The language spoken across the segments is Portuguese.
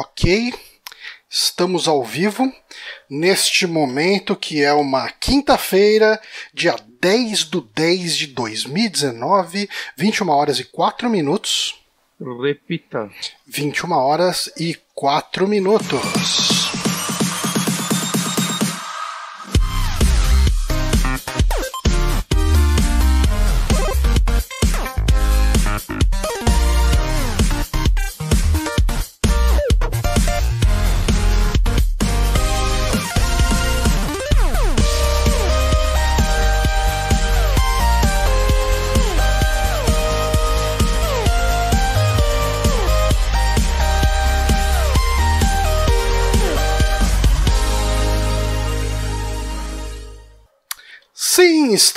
Ok, estamos ao vivo neste momento que é uma quinta-feira, dia 10 do 10 de 2019, 21 horas e 4 minutos. Repita. 21 horas e 4 minutos.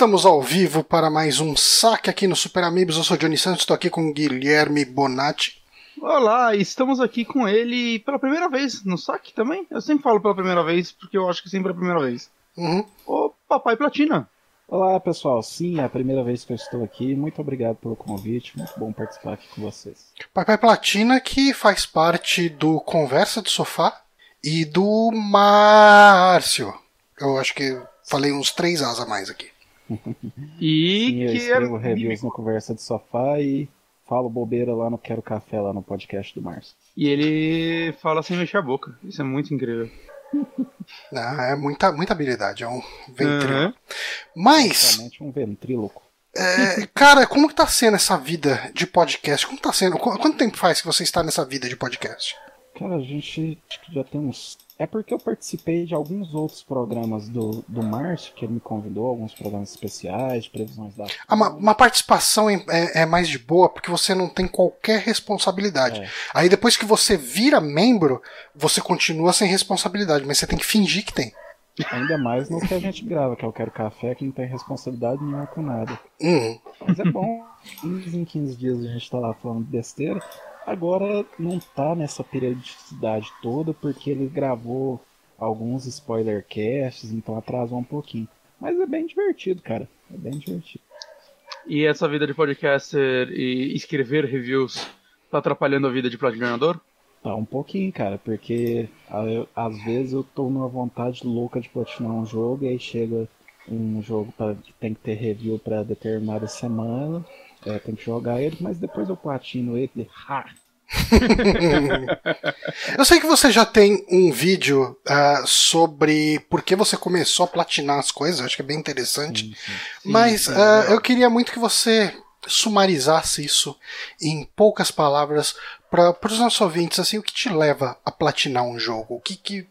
Estamos ao vivo para mais um saque aqui no Super Amigos. Eu sou Johnny Santos, estou aqui com Guilherme Bonatti. Olá, estamos aqui com ele pela primeira vez no saque também. Eu sempre falo pela primeira vez porque eu acho que sempre é a primeira vez. Uhum. O Papai Platina. Olá pessoal, sim, é a primeira vez que eu estou aqui. Muito obrigado pelo convite, muito bom participar aqui com vocês. Papai Platina que faz parte do Conversa de Sofá e do Márcio. Eu acho que falei uns três as a mais aqui. E Sim, eu que escrevo é reviews no Conversa de Sofá e falo bobeira lá no Quero Café, lá no podcast do Márcio. E ele fala sem mexer a boca. Isso é muito incrível. Ah, é muita, muita habilidade, é um ventrilo. Uhum. Mas, um ventríloco. é, cara, como que tá sendo essa vida de podcast? Como tá sendo? Qu- Quanto tempo faz que você está nessa vida de podcast? Cara, a gente acho que já tem uns. É porque eu participei de alguns outros programas do, do Márcio, que ele me convidou, alguns programas especiais, de previsões da. Ah, uma, uma participação é, é- mais de boa porque você não tem qualquer responsabilidade. É. Aí depois que você vira membro, você continua sem responsabilidade, mas você tem que fingir que tem. Ainda mais no que a gente grava, que é o Quero Café, que não tem responsabilidade nenhuma com nada. Hum, Mas é bom, 15 em 15 dias a gente tá lá falando besteira. Agora não tá nessa periodicidade toda, porque ele gravou alguns spoiler casts, então atrasou um pouquinho. Mas é bem divertido, cara. É bem divertido. E essa vida de podcaster e escrever reviews tá atrapalhando a vida de platinador? Tá um pouquinho, cara, porque às vezes eu tô numa vontade louca de platinar um jogo e aí chega um jogo pra, que tem que ter review pra determinada semana, é, tem que jogar ele, mas depois eu platino ele. Ha! Eu sei que você já tem um vídeo ah, sobre por que você começou a platinar as coisas, acho que é bem interessante. Sim, sim. Mas sim, ah, legal. eu queria muito que você sumarizasse isso em poucas palavras para os nossos ouvintes, assim, o que te leva a platinar um jogo? O que, que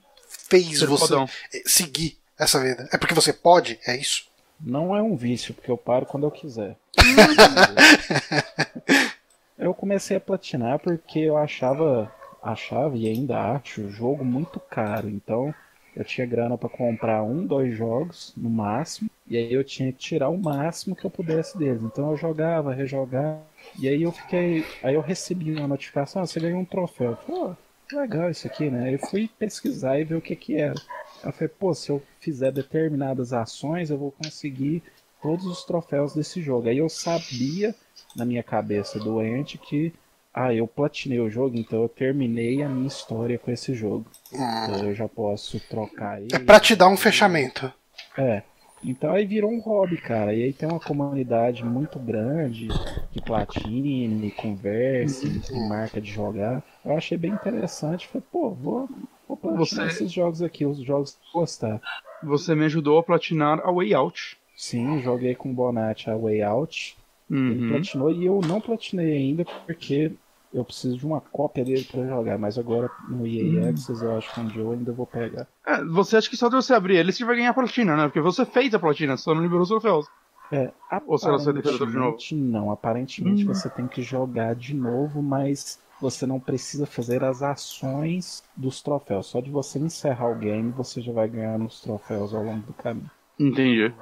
fez Ser você fodão. seguir essa vida? É porque você pode? É isso? Não é um vício, porque eu paro quando eu quiser. eu comecei a platinar porque eu achava, achava e ainda acho o jogo muito caro. Então eu tinha grana para comprar um, dois jogos no máximo, e aí eu tinha que tirar o máximo que eu pudesse deles. Então eu jogava, rejogava, e aí eu fiquei, aí eu recebi uma notificação, ah, você ganhou um troféu. Eu falei, "Pô, legal isso aqui, né? Eu fui pesquisar e ver o que que era. Eu falei, pô, se eu fizer determinadas ações, eu vou conseguir todos os troféus desse jogo. Aí eu sabia, na minha cabeça doente, que ah, eu platinei o jogo, então eu terminei a minha história com esse jogo. Então eu já posso trocar ele. É pra te dar um fechamento. É. Então aí virou um hobby, cara. E aí tem uma comunidade muito grande que platine, converse, que marca de jogar. Eu achei bem interessante. Falei, pô, vou, vou platinar Você- esses jogos aqui, os jogos que gostar. Você me ajudou a platinar a Way Out. Sim, joguei com o Bonatti a Way Out. Ele Uhum. platinou e eu não platinei ainda porque eu preciso de uma cópia dele pra jogar. Mas agora no EA Access eu acho que um dia eu ainda vou pegar. É, você acha que só de você abrir ele você vai ganhar a platina, né? Porque você fez a platina, só não liberou os troféus. É, Ou será que você tudo de novo? aparentemente não. Aparentemente Hum. você tem que jogar de novo, mas você não precisa fazer as ações dos troféus. Só de você encerrar o game, você já vai ganhar nos troféus ao longo do caminho. Entendi.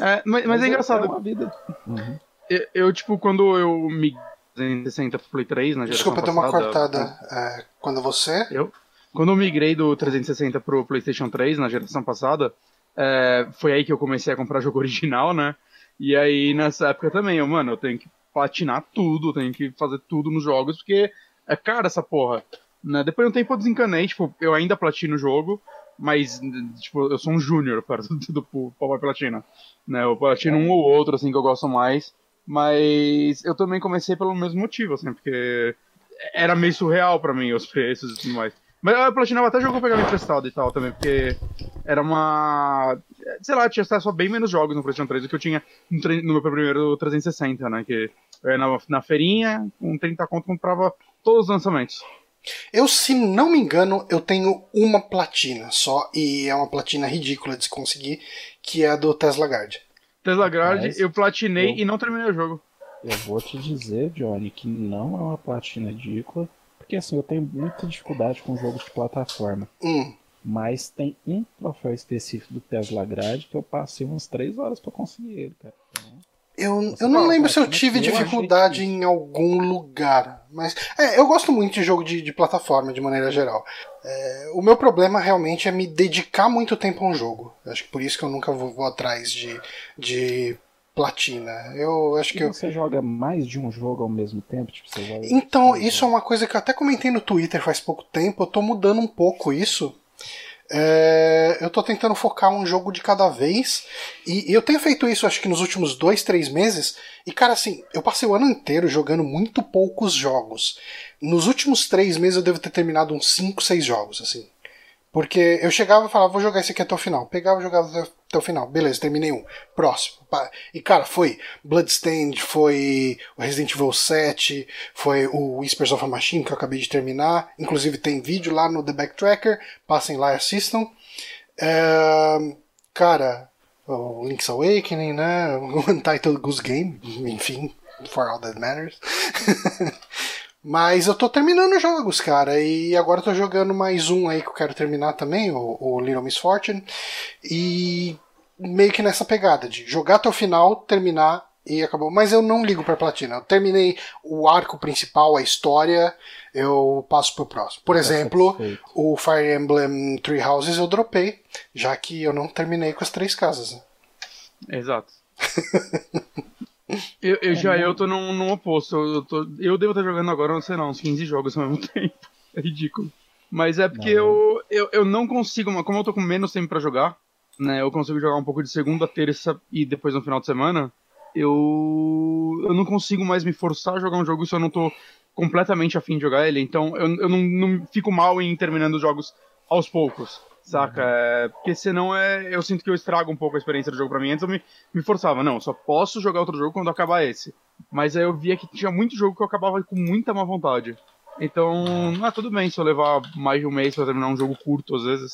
É, mas, mas é engraçado. É uma vida. Uhum. Eu, eu, tipo, quando eu me 360 pro Play 3 na geração Desculpa, deu uma passada, cortada. É, quando você. Eu? Quando eu migrei do 360 pro PlayStation 3 na geração passada, é, foi aí que eu comecei a comprar jogo original, né? E aí nessa época também, eu, mano, eu tenho que platinar tudo, eu tenho que fazer tudo nos jogos, porque é caro essa porra. Né? Depois de um tempo eu desencanei, tipo, eu ainda platino o jogo, mas, tipo, eu sou um júnior perto do, do Papai Platina. Né? Eu platino um ou outro, assim, que eu gosto mais. Mas eu também comecei pelo mesmo motivo, assim, porque era meio surreal para mim os preços e tudo mais. Mas eu platinava até jogo pegava emprestado e tal também, porque era uma. Sei lá, tinha acesso a bem menos jogos no PlayStation 3 do que eu tinha no, no meu primeiro 360, né? Que eu ia na, na feirinha, com 30 conto, comprava todos os lançamentos. Eu, se não me engano, eu tenho uma platina só, e é uma platina ridícula de se conseguir, que é a do Tesla Guard. Tesla Guard, Mas eu platinei eu... e não terminei o jogo. Eu vou te dizer, Johnny, que não é uma platina ridícula, porque assim, eu tenho muita dificuldade com jogos de plataforma. Hum. Mas tem um troféu específico do Tesla Grade que eu passei umas 3 horas para conseguir ele, cara. Então... Eu, eu não lembro se eu tive dificuldade em algum lugar. Mas. É, eu gosto muito de jogo de, de plataforma, de maneira geral. É, o meu problema realmente é me dedicar muito tempo a um jogo. Acho que por isso que eu nunca vou, vou atrás de, de platina. Eu acho e que você eu... joga mais de um jogo ao mesmo tempo? Tipo, joga... Então, isso é uma coisa que eu até comentei no Twitter faz pouco tempo. Eu tô mudando um pouco isso. É, eu tô tentando focar um jogo de cada vez. E, eu tenho feito isso acho que nos últimos dois, três meses. E cara, assim, eu passei o ano inteiro jogando muito poucos jogos. Nos últimos três meses eu devo ter terminado uns 5, 6 jogos, assim. Porque eu chegava e falava, vou jogar esse aqui até o final. Pegava e jogava até o final. Beleza, terminei um. Próximo. E cara, foi Bloodstained, foi o Resident Evil 7, foi o Whispers of a Machine que eu acabei de terminar. Inclusive tem vídeo lá no The Backtracker. Passem lá e assistam. Cara, o Link's Awakening, né? O Untitled Goose Game, enfim, for all that matters. Mas eu tô terminando jogos, cara, e agora eu tô jogando mais um aí que eu quero terminar também, o, o Little Miss Fortune, e meio que nessa pegada de jogar até o final, terminar e acabou. Mas eu não ligo pra platina. Eu terminei o arco principal, a história, eu passo pro próximo. Por exemplo, o Fire Emblem Three Houses eu dropei, já que eu não terminei com as três casas. Né? Exato. Eu, eu já eu tô num, num oposto. Eu, tô, eu devo estar jogando agora, não sei não, uns 15 jogos ao mesmo tempo. É ridículo. Mas é porque eu, eu, eu não consigo, como eu tô com menos tempo para jogar, né? Eu consigo jogar um pouco de segunda, terça e depois no final de semana. Eu, eu não consigo mais me forçar a jogar um jogo se eu não tô completamente afim de jogar ele. Então eu, eu não, não fico mal em terminando os jogos aos poucos. Saca? Uhum. É, porque senão é, eu sinto que eu estrago um pouco a experiência do jogo pra mim. Antes eu me, me forçava, não, só posso jogar outro jogo quando acabar esse. Mas aí eu via que tinha muito jogo que eu acabava com muita má vontade. Então, ah, tudo bem se eu levar mais de um mês pra terminar um jogo curto, às vezes.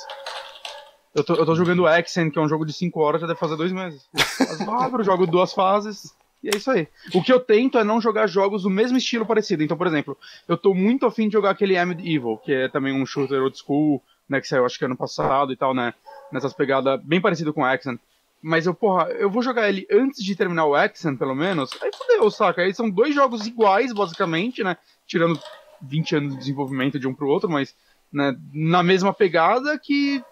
Eu tô, eu tô jogando Accent, que é um jogo de 5 horas, já deve fazer dois meses. Mas abro, jogo duas fases, e é isso aí. O que eu tento é não jogar jogos do mesmo estilo parecido. Então, por exemplo, eu tô muito afim de jogar aquele Amid Evil, que é também um shooter old school, né, que saiu acho que ano passado e tal, né, nessas pegadas bem parecido com o Accent. Mas eu, porra, eu vou jogar ele antes de terminar o Accent, pelo menos. Aí fodeu, saca? Aí são dois jogos iguais, basicamente, né? Tirando 20 anos de desenvolvimento de um pro outro, mas né, na mesma pegada que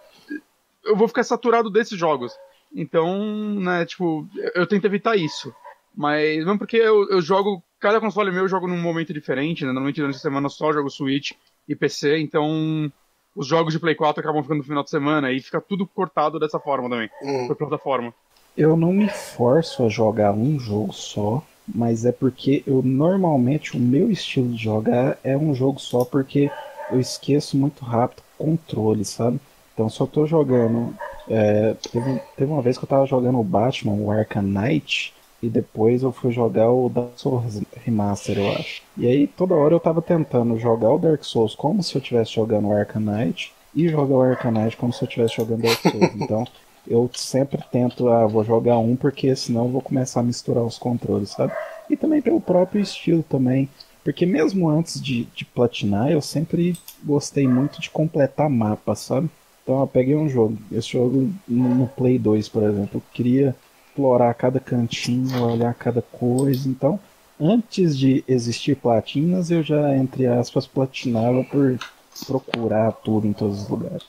eu vou ficar saturado desses jogos. Então, né, tipo, eu tento evitar isso. Mas, mesmo porque eu, eu jogo, cada console meu eu jogo num momento diferente, né? Normalmente durante a semana eu só jogo Switch e PC, então os jogos de Play 4 acabam ficando no final de semana e fica tudo cortado dessa forma também, hum. por plataforma. Eu não me forço a jogar um jogo só, mas é porque eu normalmente o meu estilo de jogar é um jogo só porque eu esqueço muito rápido controle, sabe? Então só tô jogando. É, teve, teve uma vez que eu tava jogando o Batman, o Arkham Knight, e depois eu fui jogar o Dark Souls Remaster, eu acho. E aí toda hora eu tava tentando jogar o Dark Souls como se eu estivesse jogando o Knight e jogar o Knight como se eu estivesse jogando Dark Souls. Então eu sempre tento, ah, vou jogar um porque senão eu vou começar a misturar os controles, sabe? E também pelo próprio estilo também. Porque mesmo antes de, de platinar, eu sempre gostei muito de completar mapas, sabe? Então eu peguei um jogo, esse jogo no Play 2, por exemplo, eu queria explorar cada cantinho, olhar cada coisa. Então, antes de existir platinas, eu já, entre aspas, platinava por procurar tudo em todos os lugares.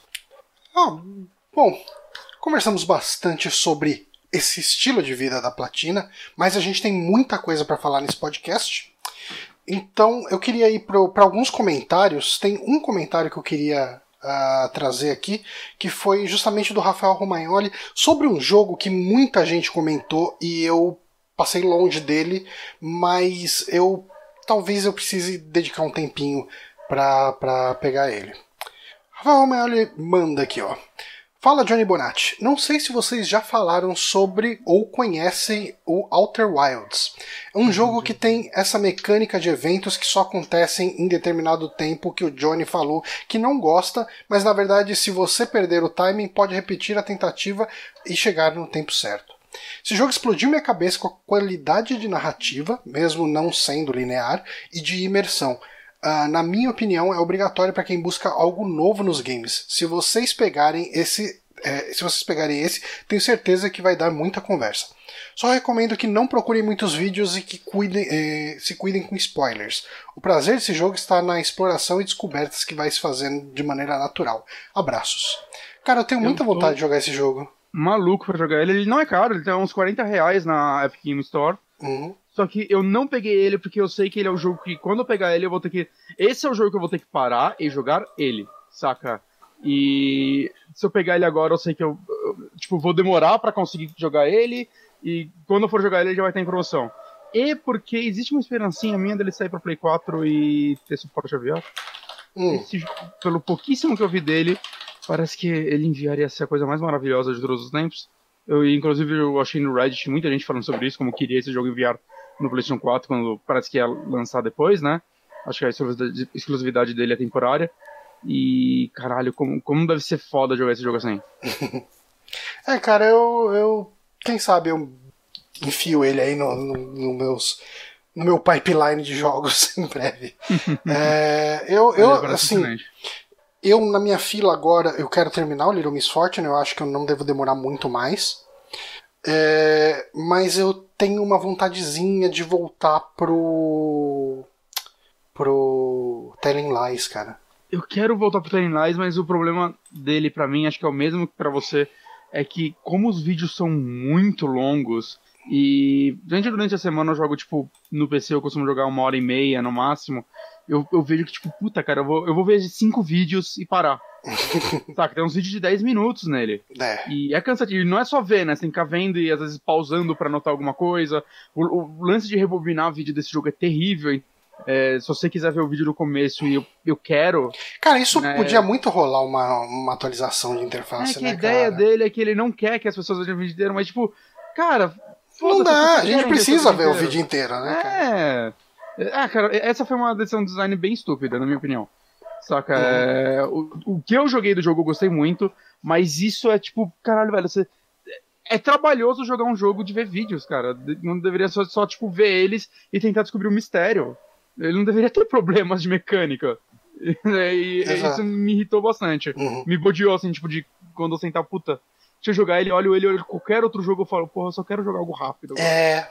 Ah, bom, conversamos bastante sobre esse estilo de vida da platina, mas a gente tem muita coisa para falar nesse podcast. Então eu queria ir para alguns comentários. Tem um comentário que eu queria uh, trazer aqui, que foi justamente do Rafael Romagnoli, sobre um jogo que muita gente comentou e eu passei longe dele, mas eu talvez eu precise dedicar um tempinho para pegar ele. Rafael Romagnoli manda aqui, ó. Fala Johnny Bonatti. Não sei se vocês já falaram sobre ou conhecem o Outer Wilds. É um jogo que tem essa mecânica de eventos que só acontecem em determinado tempo que o Johnny falou que não gosta, mas na verdade, se você perder o timing, pode repetir a tentativa e chegar no tempo certo. Esse jogo explodiu minha cabeça com a qualidade de narrativa, mesmo não sendo linear, e de imersão. Uh, na minha opinião, é obrigatório para quem busca algo novo nos games. Se vocês pegarem esse, é, se vocês pegarem esse, tenho certeza que vai dar muita conversa. Só recomendo que não procurem muitos vídeos e que cuidem, eh, se cuidem com spoilers. O prazer desse jogo está na exploração e descobertas que vai se fazendo de maneira natural. Abraços. Cara, eu tenho eu muita vontade de jogar esse jogo. Maluco para jogar ele. Ele não é caro, ele tem uns 40 reais na Epic Game Store. Uhum. Só que eu não peguei ele porque eu sei que ele é o jogo que, quando eu pegar ele, eu vou ter que. Esse é o jogo que eu vou ter que parar e jogar ele, saca? E se eu pegar ele agora, eu sei que eu, eu tipo, vou demorar para conseguir jogar ele. E quando eu for jogar ele, ele já vai estar em promoção. E porque existe uma esperancinha minha dele sair pra Play 4 e ter suporte a VR. Hum. Esse, pelo pouquíssimo que eu vi dele, parece que ele enviaria ser a coisa mais maravilhosa de todos os tempos. Eu, inclusive, eu achei no Reddit muita gente falando sobre isso, como queria esse jogo enviar no PlayStation 4 quando parece que ia lançar depois, né? Acho que a exclusividade dele é temporária. E, caralho, como, como deve ser foda jogar esse jogo assim. é, cara, eu, eu. Quem sabe eu enfio ele aí no, no, no meus, no meu pipeline de jogos em breve. é, eu, eu assim. Eu, na minha fila agora, eu quero terminar o Little Miss Fortune, eu acho que eu não devo demorar muito mais. É, mas eu tenho uma vontadezinha de voltar pro. pro Telling Lies, cara. Eu quero voltar pro Telling Lies, mas o problema dele para mim, acho que é o mesmo que pra você, é que como os vídeos são muito longos, e durante, durante a semana eu jogo, tipo, no PC eu costumo jogar uma hora e meia no máximo, eu, eu vejo que, tipo, puta, cara, eu vou, eu vou ver cinco vídeos e parar. Saca, tem uns vídeos de 10 minutos nele. É. E é cansativo. E não é só ver, né? Você tem que ficar vendo e às vezes pausando para anotar alguma coisa. O, o, lance de rebobinar o vídeo desse jogo é terrível. É, se você quiser ver o vídeo do começo e eu, eu quero. Cara, isso né, podia muito rolar uma, uma atualização de interface, é que né, a ideia cara? dele é que ele não quer que as pessoas vejam o vídeo inteiro, mas tipo, cara. Não dá, a gente precisa ver o vídeo inteiro, né? Cara? É. Ah, cara, essa foi uma decisão de design bem estúpida, na minha opinião. Saca? Uhum. É, o, o que eu joguei do jogo eu gostei muito, mas isso é tipo, caralho, velho, você. É trabalhoso jogar um jogo de ver vídeos, cara. Não deveria só, só tipo, ver eles e tentar descobrir o um mistério. Ele não deveria ter problemas de mecânica. E, isso me irritou bastante. Uhum. Me bodeou, assim, tipo, de quando eu sentar, puta, deixa eu jogar ele, olho ele, olho qualquer outro jogo, eu falo, porra, eu só quero jogar algo rápido. É.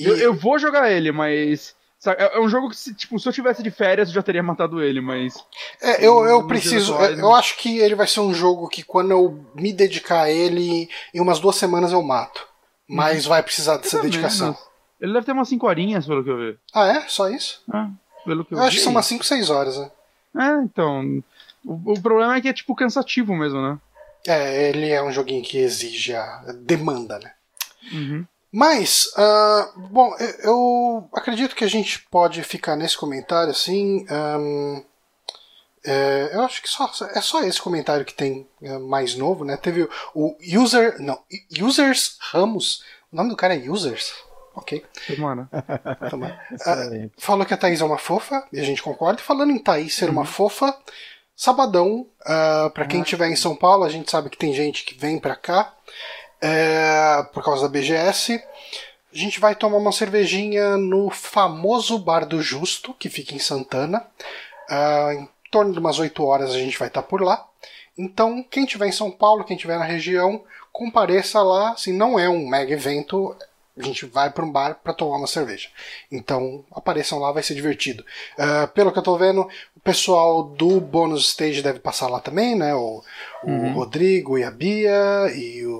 E... Eu, eu, vou jogar ele, mas é, é um jogo que, se, tipo, se eu tivesse de férias, eu já teria matado ele, mas. É, eu, eu preciso. Eu, eu, acho que ele vai ser um jogo que quando eu me dedicar a ele, em umas duas semanas eu mato. Mas vai precisar dessa dedicação. Menos. Ele deve ter umas 5 horinhas, pelo que eu vi. Ah, é? Só isso? Ah, pelo que eu, eu acho que são umas 5, 6 horas, né? É, então. O, o, problema é que é, tipo, cansativo mesmo, né? É, ele é um joguinho que exige a demanda, né? Uhum. Mas, uh, bom, eu acredito que a gente pode ficar nesse comentário assim. Um, é, eu acho que só, é só esse comentário que tem é, mais novo, né? Teve o User. Não, Users Ramos. O nome do cara é Users? Ok. Tomara. Tomara. Uh, falou que a Thaís é uma fofa, e a gente concorda. Falando em Thaís ser uhum. uma fofa, sabadão, uh, para quem estiver em São Paulo, a gente sabe que tem gente que vem para cá é, por causa da BGS. A gente vai tomar uma cervejinha no famoso Bar do Justo, que fica em Santana. Uh, em torno de umas 8 horas a gente vai estar por lá. Então, quem estiver em São Paulo, quem estiver na região, compareça lá. Assim, não é um mega evento, a gente vai para um bar para tomar uma cerveja. Então, apareçam lá, vai ser divertido. Uh, pelo que eu tô vendo, o pessoal do bônus stage deve passar lá também, né? O, o Rodrigo e a Bia e o,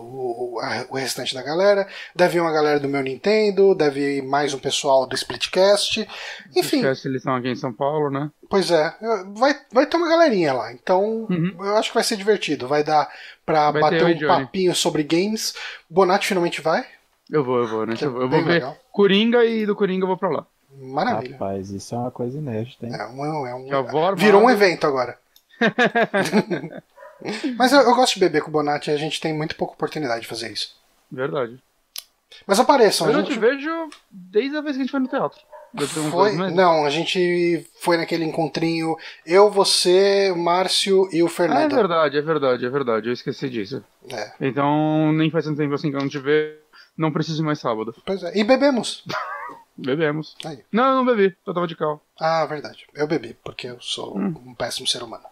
o, a- o restante da galera. Deve ir uma galera do meu Nintendo, deve ir mais um pessoal do Splitcast. Enfim, Esquece, eles estão aqui em São Paulo, né? Pois é, vai, vai ter uma galerinha lá, então Uhum. eu acho que vai ser divertido. Vai dar pra Vai bater um papinho sobre games. Bonatti finalmente vai? Eu vou, eu vou, né? Que é Eu vou ver legal. Coringa e do Coringa eu vou pra lá. Maravilha. Rapaz, isso é uma coisa inédita, hein? É um, é um- avó virou um armada- evento agora. Mas eu, eu gosto de beber com o Bonatti, a gente tem muito pouca oportunidade de fazer isso. Verdade. Mas apareçam, Eu gente te vejo desde a vez que a gente foi no teatro. Foi. Não, a gente foi naquele encontrinho, eu, você, o Márcio e o Ah, é Fernando. verdade, é verdade, é verdade. Eu esqueci disso. É, Então, nem faz tanto tempo assim que eu não te vejo. Não preciso mais sábado. pois é. E bebemos. Bebemos. Aí. Não, eu não bebi. Eu tava de cal. Ah, verdade. Eu bebi, porque eu sou Hum. um péssimo ser humano.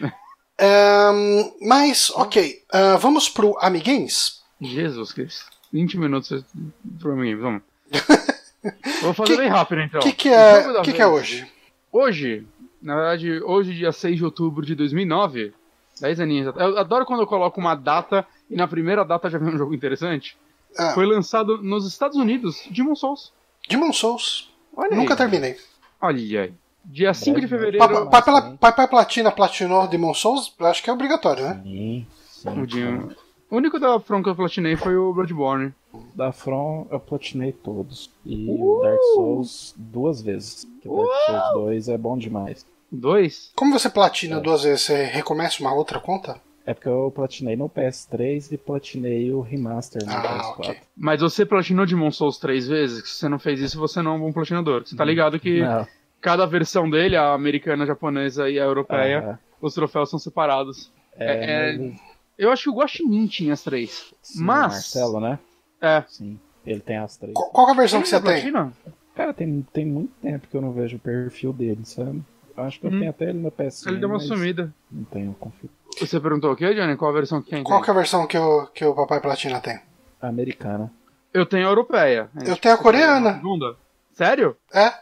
Ahn, mas, ok. ah, vamos pro Amiguins? Jesus Cristo. 20 minutos pra mim, vamos. Vou fazer Que- bem rápido então. O que, que O é, da que, que é hoje? Hoje, na verdade, hoje, dia 6 de outubro de 2009, 10 aninhos. Eu adoro quando eu coloco uma data e na primeira data já vem um jogo interessante. Ah, Foi lançado nos Estados Unidos, Demon Souls. Demon Souls. Olha Nunca aí. terminei. Olha aí. Dia 5 de fevereiro. Papai Nossa, hein? Papai Platina platinou Demon Souls? Eu acho que é obrigatório, né? Sim, sim. O, o único da From que eu platinei foi o Bloodborne. Da From eu platinei todos. E Uh! o Dark Souls duas vezes. Que o Dark Souls 2 é bom demais. Dois? Como você É. platina duas vezes, você recomeça uma outra conta? É porque eu platinei no PS3 e platinei o remaster no Ah, PS4. ok. Mas você platinou Demon Souls três vezes? Que se você não fez isso, você não é um bom platinador. Você tá ligado que Não, cada versão dele, a americana, a japonesa e a europeia, ah, os troféus são separados. é, É, mas- Eu acho que o Guaxinim tinha as três. sim, mas- Marcelo, né? É. Sim, ele tem as três. Qual, é a versão que você tem? platina? Cara, tem, tem muito tempo que eu não vejo o perfil dele, sabe? Eu acho que eu Hum. tenho até ele no PS5. Ele deu uma sumida. Não tenho confio. Você perguntou o quê, Johnny? Qual a versão que quem Qual tem? que é a versão que o, que o Papai Platina tem? Americana. Eu tenho a europeia. Eu tenho a coreana. Segunda. Sério? É,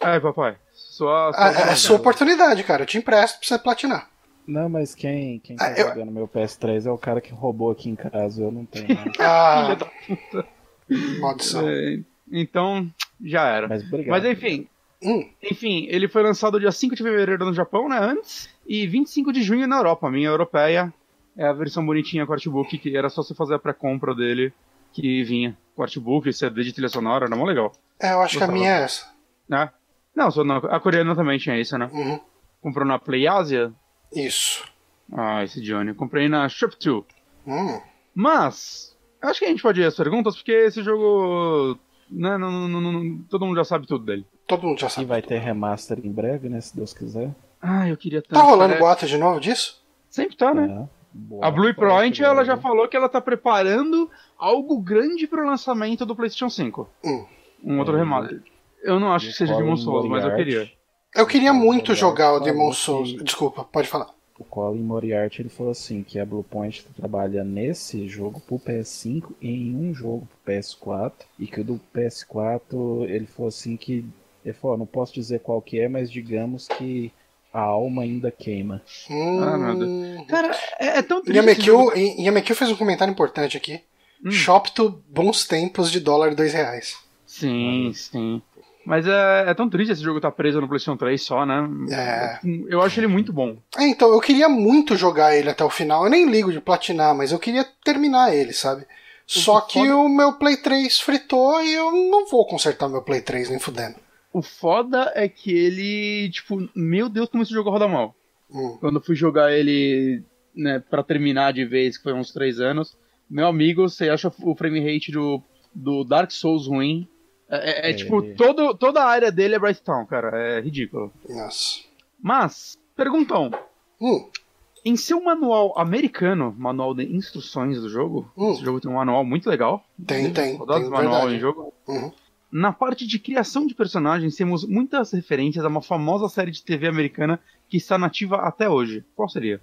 É, papai. Sua, sua a- é, é sua oportunidade, cara. Eu te empresto pra você platinar. Não, mas quem, quem tá Ah, eu- jogando meu PS3 é o cara que roubou aqui em casa, eu não tenho nada. Ah, maldição. É, então, já era. Mas obrigado. Mas enfim, Hum, enfim, ele foi lançado dia 5 de fevereiro no Japão, né? Antes. E 25 de junho na Europa. A minha europeia é a versão bonitinha com artbook, que era só você fazer a pré-compra dele, que vinha. Com artbook, CD de trilha sonora, era mó legal. é, eu acho que a Gostava. minha é essa. Né? Não, só não, a coreana também tinha isso, né? Uhum, Comprou na Play Asia. isso. Ah, esse Johnny. Comprei na Shop2. Hum, Mas, acho que a gente pode ir às perguntas, porque esse jogo. Né, não, não- não- não- todo mundo já sabe tudo dele. todo mundo já E sabe. vai ter remaster em breve, né? Se Deus quiser. Ah, eu queria tanto. Tá rolando parece- boato de novo disso? Sempre tá, né? É. Boa, A Blue parece Point, ela já falou que ela tá preparando algo grande pro lançamento do PlayStation 5. Hum. Um outro É, remaster. Eu não acho que seja Demon Souls, mas eu queria. Eu queria muito jogar o Demon que- Souls. Desculpa, pode falar. O Colin Moriarty ele falou assim que a Bluepoint trabalha nesse jogo pro PS5 e em um jogo pro PS4 e que o do PS4 ele falou assim que ele falou, "Ó, não posso dizer qual que é, mas digamos que a alma ainda queima. Hum, Ah, meu Cara, é, é tão triste. Yamekyu, fez um comentário importante aqui. Hum. Shopto, bons tempos de dólar dois reais. Sim, sim. Mas é, é tão triste esse jogo tá preso no PlayStation 3 só, né? É. Eu acho ele muito bom. É, então, eu queria muito jogar ele até o final. Eu nem ligo de platinar, mas eu queria terminar ele, sabe? Só que foda- o meu Play 3 fritou e eu não vou consertar meu Play 3 nem fudendo. O foda é que ele, tipo, meu Deus, como esse jogo roda mal. Hum. Quando eu fui jogar ele, né, pra terminar de vez, que foi uns 3 anos, meu amigo, você acha o frame rate do, do Dark Souls ruim? É, é, é, tipo, todo, toda a área dele é Bright Town, cara. É ridículo. Nossa. Mas, perguntão. Hum, Em seu manual americano, manual de instruções do jogo, Hum. esse jogo tem um manual muito legal. tem, tem. Saudades tem manual verdade. em jogo. Uhum. Na parte de criação de personagens, temos muitas referências a uma famosa série de TV americana que está nativa até hoje. Qual seria?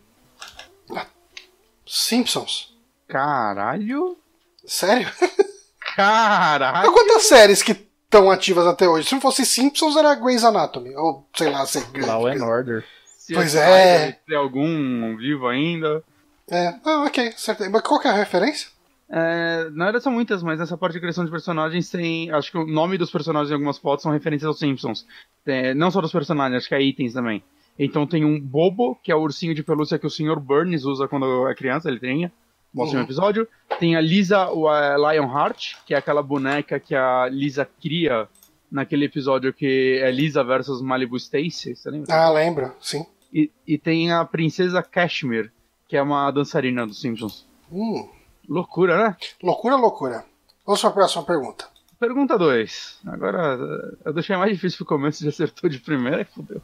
Simpsons. Caralho? Sério? Caralho! Quantas séries que estão ativas até hoje? Se não fosse Simpsons, era Grey's Anatomy. Ou, sei lá, sei Law and Order. Pois Se é. Tem algum vivo ainda? É, ah, ok, certo. Mas qual que é a referência? É, na verdade são muitas, mas nessa parte de criação de personagens tem. Acho que o nome dos personagens em algumas fotos são referências aos Simpsons. É, não só dos personagens, acho que é itens também. Então tem um Bobo, que é o ursinho de pelúcia que o Sr. Burns usa quando é criança, ele tem. Mostra Uhum. um episódio. Tem a Lisa o, é, Lionheart, que é aquela boneca que a Lisa cria naquele episódio que é Lisa versus Malibu Stacy, você lembra? Ah, lembro, sim. E, e tem a Princesa Cashmere, que é uma dançarina dos Simpsons. Hum, Loucura, né? loucura, loucura. Vamos para a próxima pergunta. Pergunta 2. Agora, eu deixei mais difícil pro começo, já acertou de primeira e fodeu.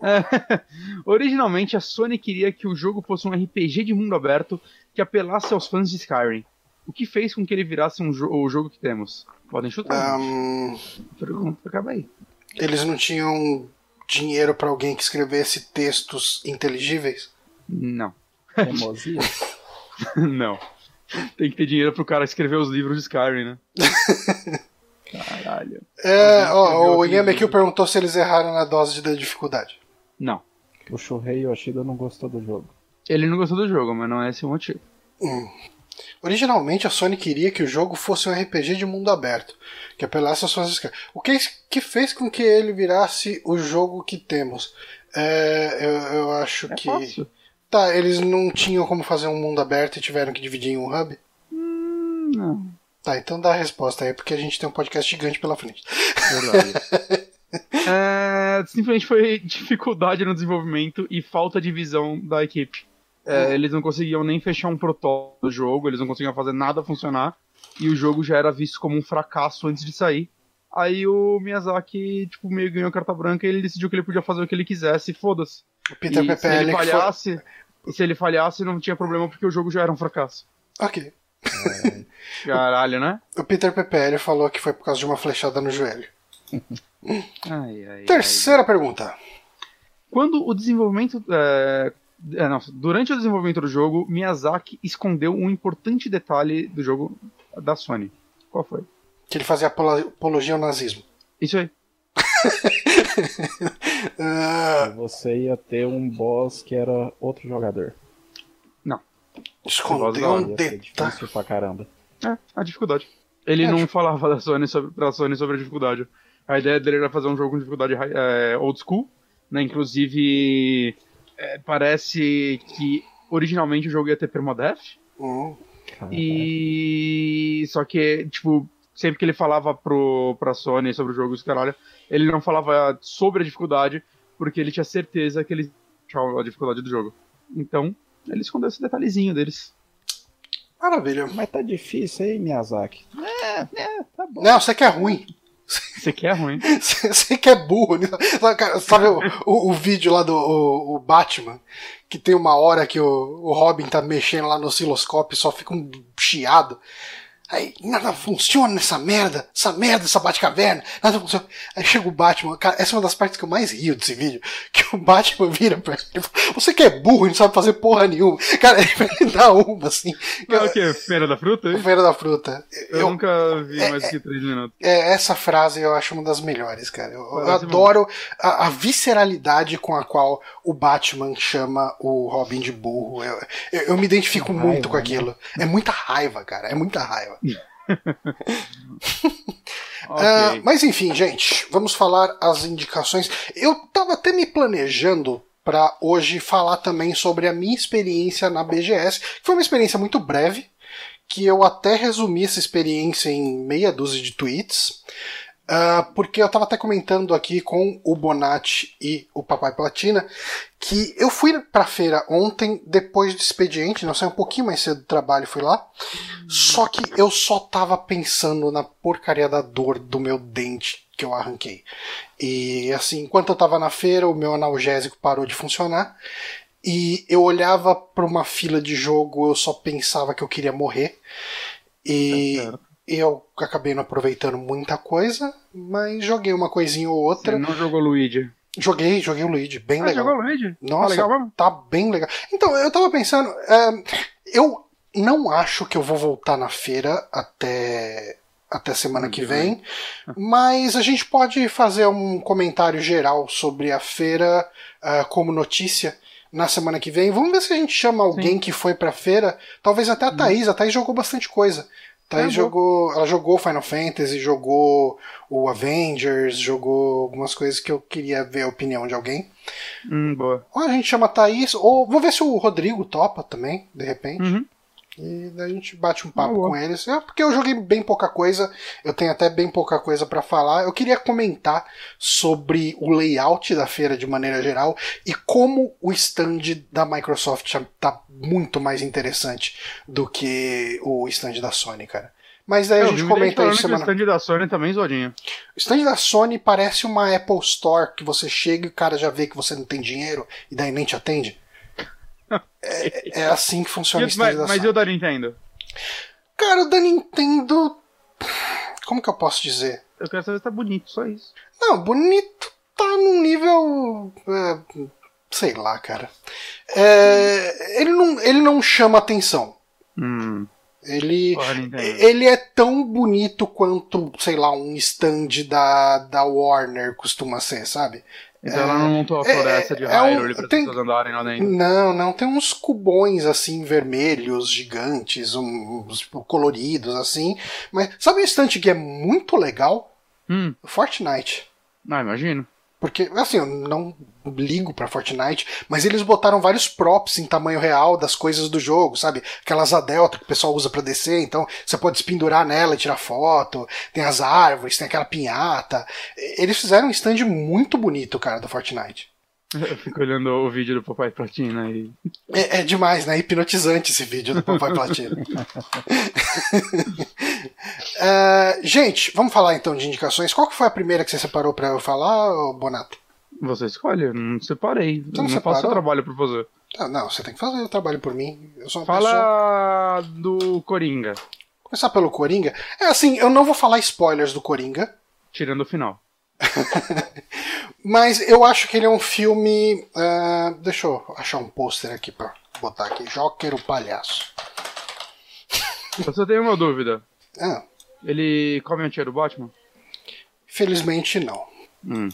É, originalmente, a Sony queria que o jogo fosse um RPG de mundo aberto que apelasse aos fãs de Skyrim. O que fez com que ele virasse um jo o jogo que temos? Podem chutar. Ahn, Pergunta, acaba aí. eles não tinham dinheiro para alguém que escrevesse textos inteligíveis? Não. Teimosia. Não. Tem que ter dinheiro pro cara escrever os livros de Skyrim, né? Caralho. É, ó, o Inhame livro. perguntou se eles erraram na dose da dificuldade. Não. O Shohei Yoshida não gostou do jogo. Ele não gostou do jogo, mas não é esse o motivo. Hum. Originalmente a Sony queria que o jogo fosse um RPG de mundo aberto, que apelasse às suas. O que, que fez com que ele virasse o jogo que temos? É, eu, eu acho É que. fácil. Tá, eles não tinham como fazer um mundo aberto e tiveram que dividir em um hub? Hum, não. Tá, então dá a resposta aí, porque a gente tem um podcast gigante pela frente. Verdade. É, simplesmente foi dificuldade no desenvolvimento e falta de visão da equipe. É, eles não conseguiam nem fechar um protótipo do jogo, eles não conseguiam fazer nada funcionar. E o jogo já era visto como um fracasso antes de sair. Aí o Miyazaki, tipo, meio ganhou carta branca e ele decidiu que ele podia fazer o que ele quisesse, e foda-se. O Peter E se ele foi. falhasse, e se ele falhasse, não tinha problema porque o jogo já era um fracasso. Ok. Caralho, né? O Peter PPL falou que foi por causa de uma flechada no joelho. Ai, ai, ai. Terceira pergunta. Quando o desenvolvimento. É, é, não, durante o desenvolvimento do jogo, Miyazaki escondeu um importante detalhe do jogo da Sony. Qual foi? Que ele fazia apolo- apologia ao nazismo. Isso aí. Ah, Você ia ter um boss que era outro jogador. escondeu um detalhe. difícil pra caramba. É, a dificuldade. Ele É, não tipo- falava da Sony sobre, pra Sony sobre a dificuldade. A ideia dele era fazer um jogo com dificuldade é, old school, né? Inclusive, é, parece que originalmente o jogo ia ter permadeath. Hum, E. Só que, tipo, sempre que ele falava pro, pra Sony sobre o jogo, os caralho, ele não falava sobre a dificuldade, porque ele tinha certeza que ele tinha a dificuldade do jogo. Então, ele escondeu esse detalhezinho deles. Maravilha. Mas tá difícil aí, Miyazaki. É, é, tá bom. Não, você que é ruim. Você quer ruim? Você que é burro. né? Cara, Sabe o, o, o vídeo lá do o, o Batman? Que tem uma hora que o, o Robin tá mexendo lá no osciloscópio e só fica um chiado. Aí nada funciona nessa merda, essa merda, essa Batcaverna, nada funciona. Aí chega o Batman, cara, essa é uma das partes que eu mais rio desse vídeo, que o Batman vira pra ele e fala, você que é burro e não sabe fazer porra nenhuma. Cara, ele dá uma assim. É o quê? Feira da fruta? hein? Feira da fruta. Eu, Eu, nunca vi mais do que três minutos. é, essa frase eu acho uma das melhores, cara. Eu, eu adoro a, a visceralidade com a qual o Batman chama o Robin de burro. Eu, eu, eu me identifico Raiva, muito com né? aquilo. É muita raiva, cara. É muita raiva. Ok. Ah, mas enfim, gente, vamos falar as indicações. Eu tava até me planejando para hoje falar também sobre a minha experiência na BGS, que foi uma experiência muito breve, que eu até resumi essa experiência em meia dúzia de tweets. Ah, porque eu estava até comentando aqui com o Bonatti e o Papai Platina que eu fui pra feira ontem, depois do expediente, não sei, um pouquinho mais cedo do trabalho, fui lá. Só que eu só tava pensando na porcaria da dor do meu dente que eu arranquei. E assim, enquanto eu tava na feira, o meu analgésico parou de funcionar. E eu olhava para uma fila de jogo, eu só pensava que eu queria morrer. E certo. Eu acabei não aproveitando muita coisa, mas joguei uma coisinha ou Você outra. não jogou Luigi. Joguei, joguei o Luigi, bem Ah, legal. jogou Luigi? Nossa, Ah, legal tá bem legal. Então, eu tava pensando, é, eu não acho que eu vou voltar na feira até até semana que vem. Mas a gente pode fazer um comentário geral sobre a feira uh, como notícia na semana que vem. Vamos ver se a gente chama alguém Sim. que foi pra feira. Talvez até a Thaís. A Thaís jogou bastante coisa. Thaís jogou. Ela jogou Final Fantasy, jogou o Avengers, jogou algumas coisas que eu queria ver a opinião de alguém. Hum, boa. Ou a gente chama a Thaís, ou vou ver se o Rodrigo topa também, de repente. Uhum. E daí a gente bate um papo ah, com eles. É porque eu joguei bem pouca coisa, eu tenho até bem pouca coisa para falar. Eu queria comentar sobre o layout da feira de maneira geral e como o stand da Microsoft tá muito mais interessante do que o stand da Sony, cara. Mas daí a gente comenta isso semana. O stand da Sony também zoadinho. O stand da Sony parece uma Apple Store que você chega e o cara já vê que você não tem dinheiro e daí nem te atende. É, é assim que funciona e, mas, mas e o da Nintendo? Cara, o da Nintendo. Como que eu posso dizer? Eu quero saber se tá bonito, só isso. Não, bonito tá num nível. É, sei lá, cara. É, ele, não, ele não chama atenção. Hum. Ele, ele é tão bonito quanto, sei lá, um stand da, da Warner costuma ser, sabe? Então é, ela não montou a floresta é, de Hyrule é um, pra tem, pessoas andarem lá dentro. Não, não, tem uns cubões assim, vermelhos, gigantes, uns coloridos assim. Mas sabe um instante que é muito legal? Hum. Fortnite. Ah, imagino. Porque, assim, eu não ligo para Fortnite, mas eles botaram vários props em tamanho real das coisas do jogo, sabe? Aquelas delta que o pessoal usa para descer, então você pode se pendurar nela e tirar foto. Tem as árvores, tem aquela pinhata. Eles fizeram um stand muito bonito, cara, do Fortnite. Eu fico olhando o vídeo do Papai Platina e. É, é demais, né? Hipnotizante esse vídeo do Papai Platina. uh, gente, vamos falar então de indicações. Qual que foi a primeira que você separou para eu falar, Bonato? Você escolhe, eu não separei. Você não, não faço o trabalho pra fazer. Ah, não, você tem que fazer o trabalho por mim. Eu sou uma Fala pessoa... do Coringa. Começar pelo Coringa. É assim, eu não vou falar spoilers do Coringa. Tirando o final. Mas eu acho que ele é um filme. Uh, deixa eu achar um pôster aqui pra botar aqui. Joker o Palhaço. Eu só tenho uma dúvida. Ah. Ele come a tia do Batman? Felizmente não. Hum.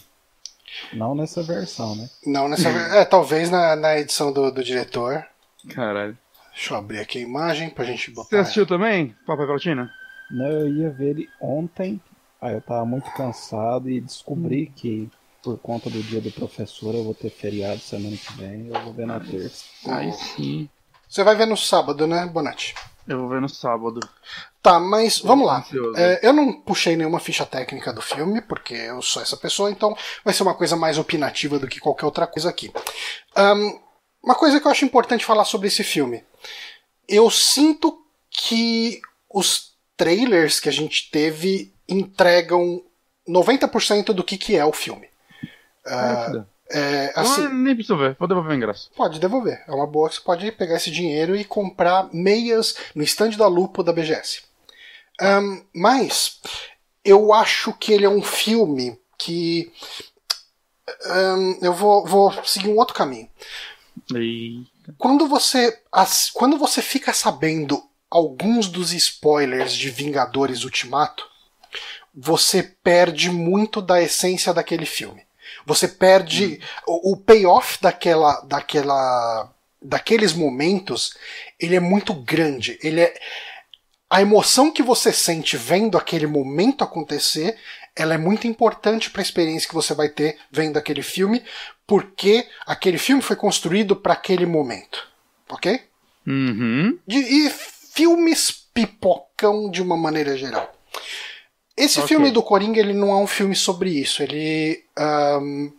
Não nessa versão, né? Não nessa versão. É, talvez na, na edição do, do diretor. Caralho. Deixa eu abrir aqui a imagem pra gente botar. Você assistiu também, Papai Platina? Não, eu ia ver ele ontem Aí eu tava muito cansado e descobri hum. que por conta do dia do professor eu vou ter feriado semana que vem eu vou ver na terça. Aí sim. Você vai ver no sábado, né, Bonatti? Eu vou ver no sábado. Tá, mas vamos lá. É, eu não puxei nenhuma ficha técnica do filme, porque eu sou essa pessoa, então vai ser uma coisa mais opinativa do que qualquer outra coisa aqui. Um, uma coisa que eu acho importante falar sobre esse filme. Eu sinto que os trailers que a gente teve entregam 90% do que, que é o filme. Uh, é, assim, não, nem preciso ver, vou devolver o ingresso. Pode devolver. É uma boa que você pode pegar esse dinheiro e comprar meias no estande da Lupo da BGS. Um, mas eu acho que ele é um filme que. Um, eu vou, vou seguir um outro caminho. Quando você, as, quando você fica sabendo alguns dos spoilers de Vingadores Ultimato, você perde muito da essência daquele filme. Você perde hum. o, o payoff daquela, daquela, daqueles momentos. Ele é muito grande. Ele é a emoção que você sente vendo aquele momento acontecer, ela é muito importante para a experiência que você vai ter vendo aquele filme, porque aquele filme foi construído para aquele momento, ok? Uhum. E, e filmes pipocam de uma maneira geral. Esse okay. filme do Coringa ele não é um filme sobre isso. Ele, um,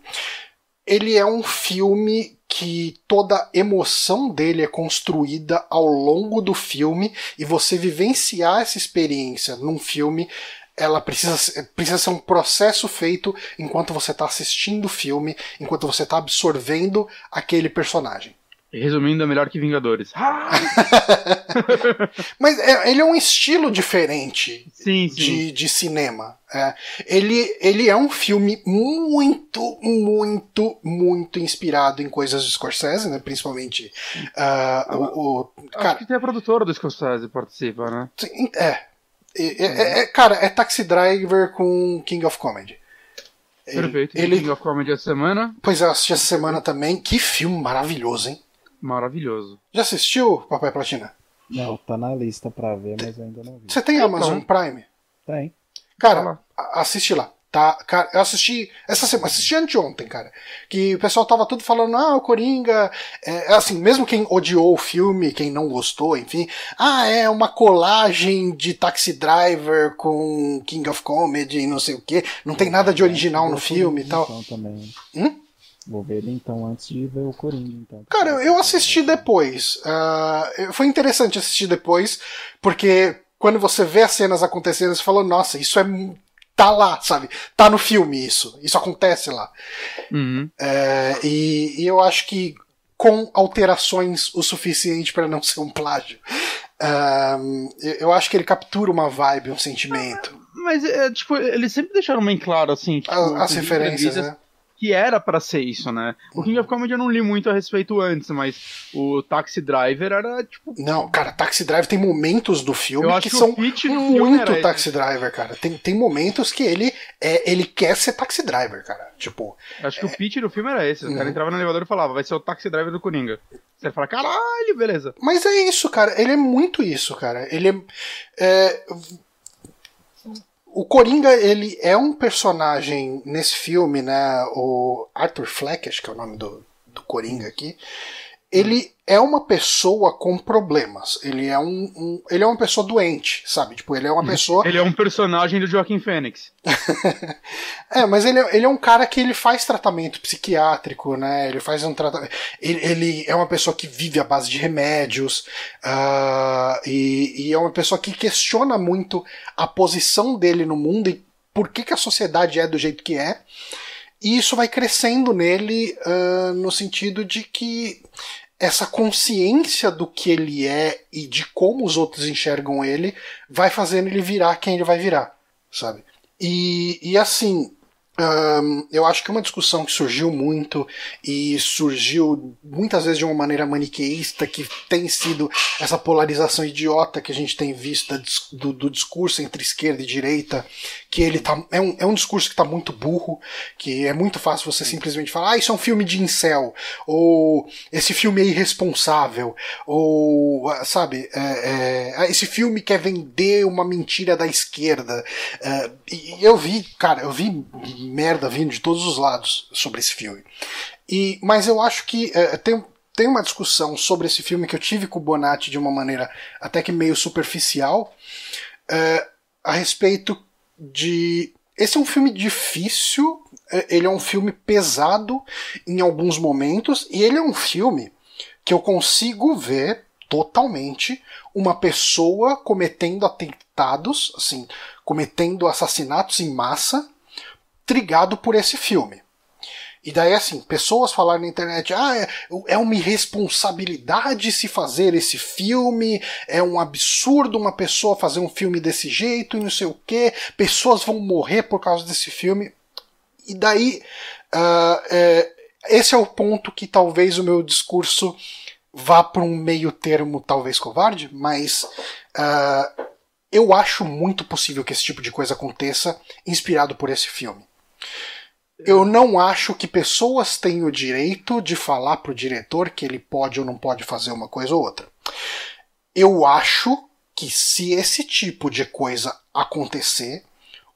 ele é um filme que toda a emoção dele é construída ao longo do filme e você vivenciar essa experiência num filme ela precisa, precisa ser um processo feito enquanto você está assistindo o filme, enquanto você está absorvendo aquele personagem. Resumindo, é melhor que Vingadores. Mas é, ele é um estilo diferente sim, sim. De, de cinema. É, ele, ele é um filme muito, muito, muito inspirado em coisas de Scorsese, né? Principalmente uh, o, o, Acho cara, que tem a produtora do Scorsese participa, né? É. É, é, é, cara, é Taxi Driver com King of Comedy. Perfeito. Ele... King of Comedy essa semana. Pois é, eu assisti essa semana também. Que filme maravilhoso, hein? Maravilhoso. Já assistiu, Papai Platina? Não, tá na lista pra ver, mas ainda não vi. Você tem Amazon então, Prime? Tem. Cara, assiste lá. Tá, cara, eu assisti essa semana, assisti anteontem, cara. Que o pessoal tava tudo falando, ah, o Coringa. É, assim, mesmo quem odiou o filme, quem não gostou, enfim. Ah, é uma colagem de Taxi Driver com King of Comedy e não sei o que. Não tem nada de original no filme e tal. Então, também. Hum? Vou ver ele então antes de ver o Coringa. Então. Cara, eu assisti depois. Uh, foi interessante assistir depois, porque quando você vê as cenas acontecendo, você fala, nossa, isso é tá lá, sabe? Tá no filme isso. Isso acontece lá. Uhum. É, e, e, eu acho que com alterações o suficiente para não ser um plágio. Um, eu acho que ele captura uma vibe, um sentimento. Mas, é, tipo, eles sempre deixaram bem claro, assim. Tipo, as, as referências, né? Que era para ser isso, né? O King of Comedy eu não li muito a respeito antes, mas o Taxi Driver era tipo. Não, cara, Taxi Driver tem momentos do filme que, que são muito Taxi Driver, cara. Tem, tem momentos que ele é, ele quer ser Taxi Driver, cara. Tipo. Acho que é... o pitch do filme era esse. O cara uhum. entrava no elevador e falava, vai ser o Taxi Driver do Coringa. Você fala, caralho, beleza. Mas é isso, cara. Ele é muito isso, cara. Ele é, é o Coringa, ele é um personagem nesse filme, né? O Arthur Fleck, acho que é o nome do, do Coringa aqui. Ele é uma pessoa com problemas. Ele é um, um, ele é uma pessoa doente, sabe? Tipo, ele é uma uhum. pessoa. Ele é um personagem do Joaquim Fênix. é, mas ele, é, ele é um cara que ele faz tratamento psiquiátrico, né? Ele faz um tratamento. Ele, ele é uma pessoa que vive à base de remédios uh, e, e, é uma pessoa que questiona muito a posição dele no mundo e por que, que a sociedade é do jeito que é. E isso vai crescendo nele uh, no sentido de que essa consciência do que ele é e de como os outros enxergam ele vai fazendo ele virar quem ele vai virar, sabe? E, e assim, um, eu acho que uma discussão que surgiu muito e surgiu muitas vezes de uma maneira maniqueísta, que tem sido essa polarização idiota que a gente tem visto do, do discurso entre esquerda e direita, que ele tá, é, um, é um discurso que está muito burro, que é muito fácil você simplesmente falar, ah, isso é um filme de incel, ou esse filme é irresponsável, ou, sabe, é, é, ah, esse filme quer vender uma mentira da esquerda. É, e eu vi, cara, eu vi merda vindo de todos os lados sobre esse filme. E, mas eu acho que é, tem, tem uma discussão sobre esse filme que eu tive com o Bonatti de uma maneira até que meio superficial é, a respeito de. Esse é um filme difícil, é, ele é um filme pesado em alguns momentos, e ele é um filme que eu consigo ver totalmente uma pessoa cometendo atentados, assim, cometendo assassinatos em massa, trigado por esse filme. E daí, assim, pessoas falaram na internet: ah, é, é uma irresponsabilidade se fazer esse filme, é um absurdo uma pessoa fazer um filme desse jeito e não sei o que, pessoas vão morrer por causa desse filme. E daí, uh, é, esse é o ponto que talvez o meu discurso vá para um meio termo, talvez covarde, mas uh, eu acho muito possível que esse tipo de coisa aconteça inspirado por esse filme. Eu não acho que pessoas têm o direito de falar pro diretor que ele pode ou não pode fazer uma coisa ou outra. Eu acho que se esse tipo de coisa acontecer,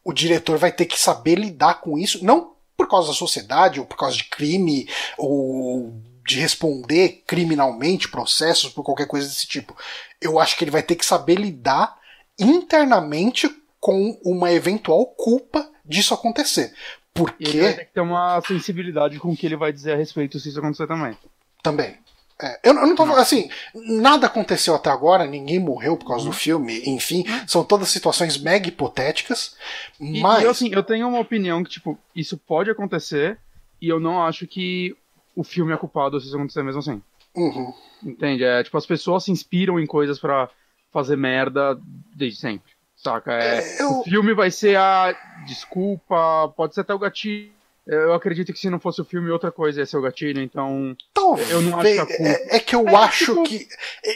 o diretor vai ter que saber lidar com isso, não por causa da sociedade ou por causa de crime ou de responder criminalmente processos por qualquer coisa desse tipo. Eu acho que ele vai ter que saber lidar internamente com uma eventual culpa disso acontecer. Porque. ele vai ter que ter uma sensibilidade com o que ele vai dizer a respeito se isso acontecer também. Também. É, eu, eu, não tô falando assim, nada aconteceu até agora, ninguém morreu por causa uhum. do filme, enfim, uhum. são todas situações mega hipotéticas, mas. E, eu, assim, eu tenho uma opinião que, tipo, isso pode acontecer, e eu não acho que o filme é culpado se isso acontecer mesmo assim. Uhum. Entende? É, tipo, as pessoas se inspiram em coisas para fazer merda desde sempre. Saca? É, é, eu... O filme vai ser a desculpa, pode ser até o gatilho. Eu acredito que se não fosse o filme, outra coisa ia ser o gatilho, então. Talvez. Eu não acho que a culpa- é, é que eu É, acho tipo- que.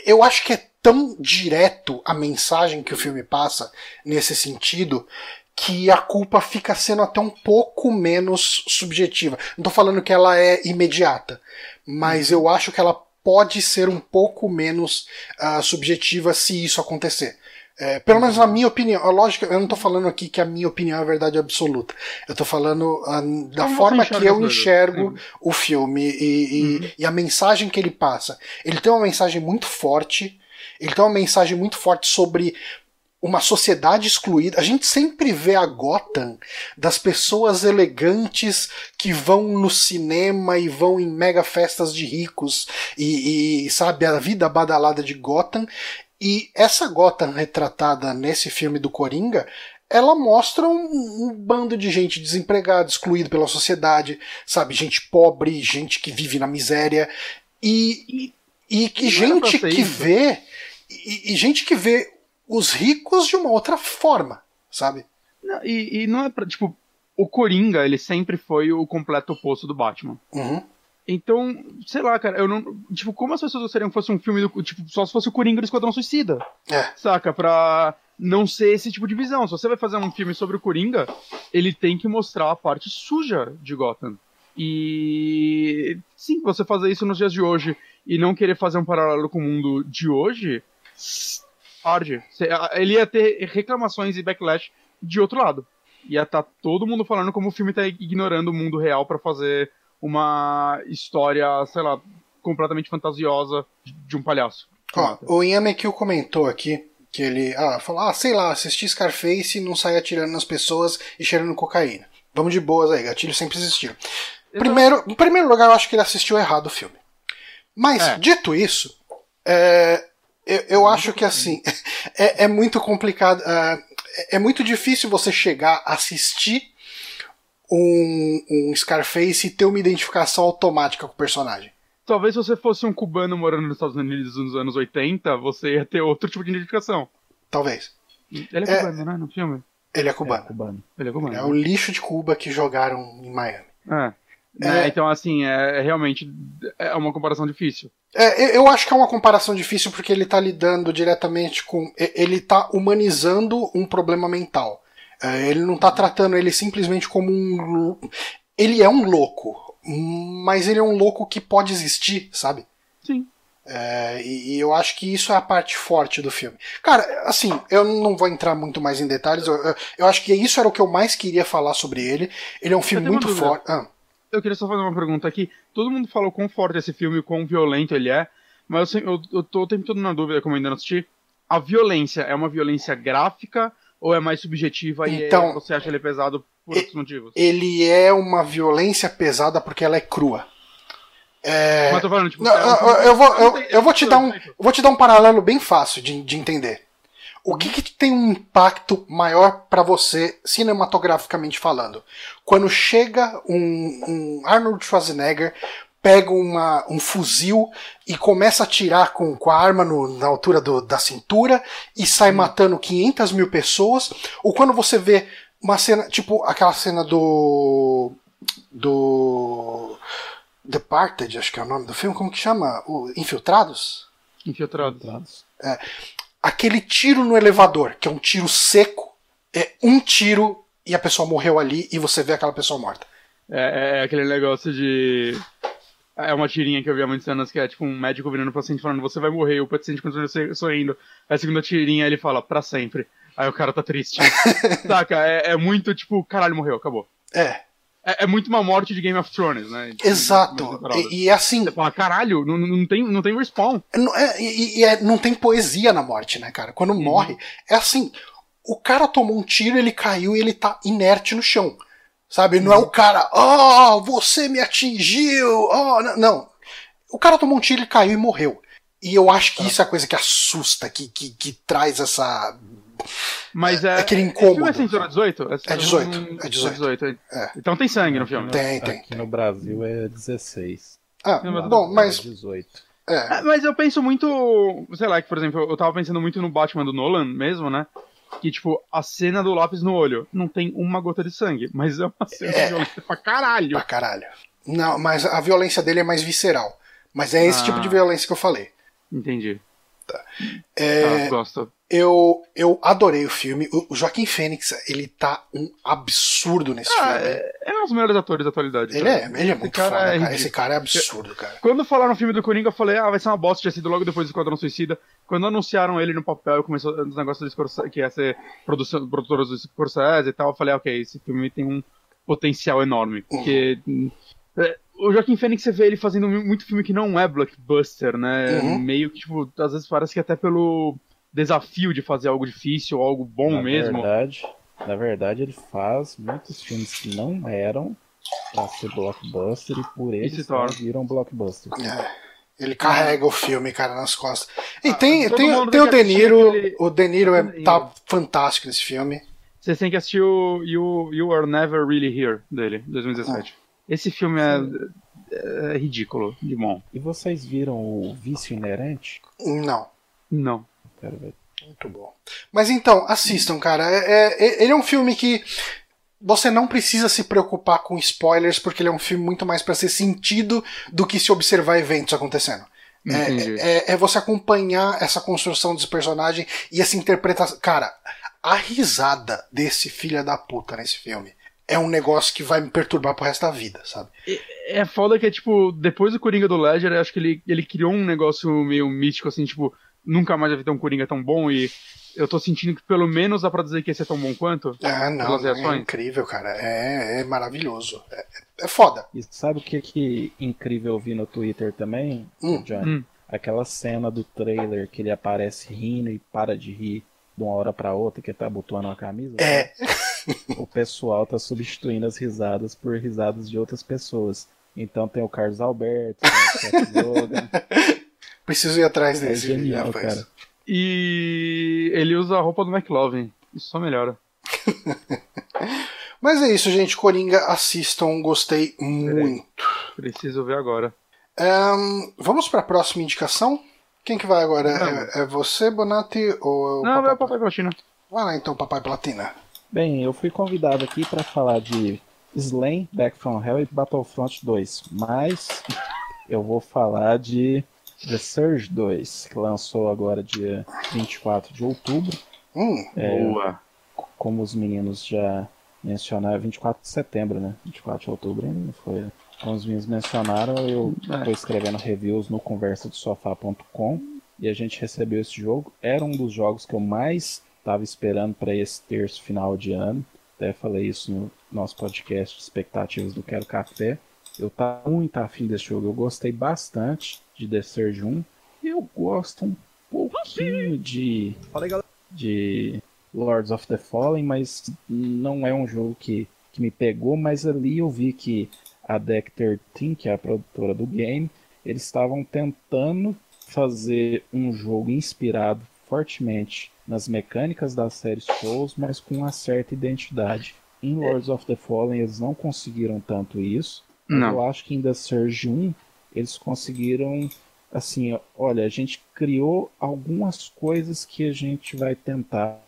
Eu acho que é tão direto a mensagem que o filme passa nesse sentido que a culpa fica sendo até um pouco menos subjetiva. Não tô falando que ela é imediata, mas Uhum. eu acho que ela pode ser um pouco menos ah, subjetiva se isso acontecer. É, pelo menos na minha opinião. Lógico, eu não tô falando aqui que a minha opinião é a verdade absoluta. Eu tô falando ah, da forma que eu enxergo o filme e, e- Uhum. e a mensagem que ele passa. Ele tem uma mensagem muito forte. Ele tem uma mensagem muito forte sobre uma sociedade excluída. A gente sempre vê a Gotham das pessoas elegantes que vão no cinema e vão em mega festas de ricos e, e, sabe a vida badalada de Gotham. E essa Gotham retratada nesse filme do Coringa, ela mostra um, um bando de gente desempregada, excluído pela sociedade, sabe, gente pobre, gente que vive na miséria e e, e gente que isso. vê e, e gente que vê os ricos de uma outra forma, sabe? Não, E, e não é pra. Tipo, o Coringa, ele sempre foi o completo oposto do Batman. Uhum. Então, sei lá, cara, eu não. Tipo, como as pessoas gostariam que fosse um filme do. Tipo, só se fosse o Coringa do Esquadrão Suicida. É. Saca? Pra não ser esse tipo de visão. Se você vai fazer um filme sobre o Coringa, ele tem que mostrar a parte suja de Gotham. E. Sim, você fazer isso nos dias de hoje e não querer fazer um paralelo com o mundo de hoje. Arde. Ele ia ter reclamações e backlash de outro lado. Ia estar todo mundo falando como o filme tá ignorando o mundo real pra fazer uma história, sei lá, completamente fantasiosa de um palhaço. Ó, o Yamekil comentou aqui que ele ah, falou: ah, sei lá, assisti Scarface e não sair atirando nas pessoas e cheirando cocaína. Vamos de boas aí, gatilhos sempre existiram. Primeiro, em primeiro lugar, eu acho que ele assistiu errado o filme. Mas, É. dito isso, é, eu, eu acho que assim, é, é muito complicado. é, é muito difícil você chegar a assistir um, um Scarface e ter uma identificação automática com o personagem. Talvez se você fosse um cubano morando nos Estados Unidos nos anos 80, você ia ter outro tipo de identificação. Talvez. Ele é, É. cubano, né? No filme. Ele é É, cubano. cubano. Ele é cubano. É o lixo de Cuba que jogaram em Miami. É. É. Né, Então, assim, é, é realmente é uma comparação difícil. É, eu- acho que é uma comparação difícil porque ele tá lidando diretamente com. e- Ele tá humanizando um problema mental. É, ele não tá tratando ele simplesmente como um. Ele é um louco, mas ele é um louco que pode existir, sabe? Sim. É, e, eu acho que isso é a parte forte do filme. Cara, assim, eu não vou entrar muito mais em detalhes. Eu, eu- eu acho que isso era o que eu mais queria falar sobre ele. Ele é um filme muito forte. Ah, Eu queria só fazer uma pergunta aqui. Todo mundo falou quão forte esse filme, quão violento ele é, mas eu, sempre- eu, eu tô o tempo todo na dúvida, como eu ainda não assisti. A violência é uma violência gráfica ou é mais subjetiva e Então, é- você acha ele pesado por e- outros motivos? ele é uma violência pesada porque ela é crua. É, Mas eu tô falando, tipo, Não, é eu, vou, eu, eu vou te dar um, vou te dar um paralelo bem fácil de, de entender. O que, que tem um impacto maior pra você, cinematograficamente falando? Quando chega um, um Arnold Schwarzenegger, pega uma, um fuzil e começa a atirar com, com a arma no- na altura do- da cintura e sai matando 500 mil pessoas, ou quando você vê uma cena, tipo aquela cena do. do. Departed, acho que é o nome do filme, como que chama? O Infiltrados? Infiltrado. Entrados. Aquele tiro no elevador, que é um tiro seco, é um tiro e a pessoa morreu ali e você vê aquela pessoa morta. É, é- é aquele negócio de. É uma tirinha que eu vi há muitas cenas que é tipo um médico virando pro paciente falando: Você vai morrer, o paciente continua sorrindo. Aí a segunda tirinha ele fala: Pra sempre. Aí o cara tá triste. Saca? É, é muito tipo: Caralho, morreu, acabou. É, É, é muito uma morte de Game of Thrones, né? exato. E, e é assim, Você fala: Caralho, não, não, tem, não tem respawn. não, é- e, e é- não tem poesia na morte, né, cara? Quando morre, é assim: o cara tomou um tiro, ele caiu e ele tá inerte no chão. Sabe? Não é o cara, oh, você me atingiu, oh, não. não. O cara tomou um tiro, ele caiu e morreu. E eu acho que isso é a coisa que assusta, que, que, que traz essa. Mas é. aquele Esse filme incômodo. é censura 18? É 18, é 18. É. Então tem sangue no filme. Tem, tem. Aqui no Brasil é 16. Ah, Não, mas- bom, mas. 18. É, É, mas eu penso muito. Sei lá, que por exemplo, eu tava pensando muito no Batman do Nolan mesmo, né? Que, tipo, a cena do lápis no olho não tem uma gota de sangue, mas é uma cena É. violenta pra caralho. Pra caralho. Não, mas a violência dele é mais visceral. Mas é esse Ah. tipo de violência que eu falei. Entendi. É, Ah, gosto. Eu, eu adorei o filme. O o Joaquim Fênix, ele tá um absurdo nesse Ah, filme. é, é um dos melhores atores da atualidade. Ele cara. é, ele é muito cara foda, é cara. Esse cara é absurdo, cara. Quando falaram no filme do Coringa, eu falei, ah, vai ser uma bosta, tinha sido logo depois do Esquadrão Suicida. Quando anunciaram ele no papel, começou os negócios do Scorsese, que ia ser produção, produtora do Scorsese e tal, eu falei, ah, ok, esse filme tem um potencial enorme. Porque hum, é, o Joaquim Fênix, você vê ele fazendo mu- muito filme que não é blockbuster, né? Uhum. Meio que, tipo, às vezes parece que até pelo desafio de fazer algo difícil, algo bom na mesmo. Verdade, na verdade, ele faz muitos filmes que não eram pra ser blockbuster e por eles torna. viram blockbuster. É. Ele carrega o filme, cara, nas costas. E tem, Ah, tem, tem o tem que De Niro. aquele- O De Niro é, tá fantástico nesse filme. Você tem que assistir o You, you Are Never Really Here, dele, 2017. Esse filme é, é ridículo de bom. E vocês viram o Vício Inerente? Não. Não. Quero ver. Muito bom. Mas então, assistam, cara. É, é- ele é um filme que você não precisa se preocupar com spoilers, porque ele é um filme muito mais pra ser sentido do que se observar eventos acontecendo. Entendi. É, é, é você acompanhar essa construção desse personagem e essa interpretação. Cara, a risada desse filho da puta nesse filme é um negócio que vai me perturbar pro resto da vida, sabe? É foda que é tipo, depois do Coringa do Ledger, eu acho que ele, ele criou um negócio meio místico, assim, tipo, nunca mais vai ter um Coringa tão bom e eu tô sentindo que pelo menos dá pra dizer que esse é tão bom quanto. Ah, não, é incrível, cara. É, é maravilhoso. É, é foda. E sabe o que que incrível eu vi no Twitter também, Hum. Johnny? Hum. Aquela cena do trailer que ele aparece rindo e para de rir de uma hora pra outra que ele tá abotoando a camisa. É. O pessoal tá substituindo as risadas por risadas de outras pessoas. Então tem o Carlos Alberto, tem o Seth Rogen. Preciso ir atrás É desse. genial, rapaz. cara. E ele usa a roupa do McLovin. Isso só melhora. Mas é isso, gente. Coringa, assistam. Gostei muito. Preciso ver agora. Ahn, vamos para a próxima indicação? Quem que vai agora? É, é você, Bonatti, ou é o Não, vai o Papai? Papai Platina. Vai lá então, Papai Platina. Bem, eu fui convidado aqui pra falar de Slain, Back from Hell e Battlefront 2, mas eu vou falar de The Surge 2, que lançou agora dia 24 de outubro. Hum, Boa. Como os meninos já mencionaram, 24 de setembro, né? 24 de outubro ainda não foi. Como os meninos mencionaram, eu É. estou escrevendo reviews no conversadosofá.com e a gente recebeu esse jogo. Era um dos jogos que eu mais estava esperando para esse terço final de ano. Até falei isso no nosso podcast expectativas do Quero Café. Eu tava muito afim desse jogo. Eu gostei bastante de The Surge 1. Eu gosto um pouquinho de, de Lords of the Fallen, mas não é um jogo que, que me pegou. Mas ali eu vi que a Deck 13, que é a produtora do game, eles estavam tentando fazer um jogo inspirado fortemente nas mecânicas da série Souls, mas com uma certa identidade. Em Lords of the Fallen eles não conseguiram tanto isso. Não. eu acho que em The Surge 1 eles conseguiram assim, olha, a gente criou algumas coisas que a gente vai tentar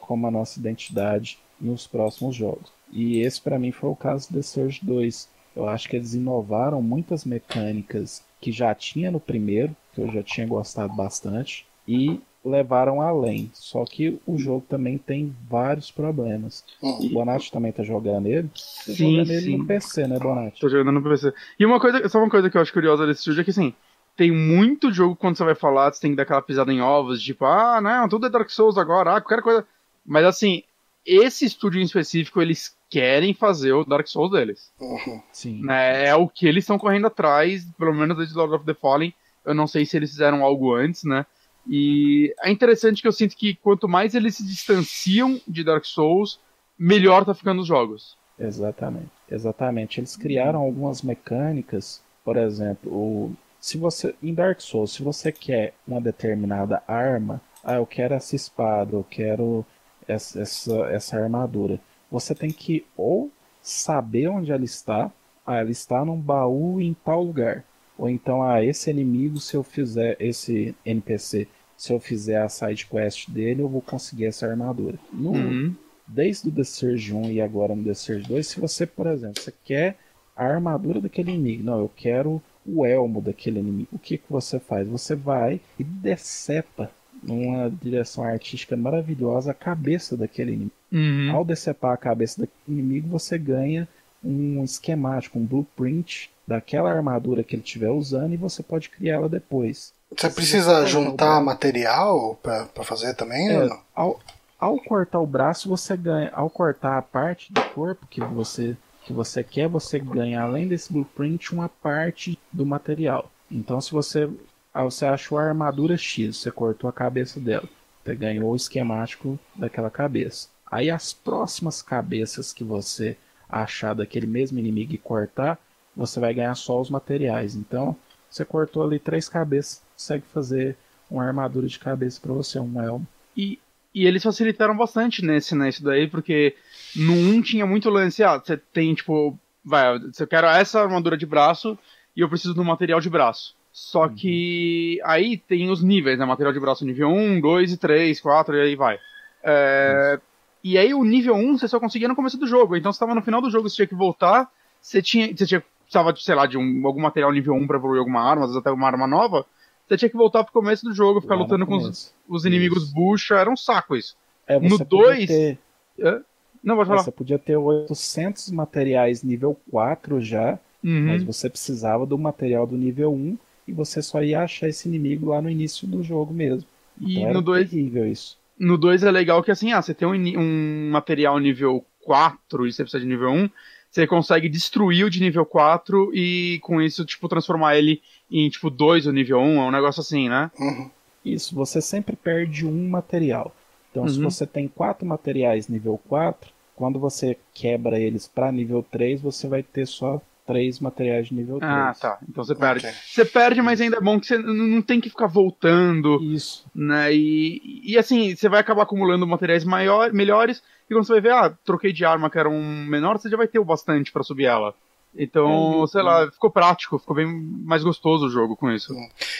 como a nossa identidade nos próximos jogos. E esse para mim foi o caso de The Surge 2. Eu acho que eles inovaram muitas mecânicas que já tinha no primeiro, que eu já tinha gostado bastante, e levaram além. Só que o jogo também tem vários problemas. O Bonatti também tá jogando ele. Você Sim, joga nele sim. no PC, né, Bonatti? Tô jogando no PC. E uma coisa, só uma coisa que eu acho curiosa desse estúdio é que assim, tem muito jogo quando você vai falar, você tem que dar aquela pisada em ovos, tipo, ah, não, tudo é Dark Souls agora, ah, qualquer coisa. Mas assim, esse estúdio em específico, eles querem fazer o Dark Souls deles. Uhum. Sim. né? É o que eles estão correndo atrás, pelo menos desde Lord of the Fallen. Eu não sei se eles fizeram algo antes, né? E é interessante que eu sinto que quanto mais eles se distanciam de Dark Souls, melhor tá ficando os jogos. Exatamente. Exatamente. Eles criaram algumas mecânicas, por exemplo, o- se você em Dark Souls, se você quer uma determinada arma, ah, eu quero essa espada, eu quero essa, essa, essa armadura. Você tem que ou saber onde ela está, ah, ela está num baú em tal lugar. Ou então, ah, esse inimigo, se eu fizer, esse NPC, se eu fizer a side quest dele, eu vou conseguir essa armadura. No, Uhum. Desde o The Surge 1 e agora no The Surge 2, se você, por exemplo, você quer a armadura daquele inimigo, não, eu quero o elmo daquele inimigo, o que, que você faz? Você vai e decepa numa direção artística maravilhosa a cabeça daquele inimigo. Uhum. Ao decepar a cabeça daquele inimigo, você ganha um esquemático, um blueprint daquela armadura que ele estiver usando e você pode criar ela depois. Você precisa o juntar material pra fazer também? É, ao, ao cortar o braço, você ganha. Ao cortar a parte do corpo que você, que você quer, você ganha, além desse blueprint, uma parte do material. Então, se você, ah, você achou a armadura X, você cortou a cabeça dela, você ganhou o esquemático daquela cabeça. Aí, as próximas cabeças que você achar daquele mesmo inimigo e cortar, você vai ganhar só os materiais. Então, você cortou ali três cabeças, consegue fazer uma armadura de cabeça para você, um elmo. E, e eles facilitaram bastante nesse, nesse daí, porque no 1 tinha muito lance, ah, você tem, tipo, vai, você quer essa armadura de braço e eu preciso do material de braço. Só que aí tem os níveis, né? Material de braço nível 1, 2 e 3, 4 e aí vai. É, e aí o nível 1 você só conseguia no começo do jogo. Então você tava no final do jogo, você tinha que voltar, você tinha. Você tinha precisava, sei lá, de um, algum material nível 1 pra evoluir alguma arma, às vezes até uma arma nova. Você tinha que voltar pro começo do jogo, ficar Lá lutando com os, os inimigos bucha, era um saco isso. É, No você podia dois, ter- É? Não, falar. Você podia ter 800 materiais nível 4 já, Uhum. mas você precisava do material do nível 1 e você só ia achar esse inimigo lá no início do jogo mesmo. E Então no 2 terrível isso. no dois é legal que assim, ah, você tem um, um material nível 4 e você precisa de nível 1, você consegue destruir o de nível 4 e com isso, tipo, transformar ele em tipo 2 o nível 1, é um negócio assim, né? Uhum. Isso, você sempre perde um material. Então, se Uhum. você tem quatro materiais nível 4, quando você quebra eles para nível 3, você vai ter só três materiais de nível 3. Ah, tá. Então você perde. Ok. Você perde, mas ainda é bom que você não tem que ficar voltando, Isso. né? E, e assim, você vai acabar acumulando materiais maior, melhores, e quando você vai ver, ah, troquei de arma que era um menor, você já vai ter o bastante pra subir ela. Então, É, sei lá, ficou prático, ficou bem mais gostoso o jogo com isso.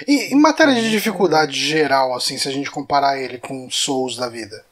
E em matéria de dificuldade geral, assim, se a gente comparar ele com Souls da vida?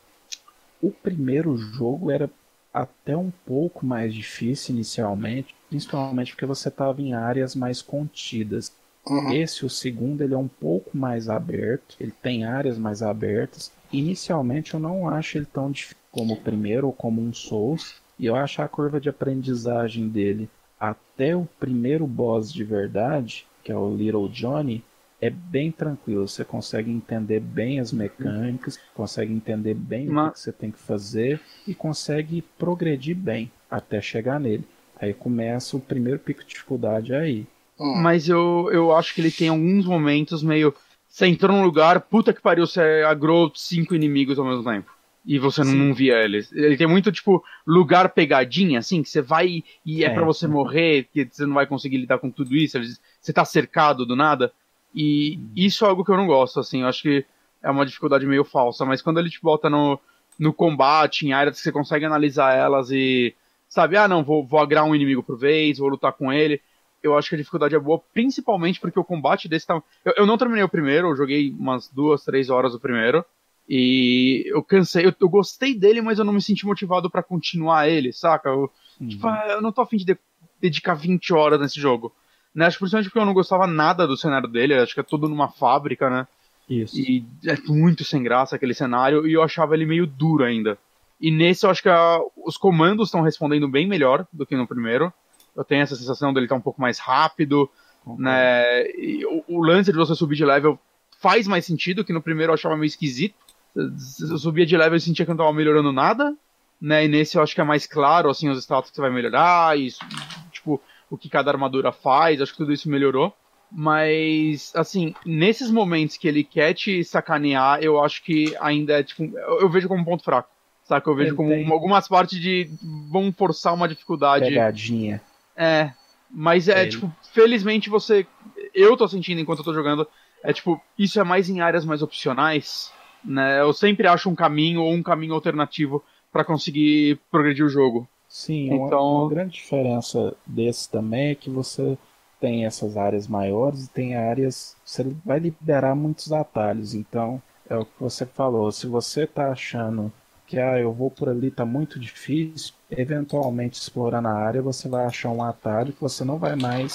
O primeiro jogo era até um pouco mais difícil inicialmente, principalmente porque você estava em áreas mais contidas. Uhum. Esse, o segundo, ele é um pouco mais aberto, ele tem áreas mais abertas. Inicialmente eu não acho ele tão difícil como o primeiro ou como um Souls, e eu acho a curva de aprendizagem dele até o primeiro boss de verdade, que é o Little Johnny, é bem tranquilo. Você consegue entender bem as mecânicas, consegue entender bem o Mas- que que você tem que fazer e consegue progredir bem até chegar nele. Aí começa o primeiro pico de dificuldade aí. Hum. Mas eu, eu acho que ele tem alguns momentos meio. Você entrou num lugar, puta que pariu, você agrou cinco inimigos ao mesmo tempo. E você não, não via eles. Ele tem muito, tipo, lugar pegadinha, assim, que você vai e é, É. pra você morrer, que você não vai conseguir lidar com tudo isso. Você tá cercado do nada. E isso é algo que eu não gosto, assim. Eu acho que é uma dificuldade meio falsa. Mas quando ele te bota no, no combate, em áreas que você consegue analisar elas e. Sabe, ah, não, vou, vou agrar um inimigo por vez, vou lutar com ele eu acho que a dificuldade é boa, principalmente porque o combate desse tá. Eu, eu não terminei o primeiro, eu joguei umas duas, três horas o primeiro. E eu cansei, eu, eu gostei dele, mas eu não me senti motivado pra continuar ele, saca? Eu, tipo, ah, eu não tô afim de, de dedicar 20 horas nesse jogo. Né? Acho que principalmente porque eu não gostava nada do cenário dele, acho que é tudo numa fábrica, né? Isso. E é muito sem graça aquele cenário, e eu achava ele meio duro ainda. E nesse eu acho que a- os comandos estão respondendo bem melhor do que no primeiro. Eu tenho essa sensação dele estar um pouco mais rápido, Concordo. né? E o, o lance de você subir de level faz mais sentido, que no primeiro eu achava meio esquisito. Eu subia de level e sentia que não tava melhorando nada, né? E nesse eu acho que é mais claro, assim, os status que você vai melhorar, e, tipo, o que cada armadura faz, acho que tudo isso melhorou. Mas, assim, nesses momentos que ele quer te sacanear, eu acho que ainda é, tipo, eu, vejo como um ponto fraco. Saca? Eu vejo como algumas partes de. vão forçar uma dificuldade. Pegadinha. É. Mas é, Ele- tipo, felizmente você. Eu tô sentindo enquanto eu tô jogando. É tipo, isso é mais em áreas mais opcionais. Né? Eu sempre acho um caminho ou um caminho alternativo pra conseguir progredir o jogo. Sim, uma- Então- uma, grande diferença desse também é que você tem essas áreas maiores e tem áreas. Você vai liberar muitos atalhos. Então, é o que você falou. Se você tá achando que ah, eu vou por ali, tá muito difícil, eventualmente explorando a área, você vai achar um atalho que você não vai mais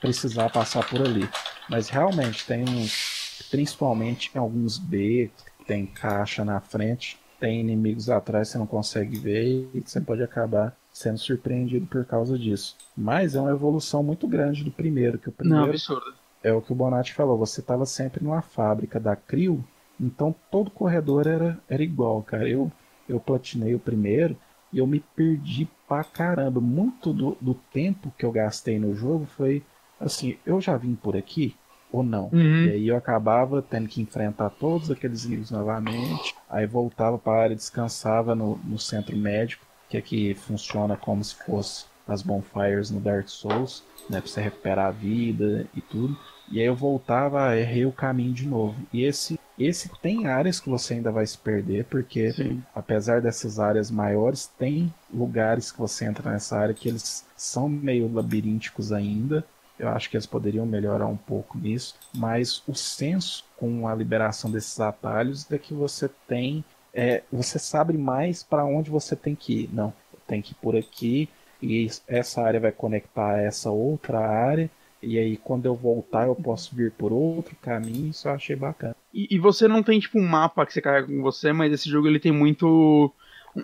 precisar passar por ali. Mas realmente tem uns, principalmente em alguns B, tem caixa na frente, tem inimigos atrás você não consegue ver e você pode acabar sendo surpreendido por causa disso. Mas é uma evolução muito grande do primeiro, que o primeiro Não, absurdo. é o que o Bonatti falou, você estava sempre numa fábrica da Crio, então todo corredor era, era igual, cara. Eu, eu platinei o primeiro e eu me perdi pra caramba. Muito do, do tempo que eu gastei no jogo foi assim, eu já vim por aqui ou não. Uhum. E aí eu acabava tendo que enfrentar todos aqueles rios novamente, aí voltava para a área, descansava no, no centro médico, que aqui funciona como se fosse as bonfires no Dark Souls, né, pra você recuperar a vida e tudo. E aí eu voltava, errei o caminho de novo. E esse, esse tem áreas que você ainda vai se perder, porque Sim. apesar dessas áreas maiores, tem lugares que você entra nessa área que eles são meio labirínticos ainda. Eu acho que eles poderiam melhorar um pouco nisso, mas o senso com a liberação desses atalhos é que você tem, é, você sabe mais para onde você tem que ir. Não, tem que ir por aqui e essa área vai conectar a essa outra área. E aí, quando eu voltar, eu posso vir por outro caminho. Isso eu achei bacana. E, e você não tem, tipo, um mapa que você carrega com você, mas esse jogo ele tem muito.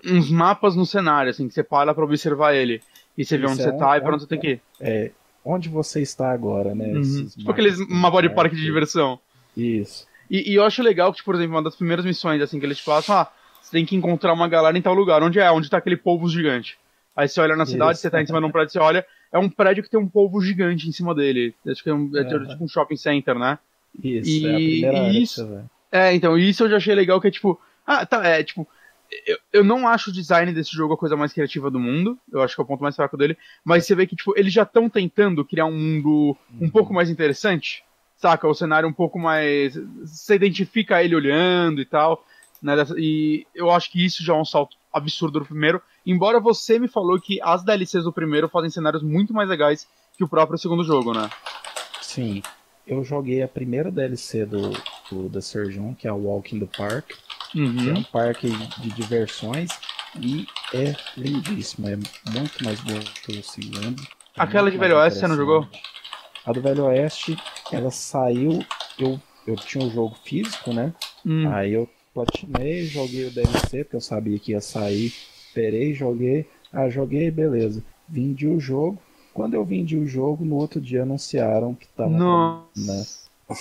uns mapas no cenário, assim, que você para pra observar ele. E você vê onde é você um- tá e é pra onde você tem que ir. É, onde você está agora, né? Uhum. Tipo aqueles mapa de parque de diversão. Isso. E, e eu acho legal que, tipo, por exemplo, uma das primeiras missões, assim, que eles te passam, ah, você tem que encontrar uma galera em tal lugar. Onde é? Onde tá aquele polvo gigante. Aí você olha na cidade, Isso. você tá em cima de um prédio, você olha, é um prédio que tem um polvo gigante em cima dele. Acho que é, um, é tipo um shopping center, né? Isso, E- é a primeira e isso-. É, então, isso eu já achei legal, que é tipo. Ah, tá, é, tipo. Eu, eu não acho o design desse jogo a coisa mais criativa do mundo. Eu acho que é o ponto mais fraco dele. Mas você vê que, tipo, eles já estão tentando criar um mundo um pouco mais interessante. Saca? O cenário um pouco mais. Você identifica ele olhando e tal. Né? E eu acho que isso já é um salto absurdo do primeiro. Embora você me falou que as DLCs do primeiro fazem cenários muito mais legais que o próprio segundo jogo, né? Sim. Eu joguei a primeira DLC do, do The Surgeon, que é o Walk in the Park, que é Uhum. um parque de diversões e é lindíssimo, é muito mais boa que o segundo. é Aquela de Velho Oeste você não jogou? A do Velho Oeste, ela saiu, eu, eu tinha o jogo físico, né? Hum. Aí eu platinei, joguei o DLC, porque eu sabia que ia sair. Esperei, joguei. Ah, joguei, beleza. Vendi o jogo. Quando eu vendi o jogo, no outro dia anunciaram que tava. Nossa. né?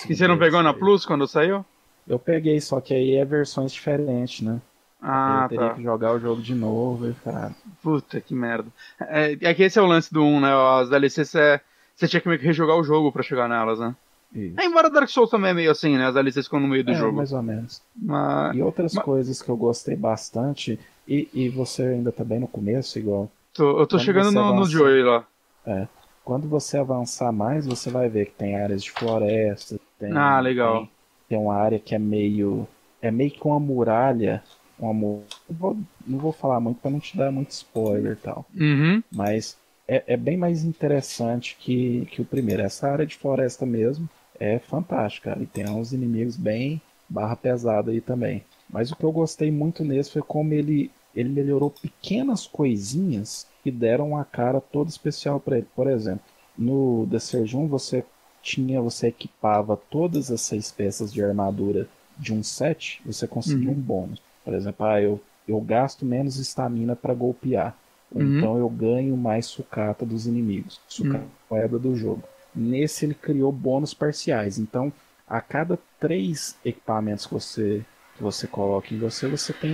E você não pegou na Plus quando saiu? Eu peguei, só que aí é versões diferentes, né? Ah, eu teria tá. que jogar o jogo de novo e ficar. Puta que merda. É, é que esse é o lance do 1, né? As DLCs você, você tinha que meio que rejogar o jogo pra chegar nelas, né? Isso. É, embora Dark Souls também é meio assim, né? As DLCs ficam no meio do É, jogo. mais ou menos. Mas E outras Mas- coisas que eu gostei bastante, e, e você ainda tá bem no começo, igual. tô- eu tô Quando chegando no, no avança- Joey lá. Quando você avançar mais, você vai ver que tem áreas de floresta, tem, Ah, legal. tem, tem uma área que é meio. É meio que uma muralha. Uma vou, não vou falar muito pra não te dar muito spoiler e tal. Uhum. Mas é, é bem mais interessante que, que o primeiro. Essa área de floresta mesmo é fantástica. E tem uns inimigos bem barra pesada aí também. Mas o que eu gostei muito nesse foi como ele, ele melhorou pequenas coisinhas que deram uma cara toda especial para ele. Por exemplo, no The Surgeon você tinha, você equipava todas as seis peças de armadura de um set, você conseguia Uhum. um bônus. Por exemplo, ah, eu, eu gasto menos estamina para golpear. Uhum. Então eu ganho mais sucata dos inimigos. Sucata Uhum. é moeda do jogo. Nesse ele criou bônus parciais. Então, a cada três equipamentos que você, que você coloca em você, você tem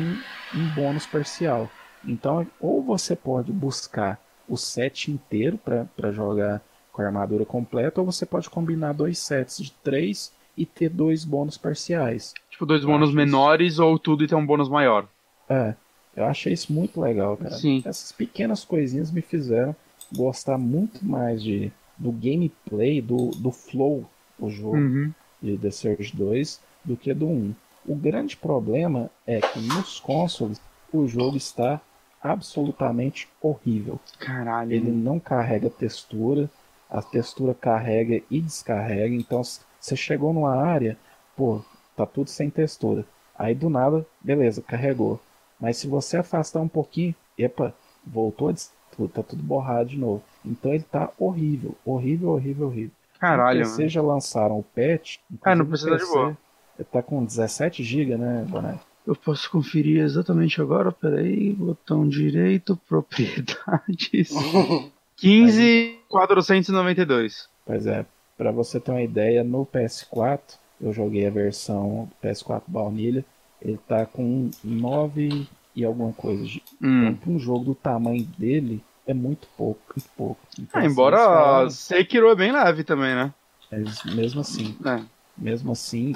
um bônus parcial. Então, ou você pode buscar o set inteiro para jogar com a armadura completa, ou você pode combinar dois sets de três e ter dois bônus parciais. Tipo, dois Eu bônus menores ou tudo e ter um bônus maior. É, eu achei isso muito legal, cara. Sim. Essas pequenas coisinhas me fizeram gostar muito mais de, do gameplay, do, do flow do jogo Uhum. de The Surge 2 do que do 1. O grande problema é que nos consoles o jogo está absolutamente horrível. Caralho. Ele não carrega textura, a textura carrega e descarrega, então você chegou numa área, pô, tá tudo sem textura. Aí do nada, beleza, carregou. Mas se você afastar um pouquinho, epa, voltou a tudo, tá tudo borrado de novo. Então ele tá horrível, horrível, horrível, horrível. Caralho, PC mano. já lançaram o patch. É, não precisa no de PC, boa. Ele tá com 17 GB, né, Boné? Eu posso conferir exatamente agora, peraí, botão direito, propriedades. 15.492. Pois é, pra você ter uma ideia, no PS4, eu joguei a versão PS4 baunilha, ele tá com 9 e alguma coisa. de- Hum. Então, um jogo do tamanho dele, é muito pouco, muito pouco. Então, Ah, assim, embora eles falam- Sekiro é bem leve também, né? Mas mesmo assim, É. mesmo assim,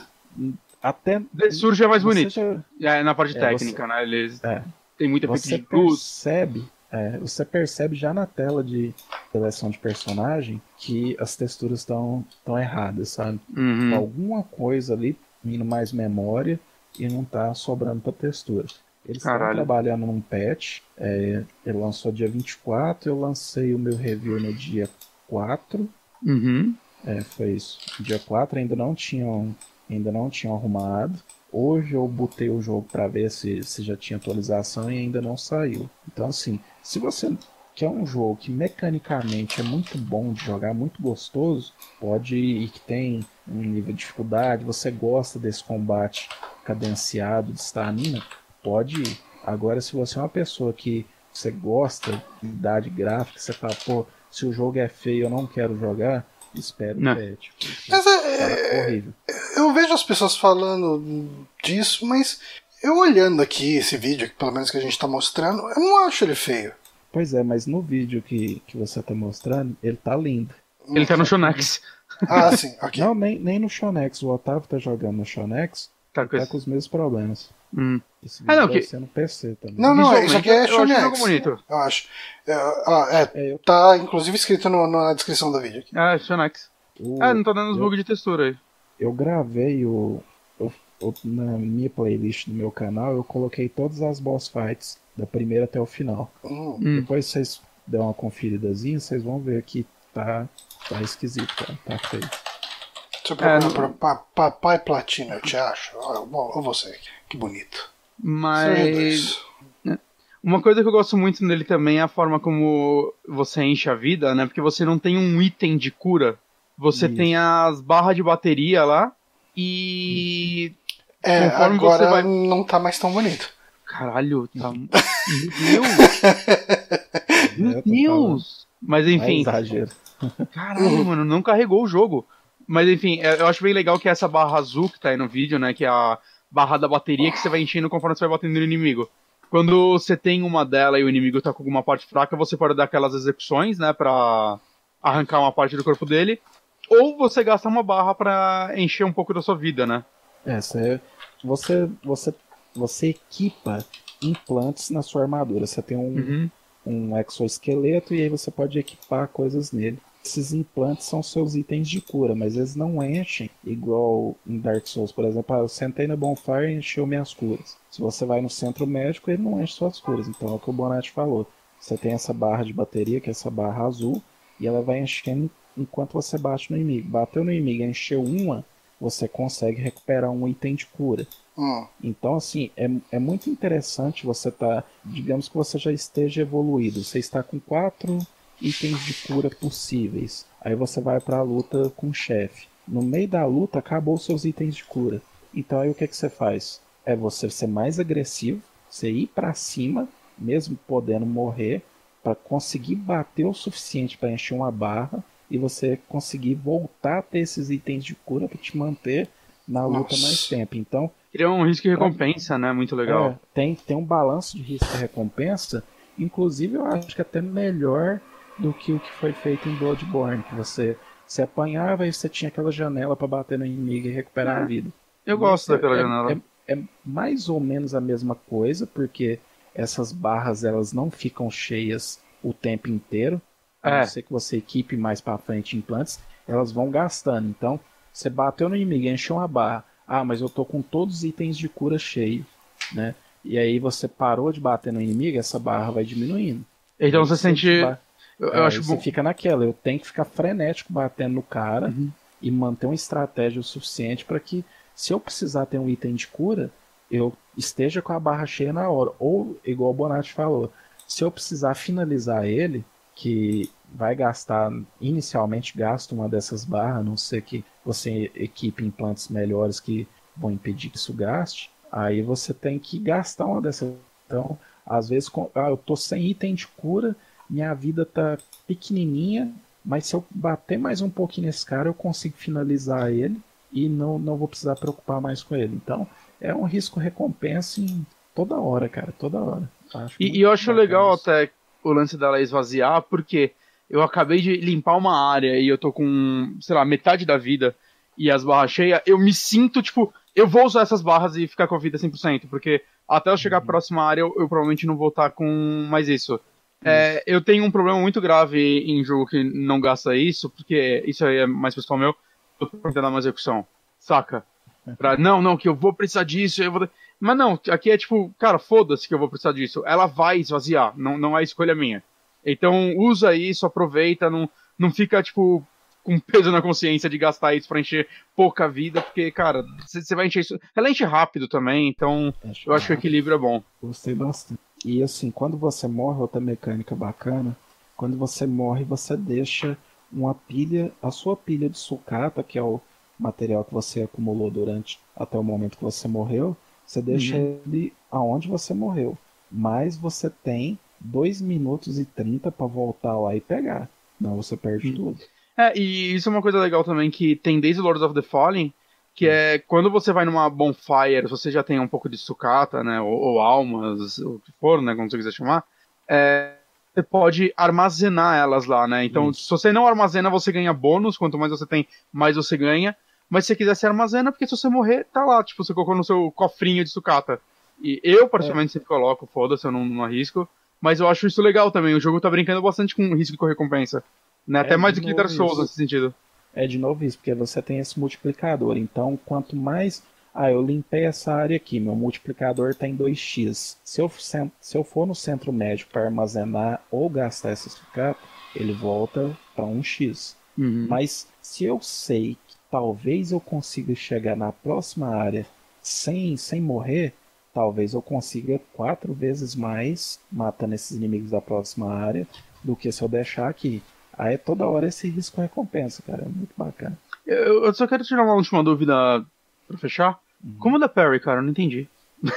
até. The Surge é mais você bonito. já- É, na parte É, técnica, né? Eles É. muito efeito Você percebe, é, você percebe já na tela de seleção de personagem que as texturas estão tão erradas, sabe? Uhum. Alguma coisa ali indo mais memória e não tá sobrando pra textura. Eles estão trabalhando num patch, é, ele lançou dia 24, eu lancei o meu review no dia 4, Uhum. é, foi isso. Dia 4 ainda não tinham, ainda não tinham arrumado. Hoje eu botei o jogo para ver se, se já tinha atualização e ainda não saiu. Então assim, se você quer um jogo que mecanicamente é muito bom de jogar, muito gostoso, pode ir que tem um nível de dificuldade, você gosta desse combate cadenciado de stamina, pode ir. Agora se você é uma pessoa que você gosta de idade gráfica, você fala, pô, se o jogo é feio eu não quero jogar, espera o Não. patch. porque Mas é, é, horrível. eu vejo as pessoas falando disso, mas eu olhando aqui esse vídeo, pelo menos que a gente tá mostrando, eu não acho ele feio. Pois é, mas no vídeo que, que você tá mostrando, ele tá lindo. Ele tá no Shonex. Ah, sim, ok. Não, nem, nem no Shonex. O Otávio tá jogando no Shonex, Tá com tá com os mesmos problemas. Hum. Esse Ah, vídeo não, que- ser no PC também. Não, não, isso aqui é Visualmente, eu acho Shonex. bonito. Eu acho. É, ah, é, É, eu, tá inclusive escrito no- na descrição do vídeo aqui. É, Shonex. o- Ah, não tá dando os eu- bugs de textura aí. eu gravei o, o- Na minha playlist do meu canal, eu coloquei todas as boss fights, da primeira até o final. Hum. Hum. Depois vocês dão uma conferidazinha, vocês vão ver que tá, tá esquisito, tá, tá feio. Você procura É, não- pa- Papai Platina, eu te acho. Ou você aqui. Que bonito. Mas. dois. Uma coisa que eu gosto muito nele também é a forma como você enche a vida, né? Porque você não tem um item de cura. Você Isso. tem as barras de bateria lá e. É, Conforme agora você vai- não tá mais tão bonito. Caralho, tá. Meu Deus! Meu É, Deus! Mas falando. É enfim. exagero. Caralho, mano, não carregou o jogo. Mas enfim, é, eu acho bem legal que essa barra azul que tá aí no vídeo, né? Que é a barra da bateria que você vai enchendo conforme você vai batendo no inimigo. Quando você tem uma dela e o inimigo tá com alguma parte fraca, você pode dar aquelas execuções, né? Pra arrancar uma parte do corpo dele. Ou você gasta uma barra pra encher um pouco da sua vida, né? É, você, você, você, você equipa implantes na sua armadura. Você tem um, Uhum. um exoesqueleto e aí você pode equipar coisas nele. Esses implantes são seus itens de cura, mas eles não enchem igual em Dark Souls, por exemplo. Ah, eu sentei na Bonfire e encheu minhas curas. Se você vai no centro médico, ele não enche suas curas. Então é o que o Bonatti falou. Você tem essa barra de bateria, que é essa barra azul, e ela vai enchendo enquanto você bate no inimigo. Bateu no inimigo, encheu uma, você consegue recuperar um item de cura. Hum. Então, assim, é, é muito interessante você tá. Digamos que você já esteja evoluído. Você está com quatro itens de cura possíveis. Aí você vai para a luta com o chefe. No meio da luta, acabou os seus itens de cura. Então, aí o que, que você faz? É você ser mais agressivo, você ir para cima, mesmo podendo morrer, para conseguir bater o suficiente para encher uma barra e você conseguir voltar a ter esses itens de cura para te manter na luta Nossa. mais tempo. Então, Cria um risco e recompensa, né? Muito legal. é, tem, tem um balanço de risco e recompensa, inclusive eu acho que até melhor do que o que foi feito em Bloodborne, que você se apanhava e você tinha aquela janela para bater no inimigo e recuperar a vida. Eu gosto Isso daquela é, janela. É, é mais ou menos a mesma coisa, porque essas barras elas não ficam cheias o tempo inteiro. A É. não ser que você equipe mais para frente implantes, elas vão gastando. Então, você bateu no inimigo, encheu uma barra. Ah, mas eu tô com todos os itens de cura cheio, né? E aí você parou de bater no inimigo, essa barra vai diminuindo. Então Aí você sente. Eu, é, eu aí acho você bom. fica naquela, eu tenho que ficar frenético batendo no cara Uhum. e manter uma estratégia o suficiente para que, se eu precisar ter um item de cura, eu esteja com a barra cheia na hora. Ou, igual o Bonatti falou, se eu precisar finalizar ele, que vai gastar, inicialmente gasta uma dessas barras, a não ser que você equipe implantes melhores que vão impedir que isso gaste, aí você tem que gastar uma dessas. Então, às vezes, ah, eu tô sem item de cura, minha vida tá pequenininha, mas se eu bater mais um pouquinho nesse cara, eu consigo finalizar ele e não, não vou precisar preocupar mais com ele. Então, é um risco-recompensa em toda hora, cara, toda hora. Acho e, e, eu acho legal isso. até o lance dela esvaziar, porque eu acabei de limpar uma área e eu tô com, sei lá, metade da vida e as barras cheias, eu me sinto, tipo, eu vou usar essas barras e ficar com a vida 100%, porque até eu chegar uhum. à próxima área, eu, eu, provavelmente não vou estar com mais isso. É, eu tenho um problema muito grave em jogo que não gasta isso, porque isso aí é mais pessoal meu, eu tô tentando uma execução, saca? Pra, não, não, que eu vou precisar disso, eu vou... Mas não, aqui é tipo, cara, foda-se que eu vou precisar disso. Ela vai esvaziar, não, não é escolha minha. Então usa isso, aproveita, não, não fica, tipo, com peso na consciência de gastar isso pra encher pouca vida, porque, cara, você vai encher isso. Ela enche rápido também, então eu acho que o equilíbrio é bom. Gostei bastante. E assim, quando você morre, outra mecânica bacana, quando você morre, você deixa uma pilha, a sua pilha de sucata, que é o material que você acumulou durante até o momento que você morreu, você deixa uhum. ele aonde você morreu. Mas você tem 2 minutos e 30 para voltar lá e pegar. Não, você perde uhum. tudo. É, e isso é uma coisa legal também que tem desde Lords of the Fallen, que é quando você vai numa bonfire, você já tem um pouco de sucata, né, ou, ou almas, o que for, né, como você quiser chamar, é, você pode armazenar elas lá, né? Então, Isso. se você não armazena, você ganha bônus, quanto mais você tem, mais você ganha. Mas se você quiser, você armazena, porque se você morrer, tá lá, tipo, você colocou no seu cofrinho de sucata. E eu, particularmente, é. sempre coloco, foda-se, eu não, não arrisco. Mas eu acho isso legal também, o jogo tá brincando bastante com risco com recompensa. Né? Até é mais do que Dark Souls nesse sentido. É de novo isso, porque você tem esse multiplicador. Então, quanto mais. Ah, eu limpei essa área aqui, meu multiplicador está em 2x. Se eu, se eu for no centro médio para armazenar ou gastar essa sucata, ele volta para 1x. Uhum. Mas se eu sei talvez eu consiga chegar na próxima área sem, sem morrer, talvez eu consiga quatro vezes mais matando esses inimigos da próxima área do que se eu deixar aqui. Aí é toda hora esse risco recompensa, cara. É muito bacana. Eu, eu só quero tirar uma última dúvida pra fechar. Uhum. Como da Perry, cara? Eu não entendi.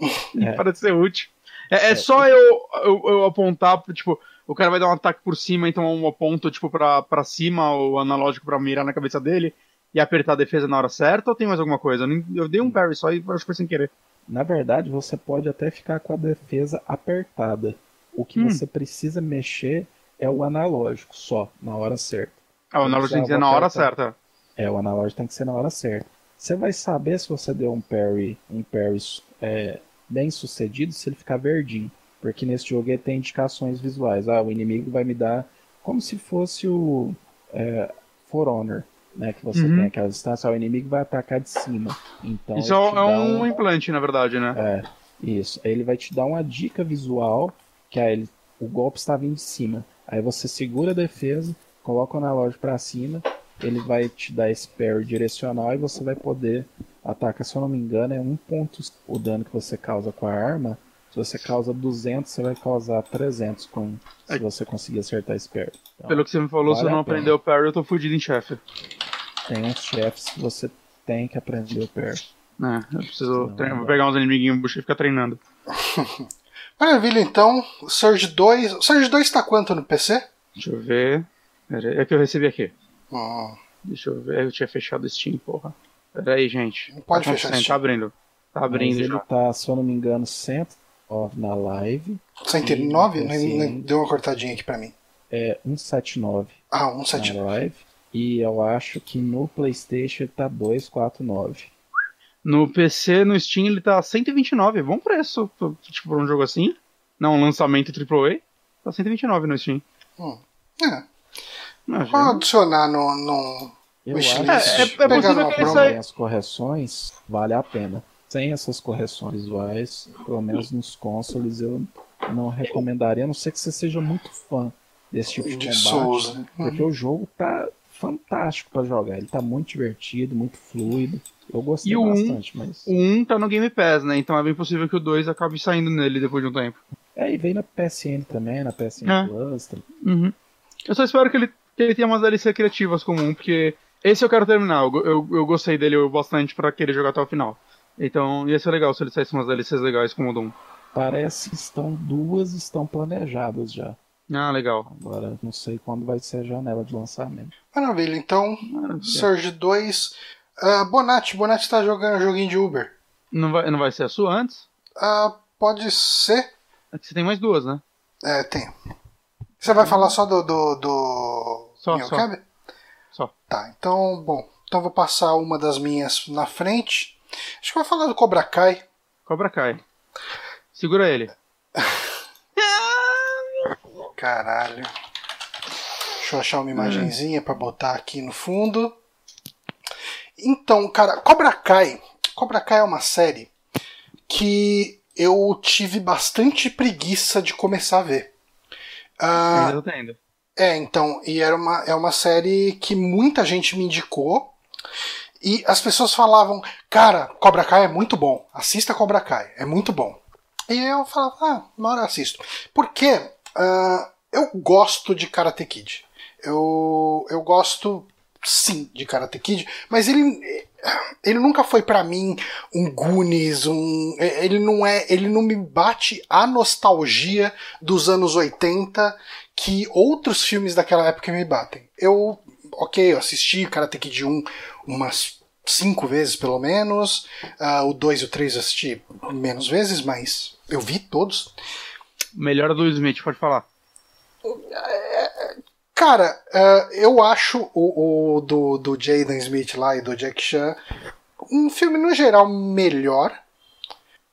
é. Parece ser útil. É, é, é só eu, eu, eu, apontar, tipo, o cara vai dar um ataque por cima, então eu aponto, tipo, pra, pra cima, o analógico pra mirar na cabeça dele e apertar a defesa na hora certa, ou tem mais alguma coisa? Eu, dei um parry só e acho que foi sem querer. Na verdade, você pode até ficar com a defesa apertada. O que hum. você precisa mexer é o analógico só, na hora certa. Ah, o analógico tem que ser na hora certa. É, o analógico tem que ser na hora certa. Você vai saber se você deu um parry, um parry é, bem sucedido se ele ficar verdinho. Porque nesse jogo ele tem indicações visuais. Ah, o inimigo vai me dar como se fosse o é, For Honor, né? Que você uhum. tem aquela distância, o inimigo vai atacar de cima. Então, isso é um, um implante, na verdade, né? É, isso. Aí ele vai te dar uma dica visual que é ele, o golpe está vindo de cima. Aí você segura a defesa, coloca o analógico para cima, ele vai te dar esse parry direcional e você vai poder atacar. Se eu não me engano, é um ponto o dano que você causa com a arma. Se você causa 200, você vai causar 300 com, se você conseguir acertar esse parry. Então, Pelo que você me falou, vale se eu não aprender o parry, eu tô fudido em chefe. Tem uns chefes que você tem que aprender o parry. É, eu preciso treinar, vou pegar uns inimiguinhos e ficar treinando. Maravilha, então. Surge 2. O Surge 2 tá quanto no PC? Deixa eu ver. É que eu recebi aqui. Oh. Deixa eu ver. Eu tinha fechado o Steam, porra. Pera aí, gente. Não pode tá fechar Steam. Tá abrindo. Tá abrindo Mas ele já. tá, se eu não me engano, 109 na live. 109? Não, deu uma cortadinha aqui pra mim. É 179. Ah, 179. Na live. E eu acho que no PlayStation ele tá 249. No PC, no Steam, ele tá 129. Bom preço, tipo, pra um jogo assim. Não, um lançamento AAA. Tá 129 no Steam. Hum. É. Vou adicionar no, no eu acho é, é, é possível que sai... as correções vale a pena. Sem essas correções visuais, pelo menos nos consoles, eu não recomendaria, a não ser que você seja muito fã desse tipo de, de combate. Souza. Porque uhum. o jogo tá fantástico pra jogar. Ele tá muito divertido, muito fluido. Eu gostei E o um- bastante, mas. O 1 tá no Game Pass, né? Então é bem possível que o 2 acabe saindo nele depois de um tempo. É, e vem na PSN também, na PSN É. Plus. tá- Uhum. Eu só espero que ele, que ele tenha umas DLC criativas comum, porque esse eu quero terminar. Eu, eu, eu gostei dele o bastante pra querer jogar até o final. Então ia ser legal se ele saísse umas DLCs legais como o Doom. Parece que estão duas estão planejadas já. Ah, legal. Agora não sei quando vai ser a janela de lançamento. Maravilha, então, Maravilha. Surge 2. Ah, Bonatti, Bonatti tá jogando joguinho de Uber. Não vai, não vai ser a sua antes? Ah, pode ser. É que você tem mais duas, né? É, tem. Você vai falar só do. do, do... Só, só. Cab? Só. Tá, então, bom. Então vou passar uma das minhas na frente. Acho que eu vou falar do Cobra Kai. Cobra Kai. Segura ele. Caralho. Deixa eu achar uma imagenzinha pra botar aqui no fundo. Então, cara, Cobra Kai. Cobra Kai é uma série que eu tive bastante preguiça de começar a ver. Ah, tendo. é, então, e era uma, é uma série que muita gente me indicou. E as pessoas falavam, cara, Cobra Kai é muito bom. Assista Cobra Kai, é muito bom. E eu falava, ah, uma hora eu assisto. Porque ah, eu gosto de Karate Kid. Eu, eu gosto, sim, de Karate Kid, mas ele, ele nunca foi pra mim um Goonies, um, ele não é, ele não me bate a nostalgia dos anos 80 que outros filmes daquela época me batem. Eu, ok, eu assisti Karate Kid 1 umas cinco vezes pelo menos, ah, o 2 e o 3 eu assisti menos vezes, mas eu vi todos. Melhor do Will Smith, pode falar. Cara, ah, eu acho o, o do, do Jaden Smith lá e do Jack Chan um filme no geral melhor,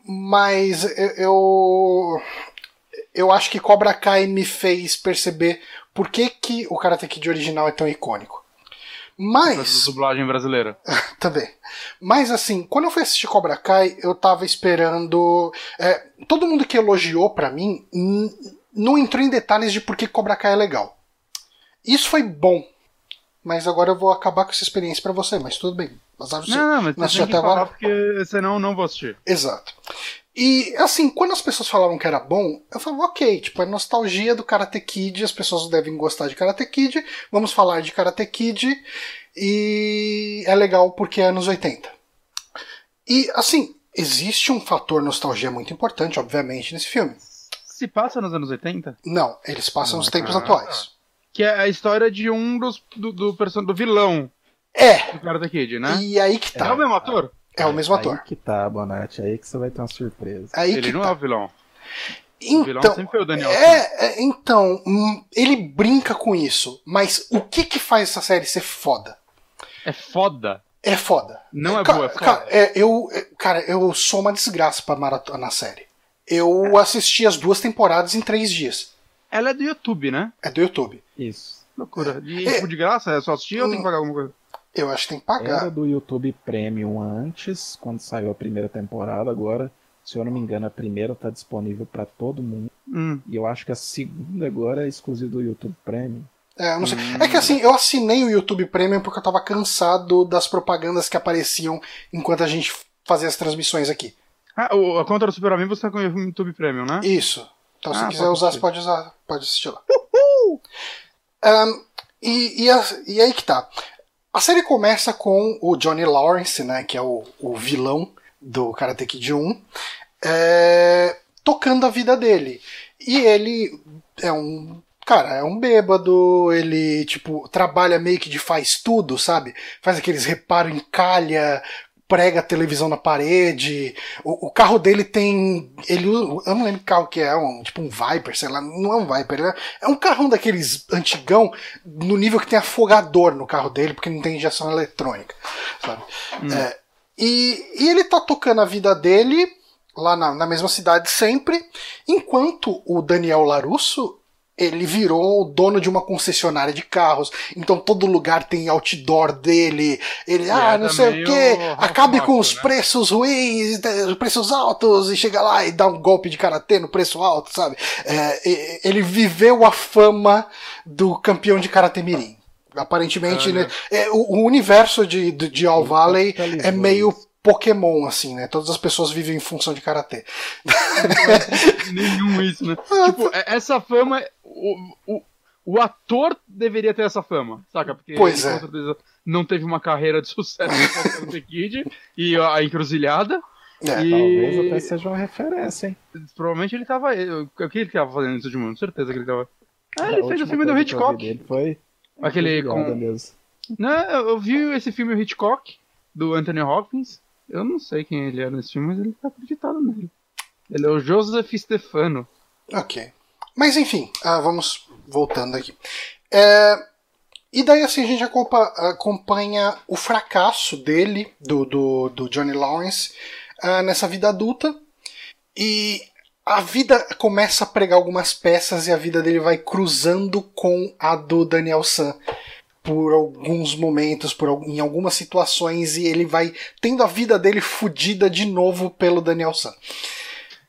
mas eu, eu eu acho que Cobra Kai me fez perceber por que, que o Karate Kid original é tão icônico. Mas dublagem brasileira. também. Mas assim, quando eu fui assistir Cobra Kai, eu tava esperando. é, todo mundo que elogiou pra mim não entrou em detalhes de por que Cobra Kai é legal. Isso foi bom. Mas agora eu vou acabar com essa experiência pra você, mas tudo bem. Seu. Não, não, mas você tem que até falar agora? porque senão eu não vou assistir. Exato. E assim, quando as pessoas falavam que era bom, eu falava, ok, tipo, é nostalgia do Karate Kid, as pessoas devem gostar de Karate Kid, vamos falar de Karate Kid, e é legal porque é anos 80. E assim, existe um fator nostalgia muito importante, obviamente, nesse filme. Se passa nos anos 80, Não, eles passam nos tempos ah, atuais. que é a história de um dos do, do, do vilão É, do Karate Kid, né? e aí que É tá. o mesmo ator? É o mesmo ator. Aí que tá, Bonatti. Aí que você vai ter uma surpresa. Aí Ele que não tá. é o vilão. O vilão Então, sempre foi o Daniel. É, é, então, hum, ele brinca com isso, mas o que que faz essa série ser foda? É foda. É foda. Não é Ca- boa, é ca- foda. é, eu, é, cara, eu sou uma desgraça pra maratona série. Eu assisti as duas temporadas em três dias. Ela é do YouTube, né? É do YouTube. Isso. Loucura. E É. tipo, de graça? É só assistir ou tem que pagar alguma coisa? Eu acho que tem que pagar. Era do YouTube Premium antes, quando saiu a primeira temporada. Agora, se eu não me engano, a primeira tá disponível pra todo mundo. Hum. E eu acho que a segunda agora é exclusiva do YouTube Premium. É, eu não sei. É que assim, eu assinei o YouTube Premium porque eu tava cansado das propagandas que apareciam enquanto a gente fazia as transmissões aqui. Ah, o- a conta do Super Amigo você tá com o YouTube Premium, né? Isso. Então, se Ah, quiser pode usar, você pode usar, pode assistir lá. Ahn, e, e, a- e aí que tá. A série começa com o Johnny Lawrence, né, que é o, o vilão do Karate Kid 1, é, tocando a vida dele. E ele é um. Cara, é um bêbado, ele, tipo, trabalha meio que de faz tudo, sabe? Faz aqueles reparos em calha, prega a televisão na parede. O, o carro dele tem. Ele, eu não lembro que carro que é, um, tipo um Viper, sei lá, não é um Viper, é, é um carrão daqueles antigão, no nível que tem afogador no carro dele, porque não tem injeção eletrônica, sabe? É, e, e ele tá tocando a vida dele lá na, na mesma cidade sempre, enquanto o Daniel Larusso ele virou o dono de uma concessionária de carros. Então todo lugar tem outdoor dele. Ele, ah, não sei o que, acabe com os né? preços ruins, os preços altos, e chega lá e dá um golpe de karatê no preço alto, sabe? É, ele viveu a fama do campeão de karatê mirim. Aparentemente, Ah, né, é, o, o universo de, de, de All Valley é meio. Pokémon, assim, né? Todas as pessoas vivem em função de karatê. Nenhum isso, né? Tipo, é- essa fama. O, o, o ator deveria ter essa fama, saca? Porque Pois ele, é. com certeza não teve uma carreira de sucesso com o Karate Kid e a encruzilhada. É. E Talvez até seja uma referência, hein? provavelmente ele tava. O que ele tava fazendo nesse último ano? Certeza que ele tava. Ah, A ele fez o filme do Hitchcock. Dele foi Aquele com- mesmo. Não, eu eu vi esse filme o Hitchcock, do Anthony Hopkins. Eu não sei quem ele é nesse filme, mas ele tá acreditado nele. Ele é o Joseph Stefano. Ok. Mas enfim, ah, vamos voltando aqui. É, e daí assim a gente acompa- acompanha o fracasso dele, do, do, do Johnny Lawrence, ah, nessa vida adulta. E a vida começa a pregar algumas peças e a vida dele vai cruzando com a do Daniel San por alguns momentos, por, em algumas situações, e ele vai tendo a vida dele fudida de novo pelo Daniel San.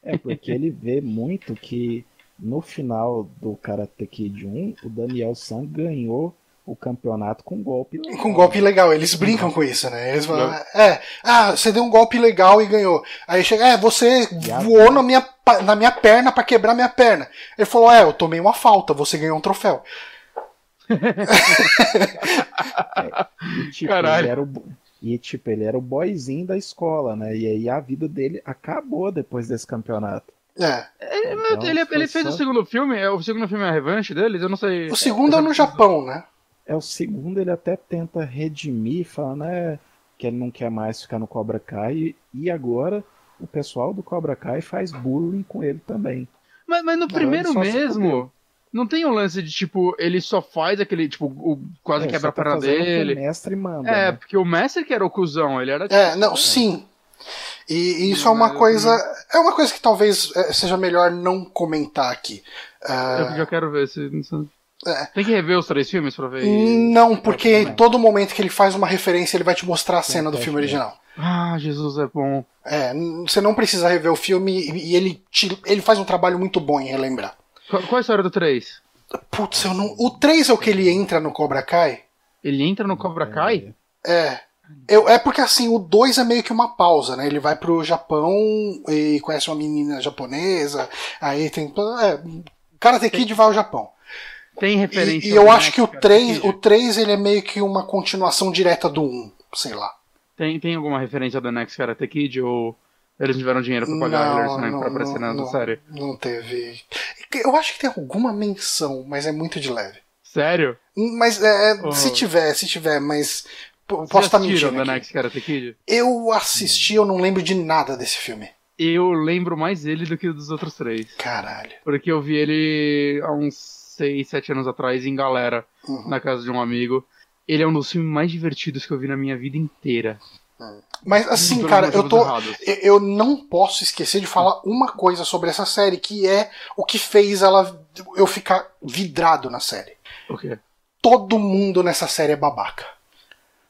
É, porque ele vê muito que no final do Karate Kid 1, o Daniel San ganhou o campeonato com golpe. legal. Com um golpe legal, eles brincam com isso, né? Eles falam, é, ah, você deu um golpe legal e ganhou. Aí chega, é, você voou na minha, na minha perna pra quebrar minha perna. Ele falou, é, eu tomei uma falta, você ganhou um troféu. E, tipo, Caralho. ele era o, e tipo, ele era o boyzinho da escola, né? E aí a vida dele acabou depois desse campeonato. É. Então, ele ele fez só- o segundo filme? É, o segundo filme é a revanche deles? Eu não sei. O segundo é no Japão, né? É o segundo, ele até tenta redimir, falando é, que ele não quer mais ficar no Cobra Kai. E, agora o pessoal do Cobra Kai faz bullying com ele também. Mas, mas no primeiro ele se mesmo, não tem um lance de tipo, ele só faz aquele, tipo, o, quase É, quebra a tá perna dele. O mestre manda. É, né? porque o mestre que era o cuzão, ele era É, não, sim. E, e isso é uma Mas- coisa. É uma coisa que talvez é, seja melhor não comentar aqui. Ah, Eu já quero ver se. É. Tem que rever os três filmes pra ver. não, porque também. todo momento que ele faz uma referência, ele vai te mostrar a cena do filme original. Ah, Jesus é bom. É, você não precisa rever o filme e, ele, te- ele faz um trabalho muito bom em relembrar. Qual, qual a história do 3? Putz, eu não. O 3 é o que ele entra no Cobra Kai? Ele entra no Cobra Kai? É. Eu, é porque assim, o 2 é meio que uma pausa, né? Ele vai pro Japão e conhece uma menina japonesa, aí tem. É, Karate Kid vai ao Japão. Tem E, referência. e eu ao acho que o Karate 3, Kid? o 3 ele é meio que uma continuação direta do 1, sei lá. Tem, tem alguma referência do Next Karate Kid ou eles tiveram dinheiro pra pagar Não, a Hilary Swank não, pra aparecer na não. série? Não teve. Eu acho que tem alguma menção, mas é muito de leve. Sério? Mas é, Oh. se tiver, se tiver, mas. Posso estar mentindo. Aqui. Next Karate Kid? Eu assisti, eu não lembro de nada desse filme. Eu lembro mais ele do que dos outros três. Caralho. Porque eu vi ele há uns 6, 7 anos atrás em galera, Uhum. na casa de um amigo. Ele é um dos filmes mais divertidos que eu vi na minha vida inteira. Mas assim, cara, eu tô. errados. eu- Eu não posso esquecer de falar uma coisa sobre essa série, que é o que fez ela eu ficar vidrado na série. O quê? Todo mundo nessa série é babaca.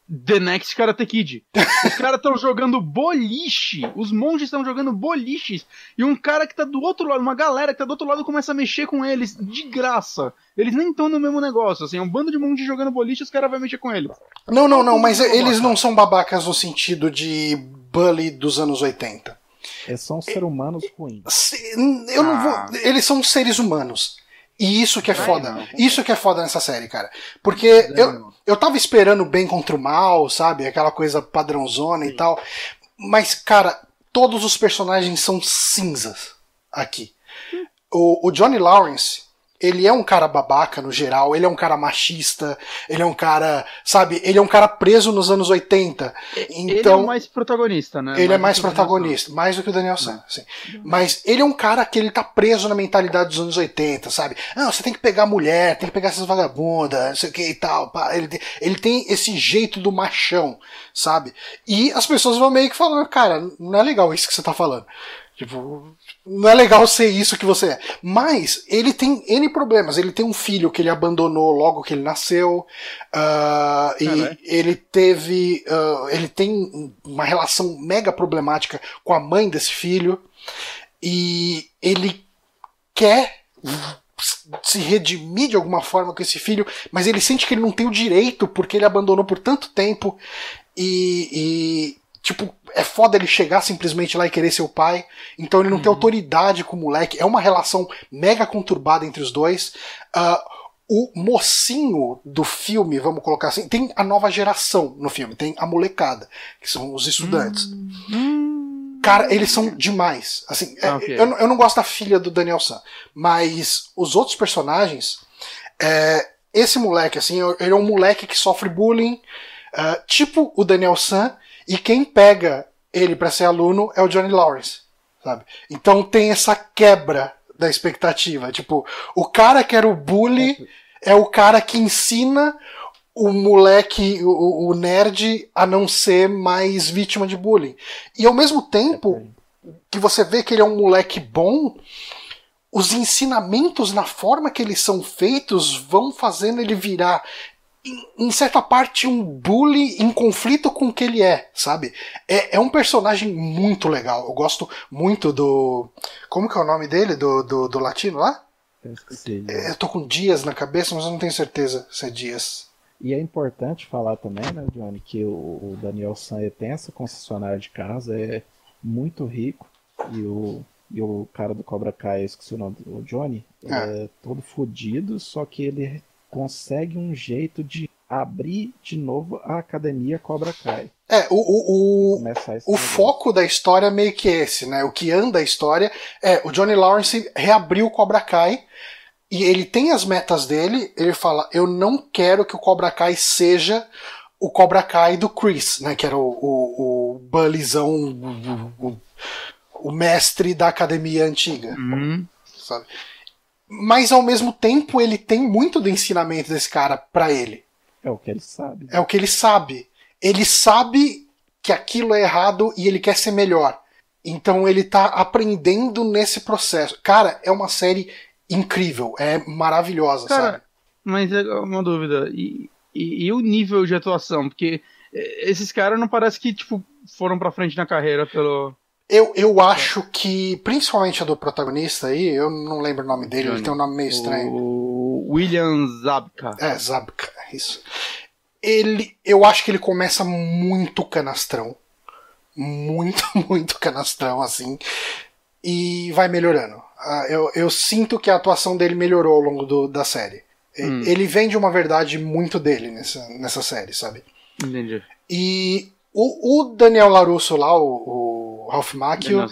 The Next Karate Kid. Os caras estão jogando boliche. Os monges estão jogando boliches. E um cara que tá do outro lado, uma galera que tá do outro lado começa a mexer com eles de graça. Eles nem estão no mesmo negócio. Assim, é um bando de monges jogando boliche os caras vão mexer com eles. Não, não, não, mas eles não são babacas no sentido de bully dos anos 80. Eles são seres humanos ruins. Eu não Ah. vou. Eles são seres humanos. E isso que é foda. Isso que é foda nessa série, cara. Porque eu, eu tava esperando o bem contra o mal, sabe? Aquela coisa padrãozona e tal. Mas, cara, todos os personagens são cinzas aqui. O, o Johnny Lawrence, ele é um cara babaca no geral, ele é um cara machista, ele é um cara, sabe? Ele é um cara preso nos anos 80. ele é Então. o mais protagonista, né? Ele é mais que o protagonista, mais do que o Daniel San. sim. Mas ele é um cara que ele tá preso na mentalidade dos anos 80, sabe? Não, você tem que pegar mulher, tem que pegar essas vagabundas, não sei o que e tal. Ele, ele tem esse jeito do machão, sabe? E as pessoas vão meio que falando, cara, não é legal isso que você tá falando. Tipo, não é legal ser isso que você é. Mas ele tem N problemas. Ele tem um filho que ele abandonou logo que ele nasceu. ah, e ele teve. ah, ele tem uma relação mega problemática com a mãe desse filho. E ele quer se redimir de alguma forma com esse filho, mas ele sente que ele não tem o direito porque ele abandonou por tanto tempo e, e tipo, é foda ele chegar simplesmente lá e querer ser o pai, então ele não uhum. tem autoridade com o moleque, é uma relação mega conturbada entre os dois. Uh, o mocinho do filme, vamos colocar assim, tem a nova geração no filme, tem a molecada, que são os estudantes. Hum. Cara, eles são demais. Assim, é, okay. eu, eu, não gosto da filha do Daniel San, mas os outros personagens, é, esse moleque, assim, ele é um moleque que sofre bullying, uh, tipo o Daniel San, e quem pega ele para ser aluno é o Johnny Lawrence, sabe? Então tem essa quebra da expectativa. Tipo, o cara que era o bully é o cara que ensina o moleque, o, o nerd, a não ser mais vítima de bullying. E ao mesmo tempo que você vê que ele é um moleque bom, os ensinamentos na forma que eles são feitos vão fazendo ele virar em, certa parte, um bully em conflito com o que ele é, sabe? É, é um personagem muito legal. Eu gosto muito do. Como que é o nome dele? Do, do, do latino lá? Eu esqueci. É, eu tô com Dias na cabeça, mas eu não tenho certeza se é Dias. E é importante falar também, né, Johnny, que o, o Daniel San tem essa concessionária de casa, é muito rico, e o, e o cara do Cobra Kai, esqueci o nome, o Johnny, é. é todo fodido, só que ele consegue um jeito de abrir de novo a academia Cobra Kai. É, o, o, o, o foco da história é meio que esse, né? O que anda a história é o Johnny Lawrence reabriu o Cobra Kai e ele tem as metas dele, ele fala, eu não quero que o Cobra Kai seja o Cobra Kai do Chris, né? Que era o, o, o Bullyzão, o, o, o mestre da academia antiga. Uhum. Sabe? Mas ao mesmo tempo ele tem muito do ensinamento desse cara para ele. É o que ele sabe. É o que ele sabe. Ele sabe que aquilo é errado e ele quer ser melhor. Então ele tá aprendendo nesse processo. Cara, é uma série incrível, é maravilhosa, cara, sabe? Mas é uma dúvida. E, e, e, o nível de atuação? Porque esses caras não parece que, tipo, foram pra frente na carreira pelo. Eu, eu acho que, principalmente a do protagonista aí, eu não lembro o nome dele, ele tem um nome meio estranho. O William Zabka. É, Zabka, isso. Ele, eu acho que ele começa muito canastrão. Muito, muito canastrão, assim. E vai melhorando. Ah, eu, eu sinto que a atuação dele melhorou ao longo do, da série. Hum. Ele vende uma verdade muito dele nessa, nessa série, sabe? Entendi. E o, o Daniel Larusso lá, o, o Ralph Macchio,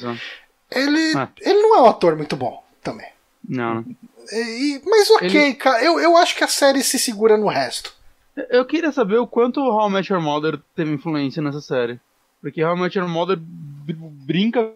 ele, ah. ele não é um ator muito bom também. Não. E, mas ok, ele... cara, eu, eu acho que a série se segura no resto. Eu queria saber o quanto o How I Met Your Mother teve influência nessa série. Porque How I Met Your Mother brinca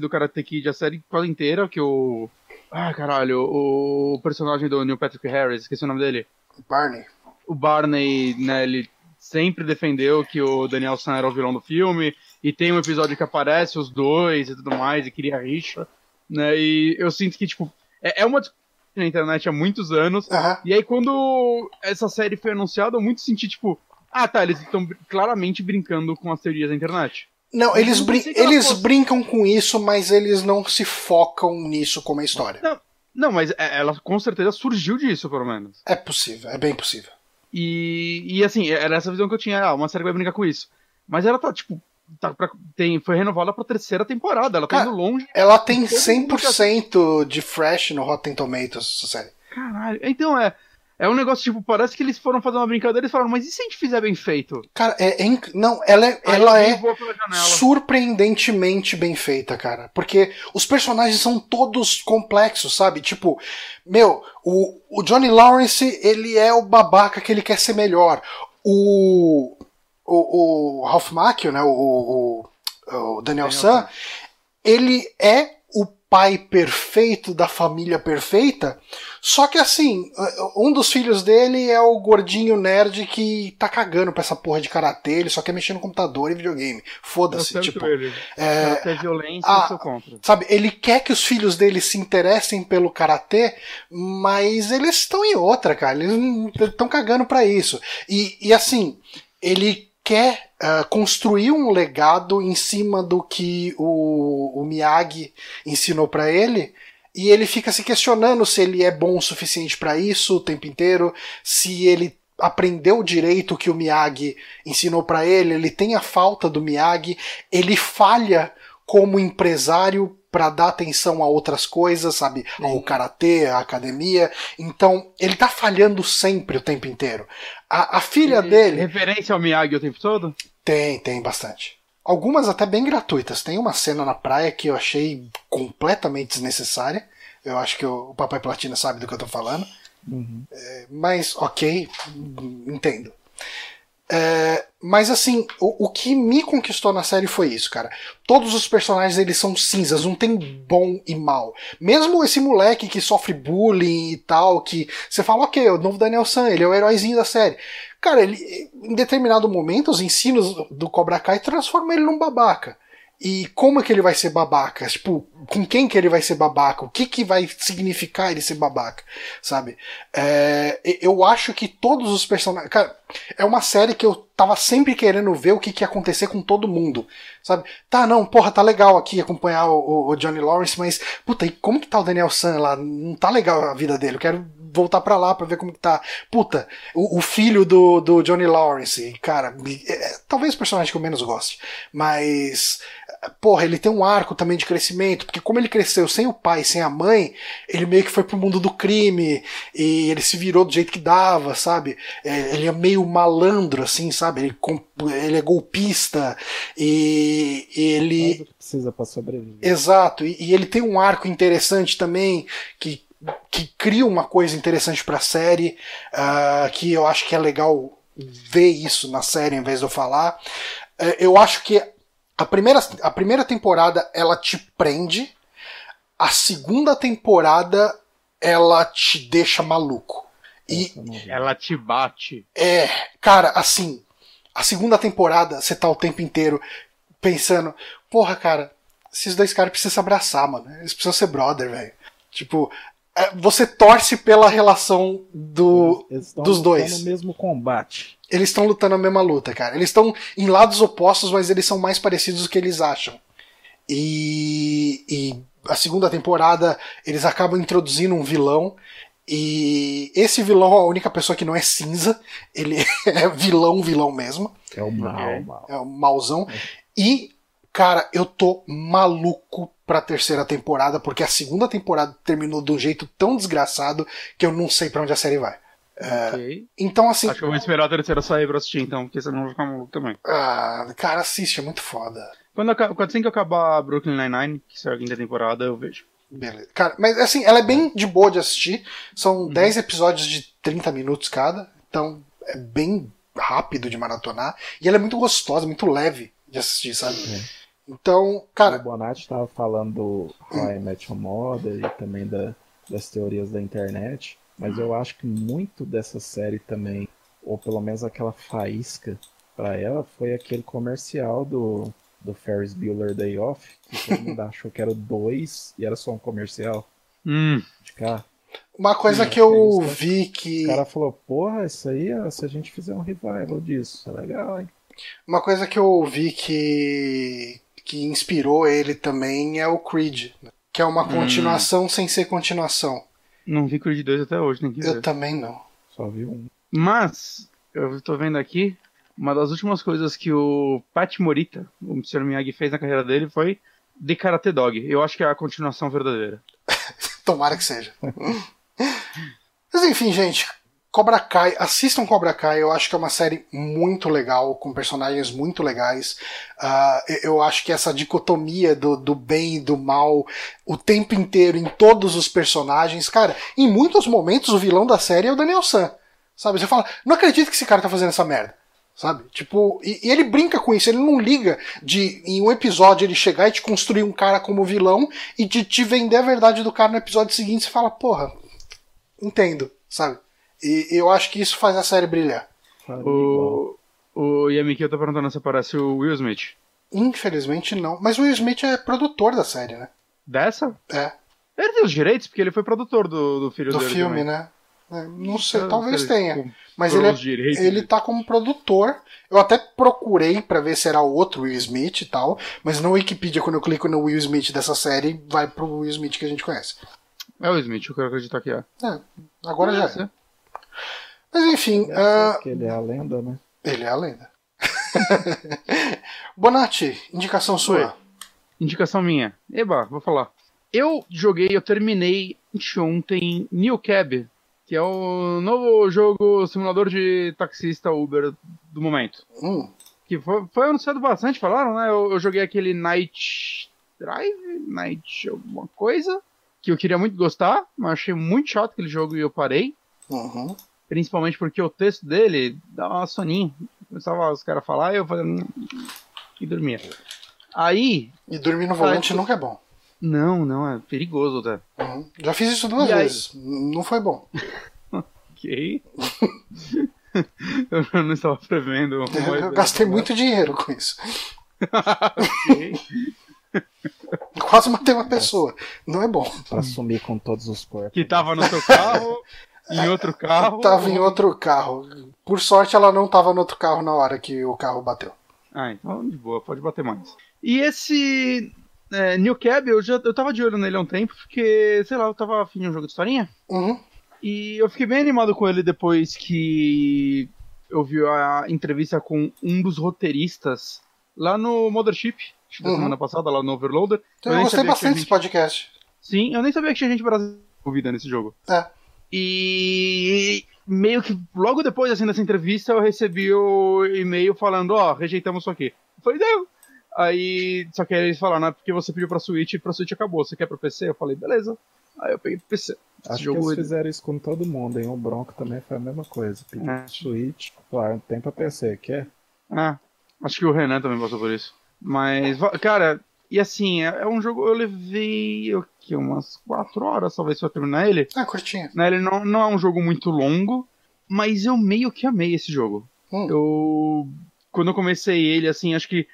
do Karate Kid a série quase inteira, que o... Ah, caralho, o personagem do Neil Patrick Harris, esqueci o nome dele. Barney. O Barney, né, ele sempre defendeu que o Daniel San era o vilão do filme, e tem um episódio que aparece os dois e tudo mais, e cria rixa, né? E eu sinto que, tipo, é, é uma discussão na internet há muitos anos, uhum. e aí quando essa série foi anunciada, eu muito senti, tipo, ah tá, eles estão claramente brincando com as teorias da internet. Não, eles, brin eles fosse... brincam com isso, mas eles não se focam nisso como a história. Não, não, mas é, ela com certeza surgiu disso, pelo menos. É possível, é bem possível. E, e assim, era essa visão que eu tinha, ah, uma série vai brincar com isso. Mas ela tá, tipo, tá pra, tem, foi renovada pra terceira temporada, ela tá Cara, indo longe. Ela tem 100% de fresh no Rotten Tomatoes, essa série. Caralho, então é. É um negócio, tipo, parece que eles foram fazer uma brincadeira e falaram, mas e se a gente fizer bem feito? Cara, é, é não, ela é, ela é surpreendentemente bem feita, cara. Porque os personagens são todos complexos, sabe? Tipo, meu, o, o Johnny Lawrence, ele é o babaca que ele quer ser melhor. O, o, o Ralph Macchio, né, o, o, o Daniel, Daniel San, ele é o pai perfeito da família perfeita, só que assim, um dos filhos dele é o gordinho nerd que tá cagando pra essa porra de karatê, ele só quer mexer no computador e videogame. Foda-se, tipo. Ele. É, violência, a, eu sou contra. Sabe, ele quer que os filhos dele se interessem pelo karatê, mas eles estão em outra, cara. Eles estão cagando para isso. E, e assim, ele quer uh, construir um legado em cima do que o, o Miyagi ensinou para ele E ele fica se questionando se ele é bom o suficiente para isso o tempo inteiro, se ele aprendeu direito o que o Miyagi ensinou para ele, ele tem a falta do Miyagi, ele falha como empresário para dar atenção a outras coisas, sabe? Ao karatê, à academia. Então, ele tá falhando sempre o tempo inteiro. A, a filha E dele. Referência ao Miyagi o tempo todo? Tem, tem bastante. Algumas até bem gratuitas. Tem uma cena na praia que eu achei completamente desnecessária. Eu acho que o, o Papai Platina sabe do que eu tô falando. Uhum. Mas, ok, entendo. É, mas assim, o, o que me conquistou na série foi isso, cara. Todos os personagens eles são cinzas, não tem bom e mal. Mesmo esse moleque que sofre bullying e tal, que você fala, ok, é o novo Daniel San, ele é o heróizinho da série. Cara, ele, em determinado momento, os ensinos do Cobra Kai transformam ele num babaca. E como é que ele vai ser babaca? Tipo, com quem que ele vai ser babaca? O que que vai significar ele ser babaca? Sabe? É, eu acho que todos os personagens. Cara, é uma série que eu tava sempre querendo ver o que, que ia acontecer com todo mundo. Sabe? Tá, não, porra, tá legal aqui acompanhar o, o Johnny Lawrence, mas, puta, e como que tá o Daniel San lá? Não tá legal a vida dele. Eu quero voltar pra lá pra ver como que tá. Puta, o, o filho do, do Johnny Lawrence, cara, é, talvez o personagem que eu menos goste, mas porra, ele tem um arco também de crescimento, porque como ele cresceu sem o pai, sem a mãe, ele meio que foi pro mundo do crime, e ele se virou do jeito que dava, sabe? É, ele é meio malandro, assim, sabe? Ele, ele é golpista, e, ele. Que precisa pra sobreviver. Exato, e, e ele tem um arco interessante também, que, que cria uma coisa interessante pra série, uh, que eu acho que é legal ver isso na série em vez de eu falar. Uh, eu acho que a primeira, a primeira temporada ela te prende, a segunda temporada ela te deixa maluco. E ela te bate. É, cara, assim, a segunda temporada você tá o tempo inteiro pensando, porra, cara, esses dois caras precisam se abraçar, mano. Eles precisam ser brother, velho. Tipo, você torce pela relação do, dos dois. no mesmo combate. Eles estão lutando a mesma luta, cara. Eles estão em lados opostos, mas eles são mais parecidos do que eles acham. E, e a segunda temporada eles acabam introduzindo um vilão. E esse vilão é a única pessoa que não é cinza. Ele é vilão, vilão mesmo. É o mal. É, é o mauzão. E, cara, eu tô maluco pra terceira temporada, porque a segunda temporada terminou de um jeito tão desgraçado que eu não sei para onde a série vai. Okay. É, então, assim. Acho que eu vou esperar a terceira sair pra assistir, então, porque senão eu vou ficar maluco também. Ah, cara, assiste, é muito foda. Quando, quando assim que acabar Brooklyn Nine-Nine, que será a quinta temporada, eu vejo. Beleza. Cara, mas assim, ela é bem de boa de assistir. São uhum. 10 episódios de 30 minutos cada. Então é bem rápido de maratonar. E ela é muito gostosa, muito leve de assistir, sabe? É. Então, cara. O Bonatti estava falando do How I Met Your Mother e também da, das teorias da internet. Mas eu acho que muito dessa série também, ou pelo menos aquela faísca para ela, foi aquele comercial do, do Ferris Bueller Day Off, que todo mundo achou que era dois e era só um comercial hum. de carro. Uma coisa que eu vi que. O cara falou, porra, isso aí, se a gente fizer um revival disso, é legal, hein? Uma coisa que eu vi que. Que inspirou ele também é o Creed, que é uma continuação hum. sem ser continuação. Não vi Creed 2 até hoje, nem quis Eu ver. também não. Só vi um. Mas, eu tô vendo aqui, uma das últimas coisas que o Pat Morita, o Mr. Miyagi, fez na carreira dele foi The Karate Dog. Eu acho que é a continuação verdadeira. Tomara que seja. Mas enfim, gente, Cobra Kai, assistam Cobra Kai, eu acho que é uma série muito legal, com personagens muito legais. Uh, eu acho que essa dicotomia do, do bem e do mal o tempo inteiro em todos os personagens, cara, em muitos momentos o vilão da série é o Daniel San. Sabe? Você fala, não acredito que esse cara tá fazendo essa merda. Sabe? Tipo, e, e, ele brinca com isso, ele não liga de em um episódio ele chegar e te construir um cara como vilão e de te vender a verdade do cara no episódio seguinte você fala, porra, entendo, sabe? E eu acho que isso faz a série brilhar. O, o Yamiki tá perguntando se aparece o Will Smith. Infelizmente não. Mas o Will Smith é produtor da série, né? Dessa? É. Ele tem os direitos, porque ele foi produtor do, do filho do dele. Do filme, também. né? É, não sei, talvez tenha. Mas ele, é, ele tá como produtor. Eu até procurei para ver se era outro Will Smith e tal, mas no Wikipedia, quando eu clico no Will Smith dessa série, vai pro Will Smith que a gente conhece. É o Smith, eu quero acreditar que é. É, agora já Deve é. Mas enfim, ah, ele é a lenda, né? ele é a lenda. Bonatti, indicação sua. Indicação minha. Eba, vou falar. Eu joguei, eu terminei ontem New Cab, que é o novo jogo simulador de taxista Uber do momento. Hum, Que foi, foi anunciado bastante, falaram, né? Eu, eu joguei aquele Night Drive, Night alguma coisa, que eu queria muito gostar, mas achei muito chato aquele jogo e eu parei. Uhum. Principalmente porque o texto dele dava uma soninha. Começava os caras a falar e eu fazia... "Hum", E dormia. Aí... E dormir no volante Ah, nunca é bom. Não, não, é perigoso até. Uhum. Já fiz isso duas E aí? vezes. Não foi bom. Ok. eu não estava prevendo. uma Eu gastei muito dinheiro com isso. Ok. Quase matei uma pessoa. Não é bom. Pra sumir com todos os corpos. Que tava no seu carro, em outro carro. Tava em outro carro. Por sorte, ela não tava no outro carro na hora que o carro bateu. Ah, então de boa, pode bater mais. E esse é, New Cab, eu já eu tava de olho nele há um tempo, porque, sei lá, eu tava afim de um jogo de historinha. Uhum. E eu fiquei bem animado com ele depois que eu vi a entrevista com um dos roteiristas lá no Mothership, acho que da Uhum. semana passada, lá no Overloader. Então, eu nem gostei bastante desse gente- podcast. Sim, eu nem sabia que tinha gente brasileira envolvida nesse jogo. É. E meio que logo depois assim dessa entrevista eu recebi o e-mail falando, ó, rejeitamos isso aqui. Eu falei, não. Aí, só que aí eles falaram, é porque você pediu pra Switch e pra Switch acabou. Você quer pra PC? Eu falei, beleza. Aí eu peguei pro PC. Esse Acho jogo que eles ele- fizeram isso com todo mundo, hein? O Bronco também foi a mesma coisa. Pediu É. Switch, claro, tem pra PC, quer? Ah, acho que o Renan também passou por isso. Mas, cara, e assim, é, é um jogo, eu levei o quê? umas 4 horas talvez pra terminar ele. Ah, curtinho. né? Ele não, não é um jogo muito longo, mas eu meio que amei esse jogo. Hum. Eu. Quando eu comecei ele, assim, acho que.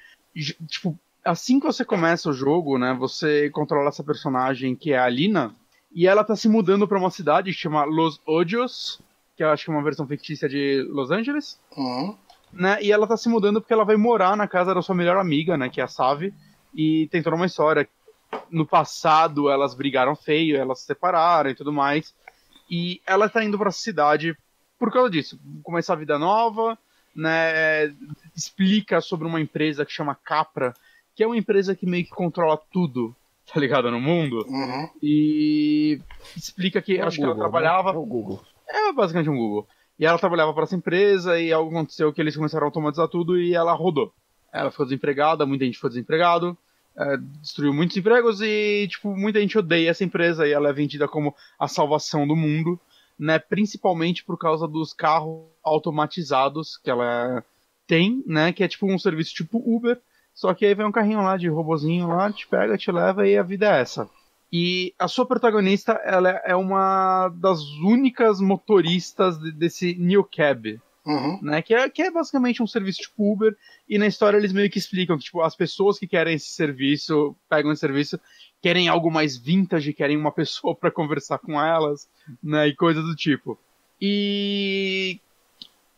Tipo, assim que você começa o jogo, né? Você controla essa personagem que é a Alina. E ela tá se mudando pra uma cidade que chama Los Odios, que eu acho que é uma versão fictícia de Los Angeles Uhum. né? E ela tá se mudando porque ela vai morar na casa da sua melhor amiga, né? Que é a Save. E tem toda uma história. No passado elas brigaram feio, elas se separaram e tudo mais. E ela tá indo pra cidade por causa disso. Começar a vida nova, né? Explica sobre uma empresa que chama Capra, que é uma empresa que meio que controla tudo, tá ligado? No mundo. Uhum. E explica que É acho que ela Google, né? trabalhava. É o Google. É basicamente um Google. E ela trabalhava para essa empresa e algo aconteceu que eles começaram a automatizar tudo e ela rodou. Ela ficou desempregada, muita gente ficou desempregado, é, destruiu muitos empregos e, tipo, muita gente odeia essa empresa e ela é vendida como a salvação do mundo, né? Principalmente por causa dos carros automatizados que ela tem, né? Que é tipo um serviço tipo Uber, só que aí vem um carrinho lá de robozinho lá, te pega, te leva e a vida é essa. E a sua protagonista, ela é uma das únicas motoristas de- desse New Cab, Uhum. né? Que é, que é basicamente um serviço tipo Uber. E na história eles meio que explicam que, tipo, as pessoas que querem esse serviço, pegam esse serviço, querem algo mais vintage, querem uma pessoa para conversar com elas, né? E coisas do tipo. E.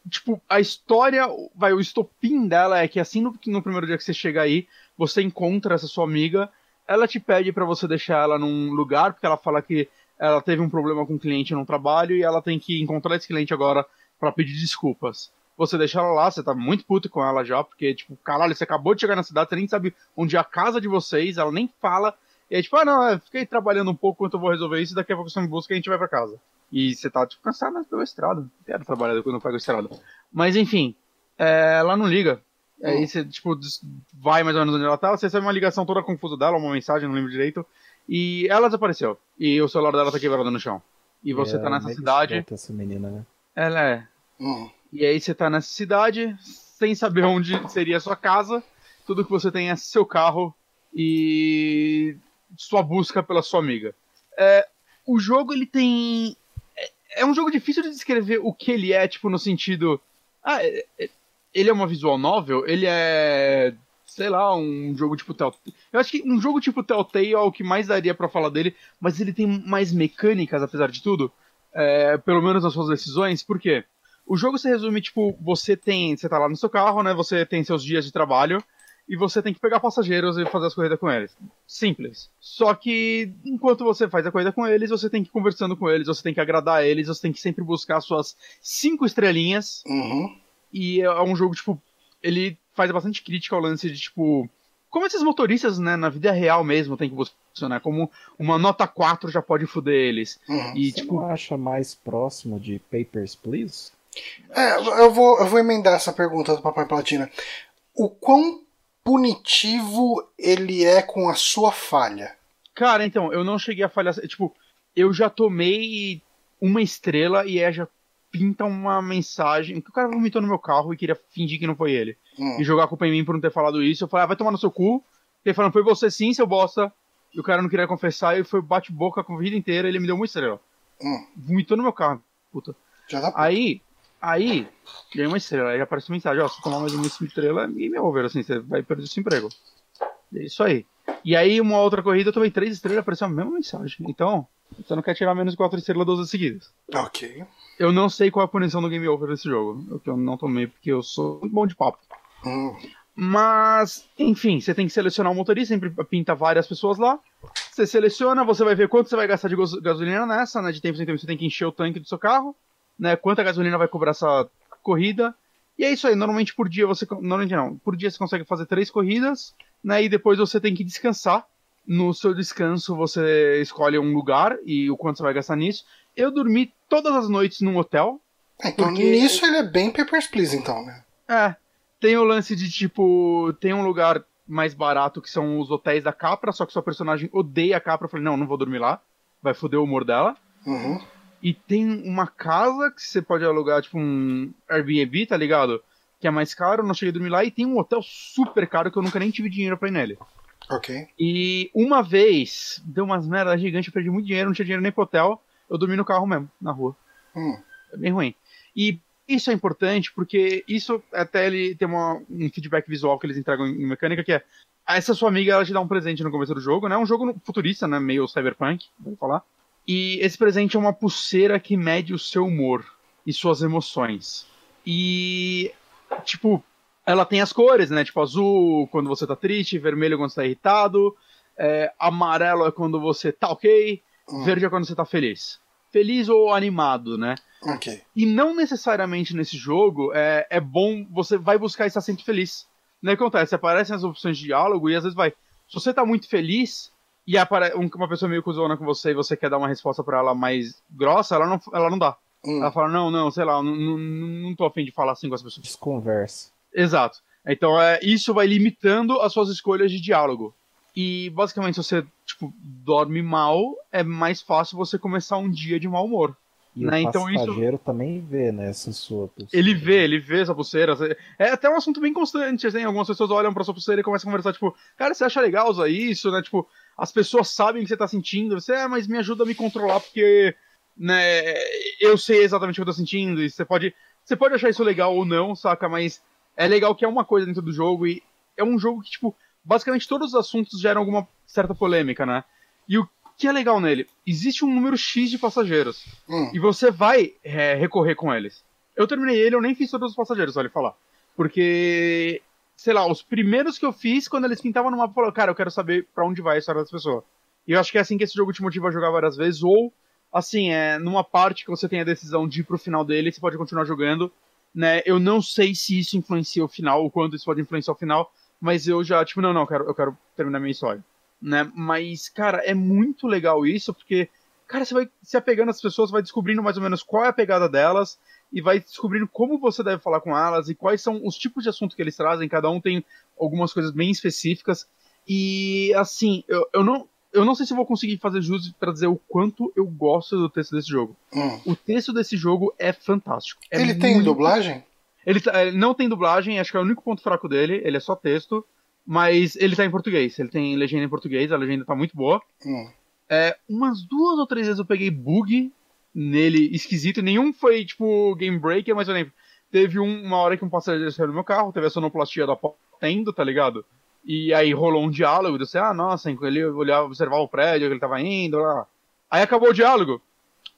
Tipo, a história, vai, o estopim dela é que assim no, no primeiro dia que você chega aí, você encontra essa sua amiga, ela te pede para você deixar ela num lugar, porque ela fala que ela teve um problema com um cliente no trabalho e ela tem que encontrar esse cliente agora pra pedir desculpas. Você deixa ela lá, você tá muito puto com ela já, porque, tipo, caralho, você acabou de chegar na cidade, você nem sabe onde é a casa de vocês, ela nem fala. E aí, tipo, ah, não, é, fiquei trabalhando um pouco enquanto eu vou resolver isso, e daqui a pouco você me busca e a gente vai pra casa. E você tá, tipo, cansado, mas pegou estrada. Quero trabalhar quando eu pego estrada. Mas, enfim, é, ela não liga. Aí você, tipo, vai mais ou menos onde ela tá, você recebe uma ligação toda confusa dela, uma mensagem, não lembro direito. E ela desapareceu. E o celular dela tá quebrado no chão. E você É tá nessa cidade. Essa menina, né? Ela é. Uhum. E aí você tá nessa cidade, sem saber onde seria a sua casa, tudo que você tem é seu carro e sua busca pela sua amiga. É, o jogo ele tem. É, é um jogo difícil de descrever o que ele é, tipo, no sentido. Ah, é- é- ele é uma visual novel? Ele é. Sei lá, um jogo tipo Telltale. Eu acho que um jogo tipo Telltale é o que mais daria pra falar dele, mas ele tem mais mecânicas, apesar de tudo. É, pelo menos nas suas decisões, por quê? O jogo se resume, tipo, você tem. Você tá lá no seu carro, né? Você tem seus dias de trabalho. e você tem que pegar passageiros e fazer as corridas com eles. Simples. Só que enquanto você faz a corrida com eles, você tem que ir conversando com eles, você tem que agradar eles, você tem que sempre buscar suas cinco estrelinhas. Uhum. E é um jogo, tipo, ele faz bastante crítica ao lance de, tipo, como esses motoristas, né, na vida real mesmo tem que funcionar, como uma nota 4 já pode foder eles. Uhum. E, Você tipo, não acha mais próximo de Papers, Please? É, eu vou, eu vou emendar essa pergunta do Papai Platina. O quão punitivo ele é com a sua falha? Cara, então, eu não cheguei a falhar. Tipo, eu já tomei uma estrela e aí já pinta uma mensagem que o cara vomitou no meu carro e queria fingir que não foi ele. Hum. E jogar a culpa em mim por não ter falado isso. Eu falei, ah, vai tomar no seu cu. Ele falando, foi você sim, seu bosta. E o cara não queria confessar e foi bate-boca com a vida inteira. Ele me deu uma estrela. Hum. Vomitou no meu carro. Puta. Aí, aí, ganhei uma estrela. Aí aparece mensagem, ó, se tomar mais uma estrela, game over, assim, você vai perder seu emprego. É isso aí. E aí, uma outra corrida, eu tomei três estrelas, apareceu a mesma mensagem. Então, você não quer tirar menos de quatro estrelas 12 seguidas. Ok. Eu não sei qual é a punição do game over desse jogo. O que eu não tomei, porque eu sou muito bom de papo. Hum. Mas, enfim, você tem que selecionar um motorista, sempre pinta várias pessoas lá. Você seleciona, você vai ver quanto você vai gastar de gasolina nessa, né? De tempo em tempo você tem que encher o tanque do seu carro, né? Quanta gasolina vai cobrar essa corrida. E é isso aí, normalmente por dia você. Normalmente não, por dia você consegue fazer três corridas, né? E depois você tem que descansar. No seu descanso você escolhe um lugar e o quanto você vai gastar nisso. Eu dormi todas as noites num hotel, Então Porque- nisso ele é bem Papers, Please, então, né? É. Tem o lance de tipo. Tem um lugar mais barato que são os hotéis da Capra, só que sua personagem odeia a Capra. Eu falei, não, não vou dormir lá. Vai foder o humor dela. Uhum. E tem uma casa que você pode alugar, tipo um Airbnb, tá ligado? Que é mais caro, não cheguei a dormir lá. E tem um hotel super caro que eu nunca nem tive dinheiro pra ir nele. Ok. E uma vez, deu umas merdas gigantes, eu perdi muito dinheiro, não tinha dinheiro nem pro hotel. Eu dormi no carro mesmo, na rua. Hum. É bem ruim. E isso é importante porque isso até ele tem uma- um feedback visual que eles entregam em mecânica que é essa sua amiga ela te dá um presente no começo do jogo, né? Um jogo futurista, né? Meio cyberpunk, vou falar. E esse presente é uma pulseira que mede o seu humor e suas emoções. E tipo, ela tem as cores, né? Tipo azul quando você tá triste, vermelho quando você tá irritado, é, amarelo é quando você tá ok, Hum. verde é quando você tá feliz. Feliz ou animado, né? Ok. E não necessariamente nesse jogo é, é bom, você vai buscar estar sempre feliz. Não é o que acontece, aparecem as opções de diálogo e às vezes vai. Se você tá muito feliz e apare- um- uma pessoa meio cuzona com você e você quer dar uma resposta pra ela mais grossa, ela não, ela não dá. Hum. Ela fala, não, não, sei lá, não, não, não tô afim de falar assim com as pessoas. Desconversa. Exato. Então é, isso vai limitando as suas escolhas de diálogo. E basicamente, se você tipo, dorme mal, é mais fácil você começar um dia de mau humor. E Né, o então isso- passageiro também vê nessa sua pulseira. Ele vê, ele vê essa pulseira. É até um assunto bem constante, assim. Algumas pessoas olham pra sua pulseira e começam a conversar, tipo, cara, você acha legal usar isso, né? Tipo, as pessoas sabem o que você tá sentindo. Você, é, mas me ajuda a me controlar, porque, né, eu sei exatamente o que eu tô sentindo. E você pode. Você pode achar isso legal ou não, saca? Mas é legal que é uma coisa dentro do jogo e é um jogo que, tipo, basicamente todos os assuntos geram alguma certa polêmica, né? E o que é legal nele? Existe um número X de passageiros. Hum. E você vai é, recorrer com eles. Eu terminei ele, eu nem fiz todos os passageiros, ele falar. Porque, sei lá, os primeiros que eu fiz, quando eles pintavam no mapa, eu falei, cara, eu quero saber pra onde vai a história dessa pessoa. E eu acho que é assim que esse jogo te motiva a jogar várias vezes, ou, assim, é numa parte que você tem a decisão de ir pro final dele, você pode continuar jogando, né? Eu não sei se isso influencia o final, ou quanto isso pode influenciar o final, mas eu já, tipo, não, não, eu quero, eu quero terminar minha história. Né? Mas, cara, é muito legal isso, porque cara, você vai se apegando às pessoas, vai descobrindo mais ou menos qual é a pegada delas e vai descobrindo como você deve falar com elas e quais são os tipos de assunto que eles trazem. Cada um tem algumas coisas bem específicas. E assim, eu, eu não. Eu não sei se eu vou conseguir fazer jus pra dizer o quanto eu gosto do texto desse jogo. Hum. O texto desse jogo é fantástico. É Ele tem muito- dublagem? Ele, tá- ele não tem dublagem, acho que é o único ponto fraco dele. Ele é só texto. Mas ele tá em português. Ele tem legenda em português, a legenda tá muito boa. Hum. É, umas duas ou três vezes eu peguei bug nele esquisito. Nenhum foi, tipo, game breaker, mas eu lembro. Teve um- uma hora que um passageiro saiu do meu carro, teve a sonoplastia da porta indo, tá ligado? E aí rolou um diálogo, disse, ah, nossa, ele olhava, observava o prédio que ele tava indo, lá. Aí acabou o diálogo.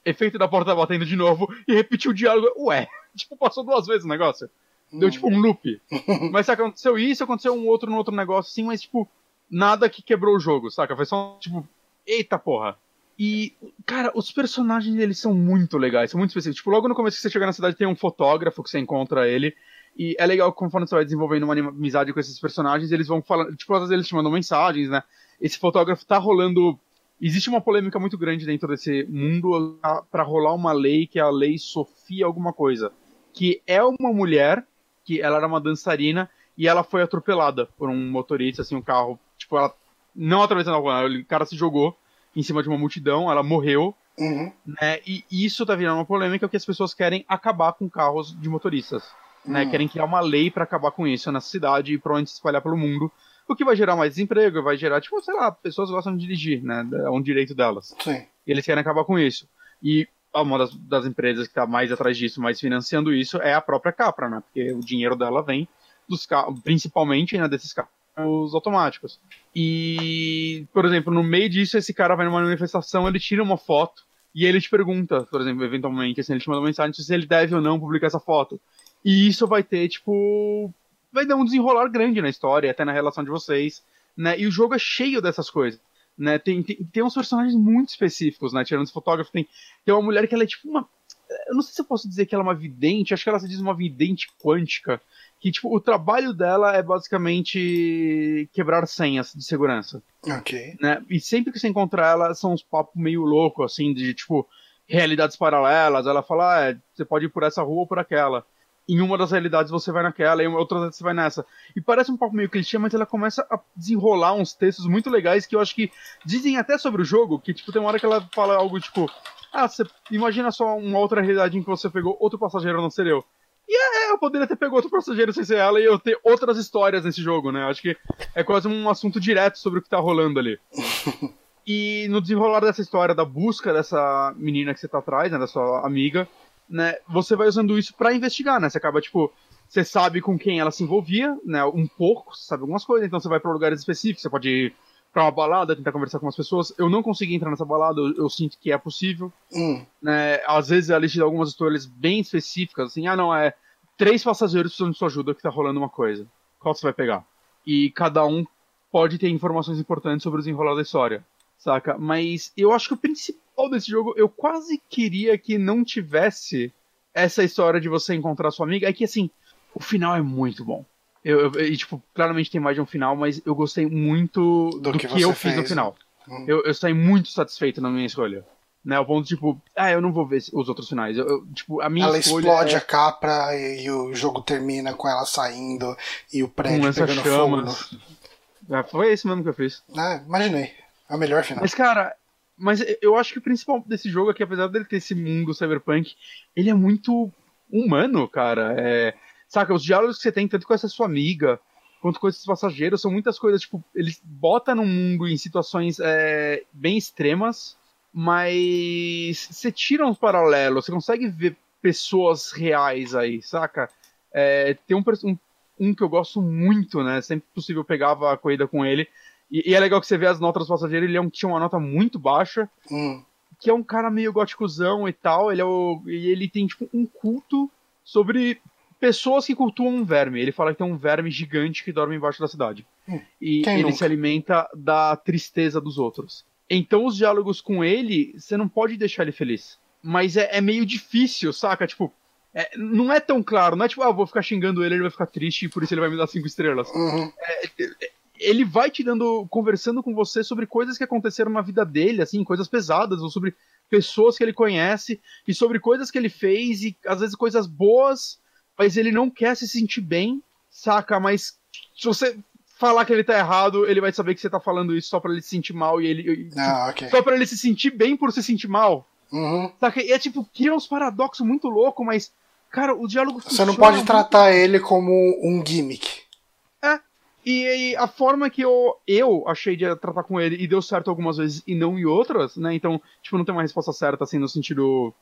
Efeito da porta batendo de novo e repetiu o diálogo. Ué, tipo, passou duas vezes o negócio. Deu tipo um loop. mas saca, aconteceu isso, aconteceu um outro no outro negócio assim, mas tipo, nada que quebrou o jogo, saca? Foi só tipo, eita porra. E, cara, os personagens deles são muito legais, são muito específicos. Tipo, logo no começo que você chega na cidade tem um fotógrafo que você encontra ele. E é legal conforme você vai desenvolvendo uma amizade com esses personagens, eles vão falando. Tipo, às vezes eles te mandam mensagens, né? Esse fotógrafo tá rolando. Existe uma polêmica muito grande dentro desse mundo para rolar uma lei que é a lei Sofia alguma coisa. Que é uma mulher, que ela era uma dançarina, e ela foi atropelada por um motorista, assim, um carro. Tipo, ela. Não atravessando a rua, o cara se jogou em cima de uma multidão, ela morreu. Uhum. Né, e isso tá virando uma polêmica que as pessoas querem acabar com carros de motoristas né? Hum. Querem criar uma lei para acabar com isso na cidade e provavelmente se espalhar pelo mundo. O que vai gerar mais desemprego, vai gerar, tipo, sei lá, pessoas gostam de dirigir, né? É um direito delas. Sim. E eles querem acabar com isso. E uma das, das empresas que está mais atrás disso, mais financiando isso, é a própria Capra, né? Porque o dinheiro dela vem dos carros, principalmente né, desses carros automáticos. E, por exemplo, no meio disso, esse cara vai numa manifestação, ele tira uma foto e ele te pergunta, por exemplo, eventualmente, assim, ele te manda uma mensagem se ele deve ou não publicar essa foto. E isso vai ter, tipo. Vai dar um desenrolar grande na história, até na relação de vocês. Né? E o jogo é cheio dessas coisas. Né? Tem, tem, tem uns personagens muito específicos, né? Tirando esse fotógrafo, tem, tem uma mulher que ela é tipo uma. Eu não sei se eu posso dizer que ela é uma vidente, acho que ela se diz uma vidente quântica. Que, tipo, o trabalho dela é basicamente quebrar senhas de segurança. Ok. Né? E sempre que você encontra ela, são uns papos meio loucos, assim, de, tipo, realidades paralelas. Ela fala, ah, é, você pode ir por essa rua ou por aquela em uma das realidades você vai naquela, em outra você vai nessa. E parece um pouco meio clichê, mas ela começa a desenrolar uns textos muito legais que eu acho que dizem até sobre o jogo, que tipo, tem uma hora que ela fala algo tipo, ah, você imagina só uma outra realidade em que você pegou outro passageiro, não ser eu. E é, eu poderia ter pegado outro passageiro sem ser ela e eu ter outras histórias nesse jogo, né? Acho que é quase um assunto direto sobre o que tá rolando ali. e no desenrolar dessa história, da busca dessa menina que você tá atrás, né, da sua amiga, né, você vai usando isso para investigar, né? Você acaba, tipo, você sabe com quem ela se envolvia, né? Um pouco, você sabe algumas coisas, então você vai para lugares específicos, você pode ir pra uma balada, tentar conversar com as pessoas. Eu não consegui entrar nessa balada, eu, eu sinto que é possível. Hum. Né? Às vezes ela te dá algumas histórias bem específicas, assim, ah não, é três passageiros precisam de sua ajuda que tá rolando uma coisa. Qual você vai pegar? E cada um pode ter informações importantes sobre o desenrolar da história saca? Mas eu acho que o principal desse jogo, eu quase queria que não tivesse essa história de você encontrar sua amiga. É que, assim, o final é muito bom. Eu, eu, e, tipo, claramente tem mais de um final, mas eu gostei muito do, do que, que eu fiz no final. Hum. Eu, eu saí muito satisfeito na minha escolha. Né, o ponto, tipo, ah, eu não vou ver os outros finais. Eu, eu tipo, a minha ela explode é... a capra e, e, o jogo termina com ela saindo e o prédio pegando chamas. fogo. No... É, foi esse mesmo que eu fiz. Ah, imaginei. É o melhor final. Mas, cara, mas eu acho que o principal desse jogo é que, apesar dele ter esse mundo cyberpunk, ele é muito humano, cara. É, saca, os diálogos que você tem, tanto com essa sua amiga, quanto com esses passageiros, são muitas coisas, tipo, eles botam no mundo em situações é, bem extremas, mas você tira uns paralelos, você consegue ver pessoas reais aí, saca? É, tem um, um, um, que eu gosto muito, né? Sempre possível pegava a corrida com ele, e, e, é legal que você vê as notas do passageiro, ele é um, tinha uma nota muito baixa, hum. que é um cara meio góticozão e tal, ele, é o, e ele tem tipo um culto sobre pessoas que cultuam um verme. Ele fala que tem um verme gigante que dorme embaixo da cidade. Hum. E Quem ele nunca? se alimenta da tristeza dos outros. Então os diálogos com ele, você não pode deixar ele feliz. Mas é, é meio difícil, saca? Tipo, é, não é tão claro, não é tipo, ah, vou ficar xingando ele, ele vai ficar triste e por isso ele vai me dar cinco estrelas. Uhum. É, é ele vai te dando, conversando com você sobre coisas que aconteceram na vida dele, assim, coisas pesadas, ou sobre pessoas que ele conhece, e sobre coisas que ele fez, e às vezes coisas boas, mas ele não quer se sentir bem, saca? Mas se você falar que ele tá errado, ele vai saber que você tá falando isso só para ele se sentir mal, e ele. Ah, okay. Só para ele se sentir bem por se sentir mal. Uhum. Saca? E é tipo, cria uns paradoxos muito loucos, mas. Cara, o diálogo Você não pode tratar ele como um gimmick. E, a forma que eu, eu achei de tratar com ele e deu certo algumas vezes e não em outras, né? Então, tipo, não tem uma resposta certa, assim, no sentido.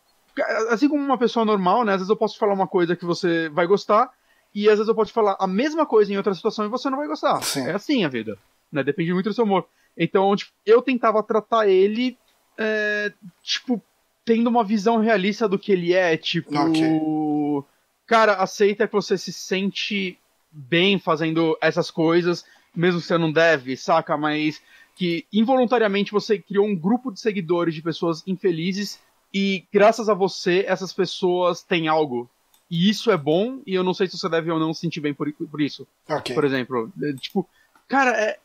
Assim como uma pessoa normal, né? Às vezes eu posso falar uma coisa que você vai gostar, e às vezes eu posso falar a mesma coisa em outra situação e você não vai gostar. Sim. É assim a vida. Né? Depende muito do seu humor. Então, tipo, eu tentava tratar ele, é, tipo, tendo uma visão realista do que ele é, tipo. Okay cara, aceita que você se sente bem fazendo essas coisas, mesmo que você não deve, saca? Mas que involuntariamente você criou um grupo de seguidores de pessoas infelizes e graças a você essas pessoas têm algo. E isso é bom e eu não sei se você deve ou não se sentir bem por, por isso. Ok. Por exemplo, É, tipo, cara, é-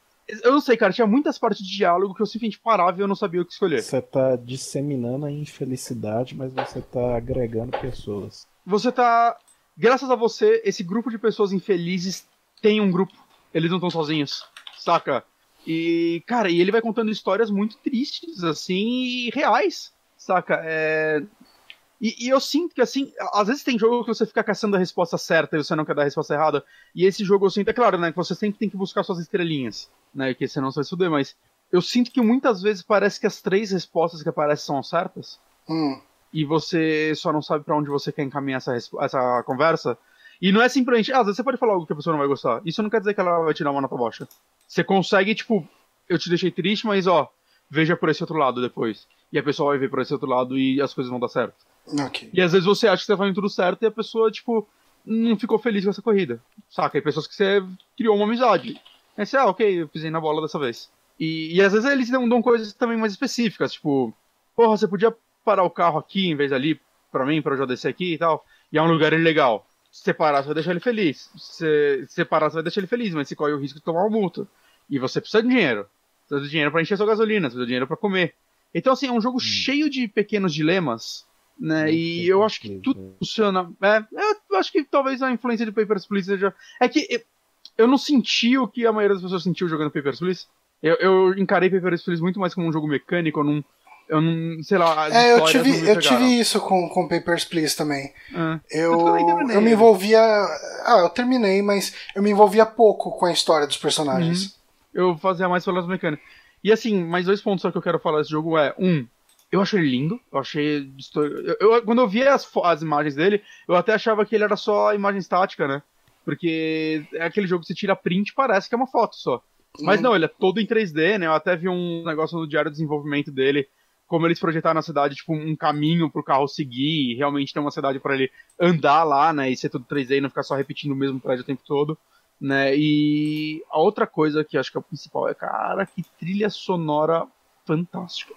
eu não sei, cara, tinha muitas partes de diálogo que eu simplesmente parava e eu não sabia o que escolher. Você tá disseminando a infelicidade, mas você tá agregando pessoas. Você tá. Graças a você, esse grupo de pessoas infelizes tem um grupo. Eles não estão sozinhos, saca? E, cara, e ele vai contando histórias muito tristes, assim, e reais, saca? É. E, e eu sinto que, assim, às vezes tem jogo que você fica caçando a resposta certa e você não quer dar a resposta errada. E esse jogo eu sinto, é claro, né, que você sempre tem que buscar suas estrelinhas, né, que senão você vai fuder, mas eu sinto que muitas vezes parece que as três respostas que aparecem são as certas Hum, e você só não sabe pra onde você quer encaminhar essa, essa conversa. E não é simplesmente, ah, às vezes você pode falar algo que a pessoa não vai gostar. Isso não quer dizer que ela vai te dar uma nota baixa. Você consegue, tipo, eu te deixei triste, mas ó, veja por esse outro lado depois. E a pessoa vai ver por esse outro lado e as coisas vão dar certo. ok. E às vezes você acha que você tá fazendo tudo certo e a pessoa, tipo, não ficou feliz com essa corrida. Saca? E pessoas que você criou uma amizade. Aí você, ah, ok, eu pisei na bola dessa vez. E, e às vezes eles dão, dão coisas também mais específicas, tipo, porra, você podia parar o carro aqui em vez ali pra mim, pra eu já descer aqui e tal. E é um lugar ilegal. Se você parar, você vai deixar ele feliz. Se se você você vai deixar ele feliz, mas você corre o risco de tomar uma multa. E você precisa de dinheiro. Precisa de dinheiro pra encher sua gasolina, precisa de dinheiro pra comer. Então, assim, é um jogo cheio de pequenos dilemas, né? E eu acho que tudo funciona. É, eu acho que talvez a influência de Papers, Please seja. É que eu- eu não senti o que a maioria das pessoas sentiu jogando Papers, Please. Eu, eu encarei Papers, Please muito mais como um jogo mecânico, eu não. Eu não. Sei lá, as É, eu tive, me eu tive isso com, com Papers, Please também. É. Eu, Eu eu me né? envolvia. Ah, eu terminei, mas eu me envolvia pouco com a história dos personagens. eu fazia mais pelas mecânicas. E assim, mais dois pontos só que eu quero falar desse jogo é, um, eu achei ele lindo, eu achei... Eu, eu- quando eu via as, as imagens dele, eu até achava que ele era só imagem estática, né? Porque é aquele jogo que você tira print e parece que é uma foto só. Mas Uhum. não, ele é todo em 3D, né? Eu até vi um negócio no diário de desenvolvimento dele, como eles projetaram na cidade, tipo, um caminho pro carro seguir, e realmente ter uma cidade pra ele andar lá, né? E ser tudo 3D e não ficar só repetindo o mesmo prédio o tempo todo, né? E a outra coisa que acho que é o principal é, cara, que trilha sonora fantástica.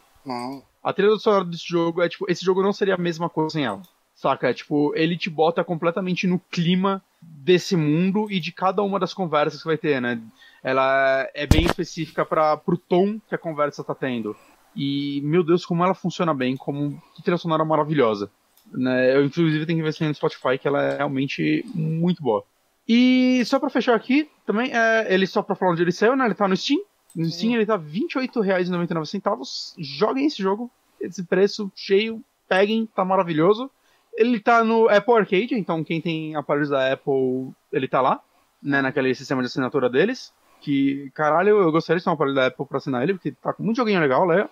A trilha sonora desse jogo é, tipo, esse jogo não seria a mesma coisa sem ela. Saca? É, tipo, ele te bota completamente no clima desse mundo e de cada uma das conversas que vai ter, né? Ela é bem específica para pro tom que a conversa tá tendo. E, meu Deus, como ela funciona bem, como que trilha sonora maravilhosa. Né? Eu, inclusive, tenho que ver se no Spotify, que ela é realmente muito boa. E só pra fechar aqui, também, é, ele só pra falar onde ele saiu, né? Ele tá no Steam. No Steam ele tá R$ 28,99. Joguem esse jogo. Esse preço cheio, peguem, tá maravilhoso. Ele tá no Apple Arcade, então quem tem aparelhos da Apple, ele tá lá, né? Naquele sistema de assinatura deles. Que, caralho, eu gostaria de ter um aparelho da Apple pra assinar ele, porque tá com muito joguinho legal, né?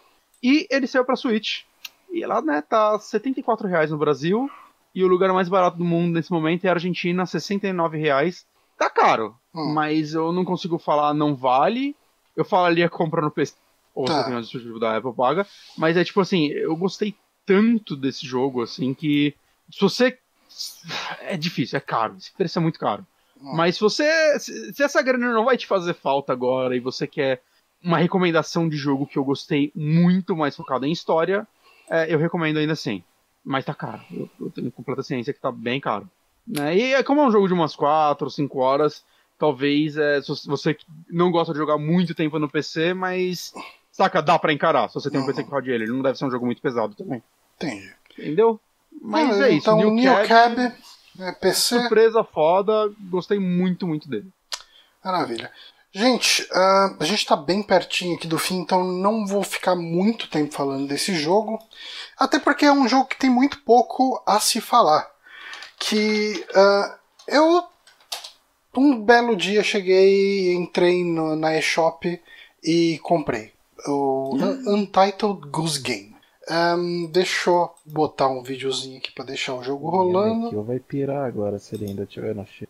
E ele saiu pra Switch. E lá, né, tá 74 reais no Brasil. E o lugar mais barato do mundo nesse momento é a Argentina, 69 reais. Tá caro, Hum. mas eu não consigo falar não vale. Eu falaria compra no PC. Ou Tá. você tem um dispositivo da Apple paga. Mas é tipo assim, eu gostei tanto desse jogo, assim, que se você. É difícil, é caro. Esse preço é muito caro. Hum. Mas se você. Se, se essa grana não vai te fazer falta agora e você quer uma recomendação de jogo que eu gostei muito mais focado em história, é, eu recomendo ainda assim. Mas tá caro. Eu, eu tenho completa ciência que tá bem caro. Né? E é como é um jogo de umas 4 ou 5 horas, talvez é, você não gosta de jogar muito tempo no PC, mas. Saca, dá pra encarar se você tem um PC que rode ele. Ele não deve ser um jogo muito pesado também. entendi. Entendeu? Mas Ah, é isso. Então, New New Cab, Cab, é, PC, surpresa foda. Gostei muito, muito dele. maravilha. Gente, ah, a gente tá bem pertinho aqui do fim, então não vou ficar muito tempo falando desse jogo. Até porque é um jogo que tem muito pouco a se falar. Que ah, eu, um belo dia, cheguei, entrei no- na eShop e comprei. O Un- Untitled Goose Game. Ahn, deixa eu botar um videozinho aqui pra deixar o jogo rolando. Aqui vai pirar agora se ele ainda tiver na China.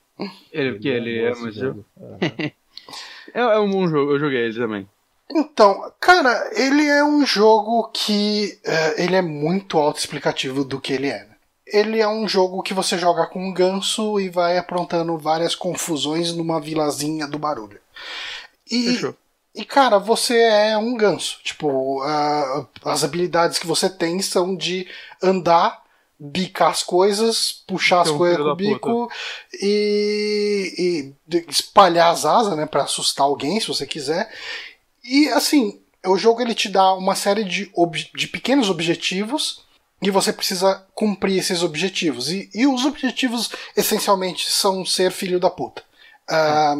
Ele, ele é gosta muito de jogo. Aham. É, é um bom jogo, eu joguei ele também. Então, cara, ele é um jogo que eh, ele é muito autoexplicativo do que ele é. né? ele é um jogo que você joga com um ganso e vai aprontando várias confusões numa vilazinha do barulho. E, Fechou. e cara, você é um ganso. Tipo, ah, as habilidades que você tem são de andar, bicar as coisas, puxar as um coisas com o bico e, e espalhar as asas, né, para assustar alguém, se você quiser. E assim, o jogo ele te dá uma série de, de pequenos objetivos e você precisa cumprir esses objetivos. E, e os objetivos essencialmente são ser filho da puta. Ah,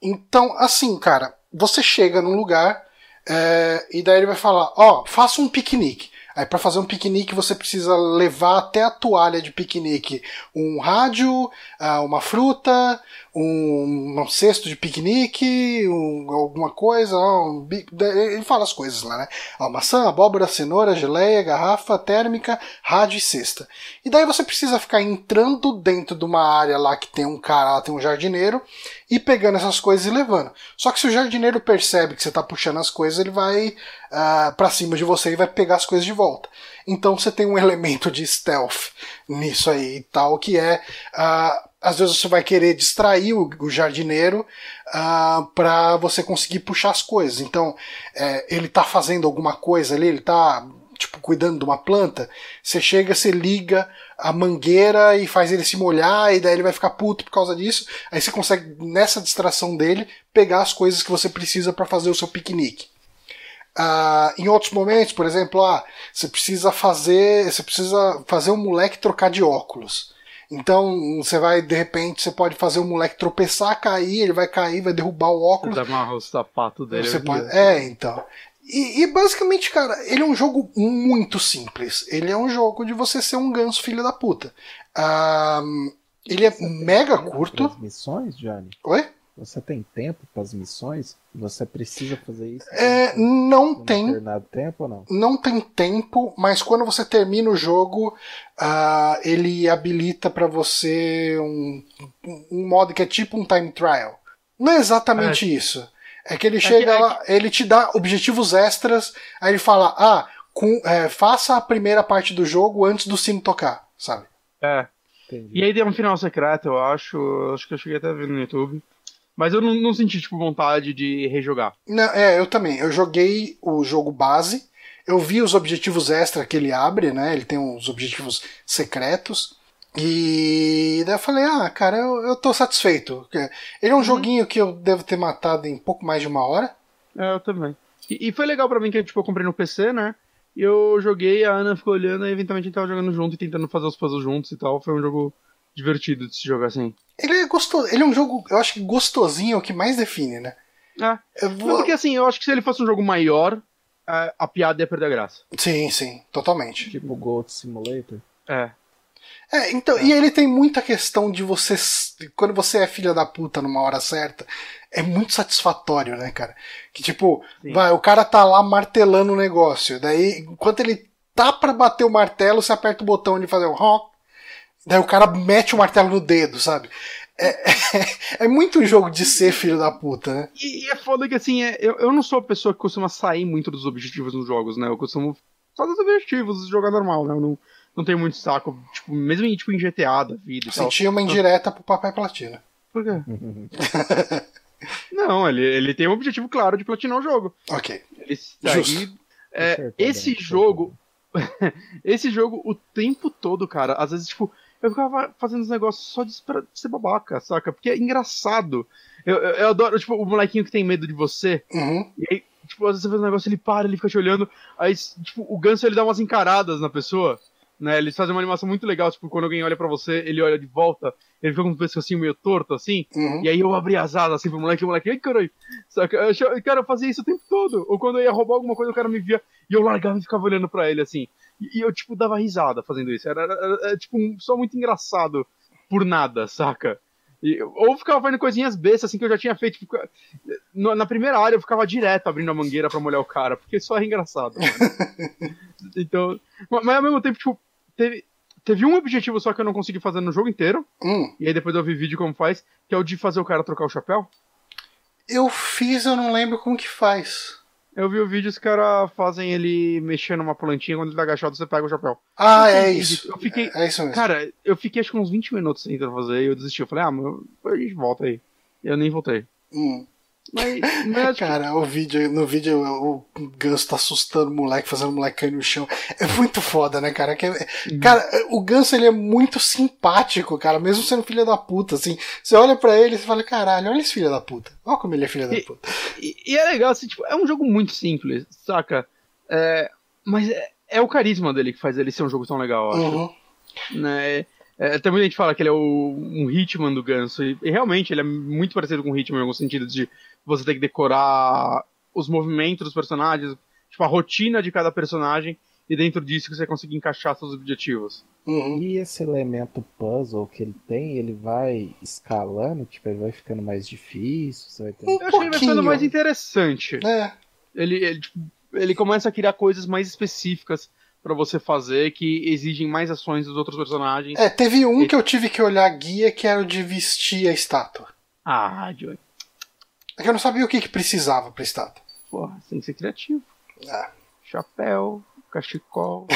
então, assim, cara, você chega num lugar é, e daí ele vai falar: Ó, faça um piquenique. Aí, para fazer um piquenique, você precisa levar até a toalha de piquenique um rádio, ah, uma fruta, um, um cesto de piquenique, um- alguma coisa. um ele fala as coisas lá, né? Ó, maçã, abóbora, cenoura, geleia, garrafa térmica, rádio e cesta. E daí você precisa ficar entrando dentro de uma área lá que tem um cara, lá tem um jardineiro, e pegando essas coisas e levando. Só que se o jardineiro percebe que você está puxando as coisas, ele vai ah, para cima de você e vai pegar as coisas de volta. Então você tem um elemento de stealth nisso aí e tal, que é ah, às vezes você vai querer distrair o, o jardineiro para você conseguir puxar as coisas. Então é, ele tá fazendo alguma coisa ali, ele tá tipo cuidando de uma planta. Você chega, você liga a mangueira e faz ele se molhar e daí ele vai ficar puto por causa disso. Aí você consegue nessa distração dele pegar as coisas que você precisa para fazer o seu piquenique. Ah, em outros momentos, por exemplo, ah, você precisa fazer, você precisa fazer um moleque trocar de óculos. Então você vai, de repente, você pode fazer o moleque tropeçar, cair, ele vai cair, vai derrubar o óculos. Você amarra o sapato dele. Você pode... É, então. E, e basicamente, cara, ele é um jogo muito simples. Ele é um jogo de você ser um ganso filho da puta. Ah, ele é mega curto. missões, Johnny? Oi? Você tem tempo para as missões? Você precisa fazer isso? É, não tem. determinado tempo ou não? não tem tempo, mas quando você termina o jogo, ah, ele habilita pra você um, um modo que é tipo um time trial. Não é exatamente isso. É que ele chega que- é lá, ele te dá objetivos extras, aí ele fala: ah, com- é, faça a primeira parte do jogo antes do sino tocar, sabe? É. Entendi. E aí tem um final secreto, eu acho. eu Acho que eu cheguei até a ver no YouTube. Mas eu não, não senti, tipo, vontade de rejogar. Não, é, eu também. Eu joguei o jogo base. Eu vi os objetivos extra que ele abre, né? Ele tem uns objetivos secretos. E daí eu falei, ah, cara, eu, eu tô satisfeito. Ele é um joguinho que eu devo ter matado em pouco mais de uma hora. É, eu também. E, e foi legal pra mim que tipo, eu comprei no PC, né? E eu joguei, a Ana ficou olhando e eventualmente a gente tava jogando junto e tentando fazer os puzzles juntos e tal. Foi um jogo divertido de se jogar assim. Ele é gostoso. Ele é um jogo, eu acho que gostosinho é o que mais define, né? É. Eu Não, vou... porque assim, eu acho que se ele fosse um jogo maior, a, a piada ia perder a graça. Sim, sim, totalmente. Tipo Goat Simulator? É. É, então, e ele tem muita questão de você. Quando você é filha da puta numa hora certa, é muito satisfatório, né, cara? Que tipo, Sim. vai, o cara tá lá martelando o negócio. Daí, enquanto ele tá pra bater o martelo, você aperta o botão de fazer um rock. Daí o cara mete o martelo no dedo, sabe? É, é, muito um jogo de ser filho da puta, né? E, e é foda que assim, é, eu, eu não sou a pessoa que costuma sair muito dos objetivos nos jogos, né? Eu costumo só dos objetivos, jogar normal, né? Eu não, não tenho muito saco, tipo, mesmo em, tipo, em GTA da vida tal. Sentia uma indireta pro Papai Platina. Por quê? Não, ele, ele tem um objetivo claro de platinar o jogo. Ok. Ele Justo. aí, é, esse jogo, esse jogo o tempo todo, cara, às vezes, tipo, eu ficava fazendo os negócios só de, pra ser babaca, saca? Porque é engraçado. Eu, eu, eu adoro, tipo, o molequinho que tem medo de você, Uhum. e aí, tipo, às vezes você faz um negócio, ele para, ele fica te olhando, aí, tipo, o ganso, ele dá umas encaradas na pessoa, né? Eles fazem uma animação muito legal, tipo, quando alguém olha pra você, ele olha de volta, ele fica com o pescocinho meio torto, assim, Uhum. e aí eu abri as asas assim pro moleque, e o moleque, ai caralho, saca? Eu cara, eu fazia isso o tempo todo. Ou quando eu ia roubar alguma coisa, o cara me via e eu largava e ficava olhando pra ele assim. E, e eu, tipo, dava risada fazendo isso. Era, era- era, era, tipo, um- só muito engraçado por nada, saca? E, ou ficava fazendo coisinhas bestas, assim, que eu já tinha feito. Tipo, no- na primeira área eu ficava direto abrindo a mangueira pra molhar o cara, porque só era engraçado. então, mas, mas ao mesmo tempo, tipo, teve, teve um objetivo só que eu não consegui fazer no jogo inteiro. Hum. E aí depois eu vi vídeo como faz, que é o de fazer o cara trocar o chapéu. Eu fiz, eu não lembro como que faz. Eu vi o vídeo, os caras fazem ele mexer numa plantinha, quando ele tá agachado, você pega o chapéu. Ah, é isso. Eu fiquei. É isso mesmo. Cara, eu fiquei acho que uns 20 minutos tentando fazer e eu desisti. Eu falei, ah, mas a gente volta aí. Eu nem voltei. Hum. Mas, mas Cara, o vídeo, no vídeo o Ganso tá assustando o moleque, fazendo o moleque cair no chão. É muito foda, né, cara? Que é- Cara, o Ganso ele é muito simpático, cara, mesmo sendo filho da puta, assim. Você olha pra ele e fala, caralho, olha esse filho da puta. Olha como ele é filho da E- puta. E, e é legal, assim, tipo, é um jogo muito simples, saca? É, mas é, é o carisma dele que faz ele ser um jogo tão legal, eu acho. Uhum. Né? É, tem muita gente fala que ele é o, um Hitman do Ganso, e, e realmente ele é muito parecido com o Hitman em algum sentido de você ter que decorar os movimentos dos personagens, tipo, a rotina de cada personagem, e dentro disso que você conseguir encaixar seus objetivos. Uhum. E esse elemento puzzle que ele tem, ele vai escalando, tipo, ele vai ficando mais difícil, você vai ter... Um Eu achei ele vai ficando mais interessante. É. Ele, ele, tipo, ele começa a criar coisas mais específicas pra você fazer que exigem mais ações dos outros personagens. É, teve um que eu tive que olhar guia que era o de vestir a estátua. Ah, Joey. É que eu não sabia o que, que precisava pra estátua. Porra, tem que ser criativo. Ah. Chapéu, cachecol.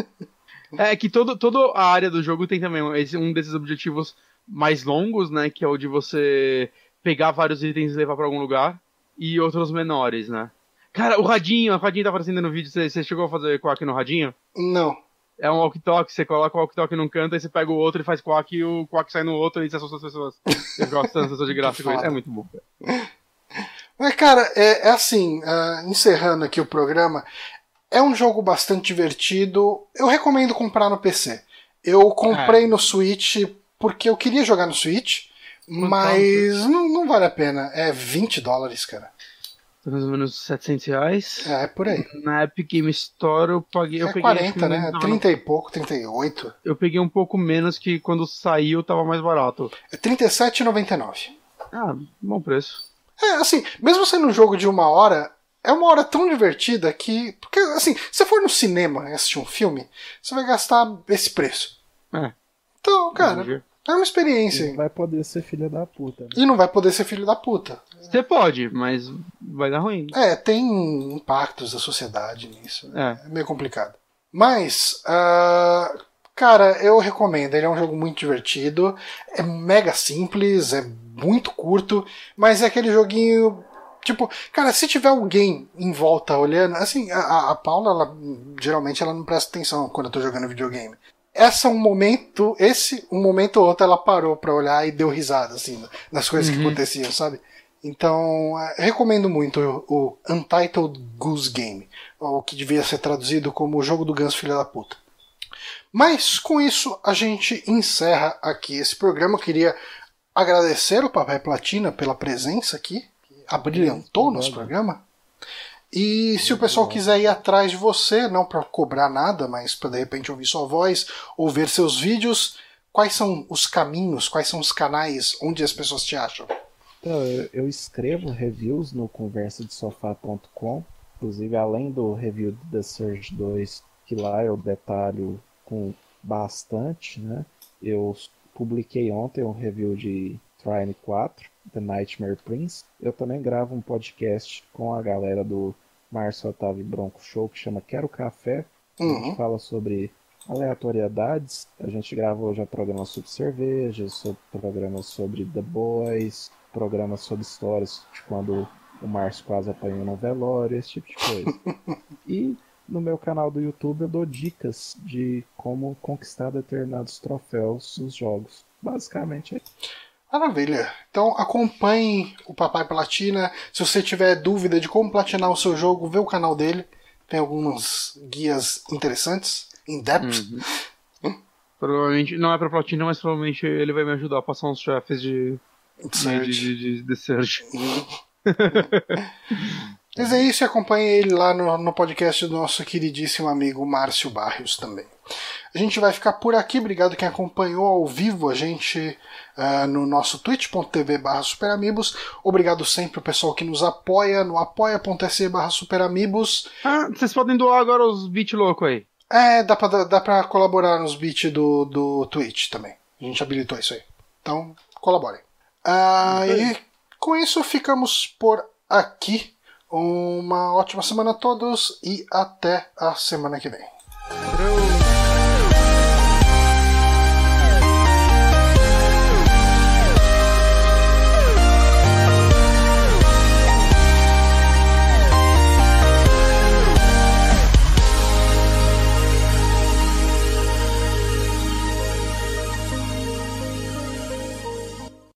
é que todo, toda a área do jogo tem também esse- um desses objetivos mais longos, né? Que é o de você pegar vários itens e levar pra algum lugar. E outros menores, né? Cara, o radinho, o radinho tá aparecendo no vídeo. Você, chegou a fazer quack no radinho? Não. É um walkie-talkie, você coloca o walkie-talkie num canto, aí você pega o outro e faz quack e o quack sai no outro e você assusta as pessoas. Você gosta das pessoas de graça com isso. É muito bom. cara. Mas, cara, é, é assim, ah, encerrando aqui o programa, é um jogo bastante divertido. Eu recomendo comprar no PC. Eu comprei no Switch porque eu queria jogar no Switch, mas não, não vale a pena. É 20 dólares, cara. Tá mais ou menos 700 reais. É, por aí. Na Epic Game Store eu paguei. Eu é peguei, acho 40, que né? não, 30 e pouco, 38. Eu peguei um pouco menos que quando saiu tava mais barato. É 37,99. Ah, bom preço. É, assim, mesmo sendo um jogo de uma hora, é uma hora tão divertida que. Porque, assim, se você for no cinema e assistir um filme, você vai gastar esse preço. É. Então, cara. É uma experiência. Ele vai poder ser filha da puta, né? E não vai poder ser filho da puta. Você pode, mas vai dar ruim. É, tem impactos da sociedade nisso. É. É meio complicado. Mas, ah, cara, eu recomendo. Ele é um jogo muito divertido. É mega simples, é muito curto, mas é aquele joguinho. Tipo, cara, se tiver alguém em volta olhando, assim, a, a Paula, ela, geralmente ela não presta atenção quando eu tô jogando videogame. Essa é um momento, esse, um momento ou outro, ela parou pra olhar e deu risada, assim, nas coisas que Uhum. aconteciam, sabe? Então, é, recomendo muito o, o Untitled Goose Game, o que devia ser traduzido como o jogo do ganso filha da puta. Mas com isso a gente encerra aqui esse programa. Eu queria agradecer o Papai Platina pela presença aqui, que abrilhantou nosso programa. E se o pessoal quiser ir atrás de você, não para cobrar nada, mas para de repente ouvir sua voz ou ver seus vídeos, quais são os caminhos, quais são os canais onde as pessoas te acham? Então, eu, eu escrevo reviews no conversadesofá.com, inclusive além do review The Surge 2, que lá eu detalho com bastante, né? Eu publiquei ontem um review de Trine 4, The Nightmare Prince. Eu também gravo um podcast com a galera do Márcio Otávio Bronco Show que chama Quero Café. A Uhum. gente fala sobre aleatoriedades. A gente gravou já programas sobre cerveja, sobre programas sobre The Boys, programas sobre histórias de quando o Márcio quase apanhou no velório, esse tipo de coisa. e no meu canal do YouTube eu dou dicas de como conquistar determinados troféus nos jogos. Basicamente é Maravilha. Então acompanhe o Papai Platina. Se você tiver dúvida de como platinar o seu jogo, vê o canal dele. Tem alguns guias interessantes, in depth. Provavelmente, não é pra platina, mas provavelmente ele vai me ajudar a passar uns chefes de. de, de, de, de Surge. Mas é isso, e acompanhe ele lá no, no podcast do nosso queridíssimo amigo Márcio Barrios também. A gente vai ficar por aqui, obrigado quem acompanhou ao vivo a gente ah, no nosso twitch.tv barra superamigos. Obrigado sempre o pessoal que nos apoia no apoia.se barra superamigos. Ah, vocês podem doar agora os beat loucos aí. É, dá pra, dá pra colaborar nos bits do, do Twitch também. A gente habilitou isso aí. Então, colaborem. Ah, e com isso ficamos por aqui. Uma ótima semana a todos e até a semana que vem.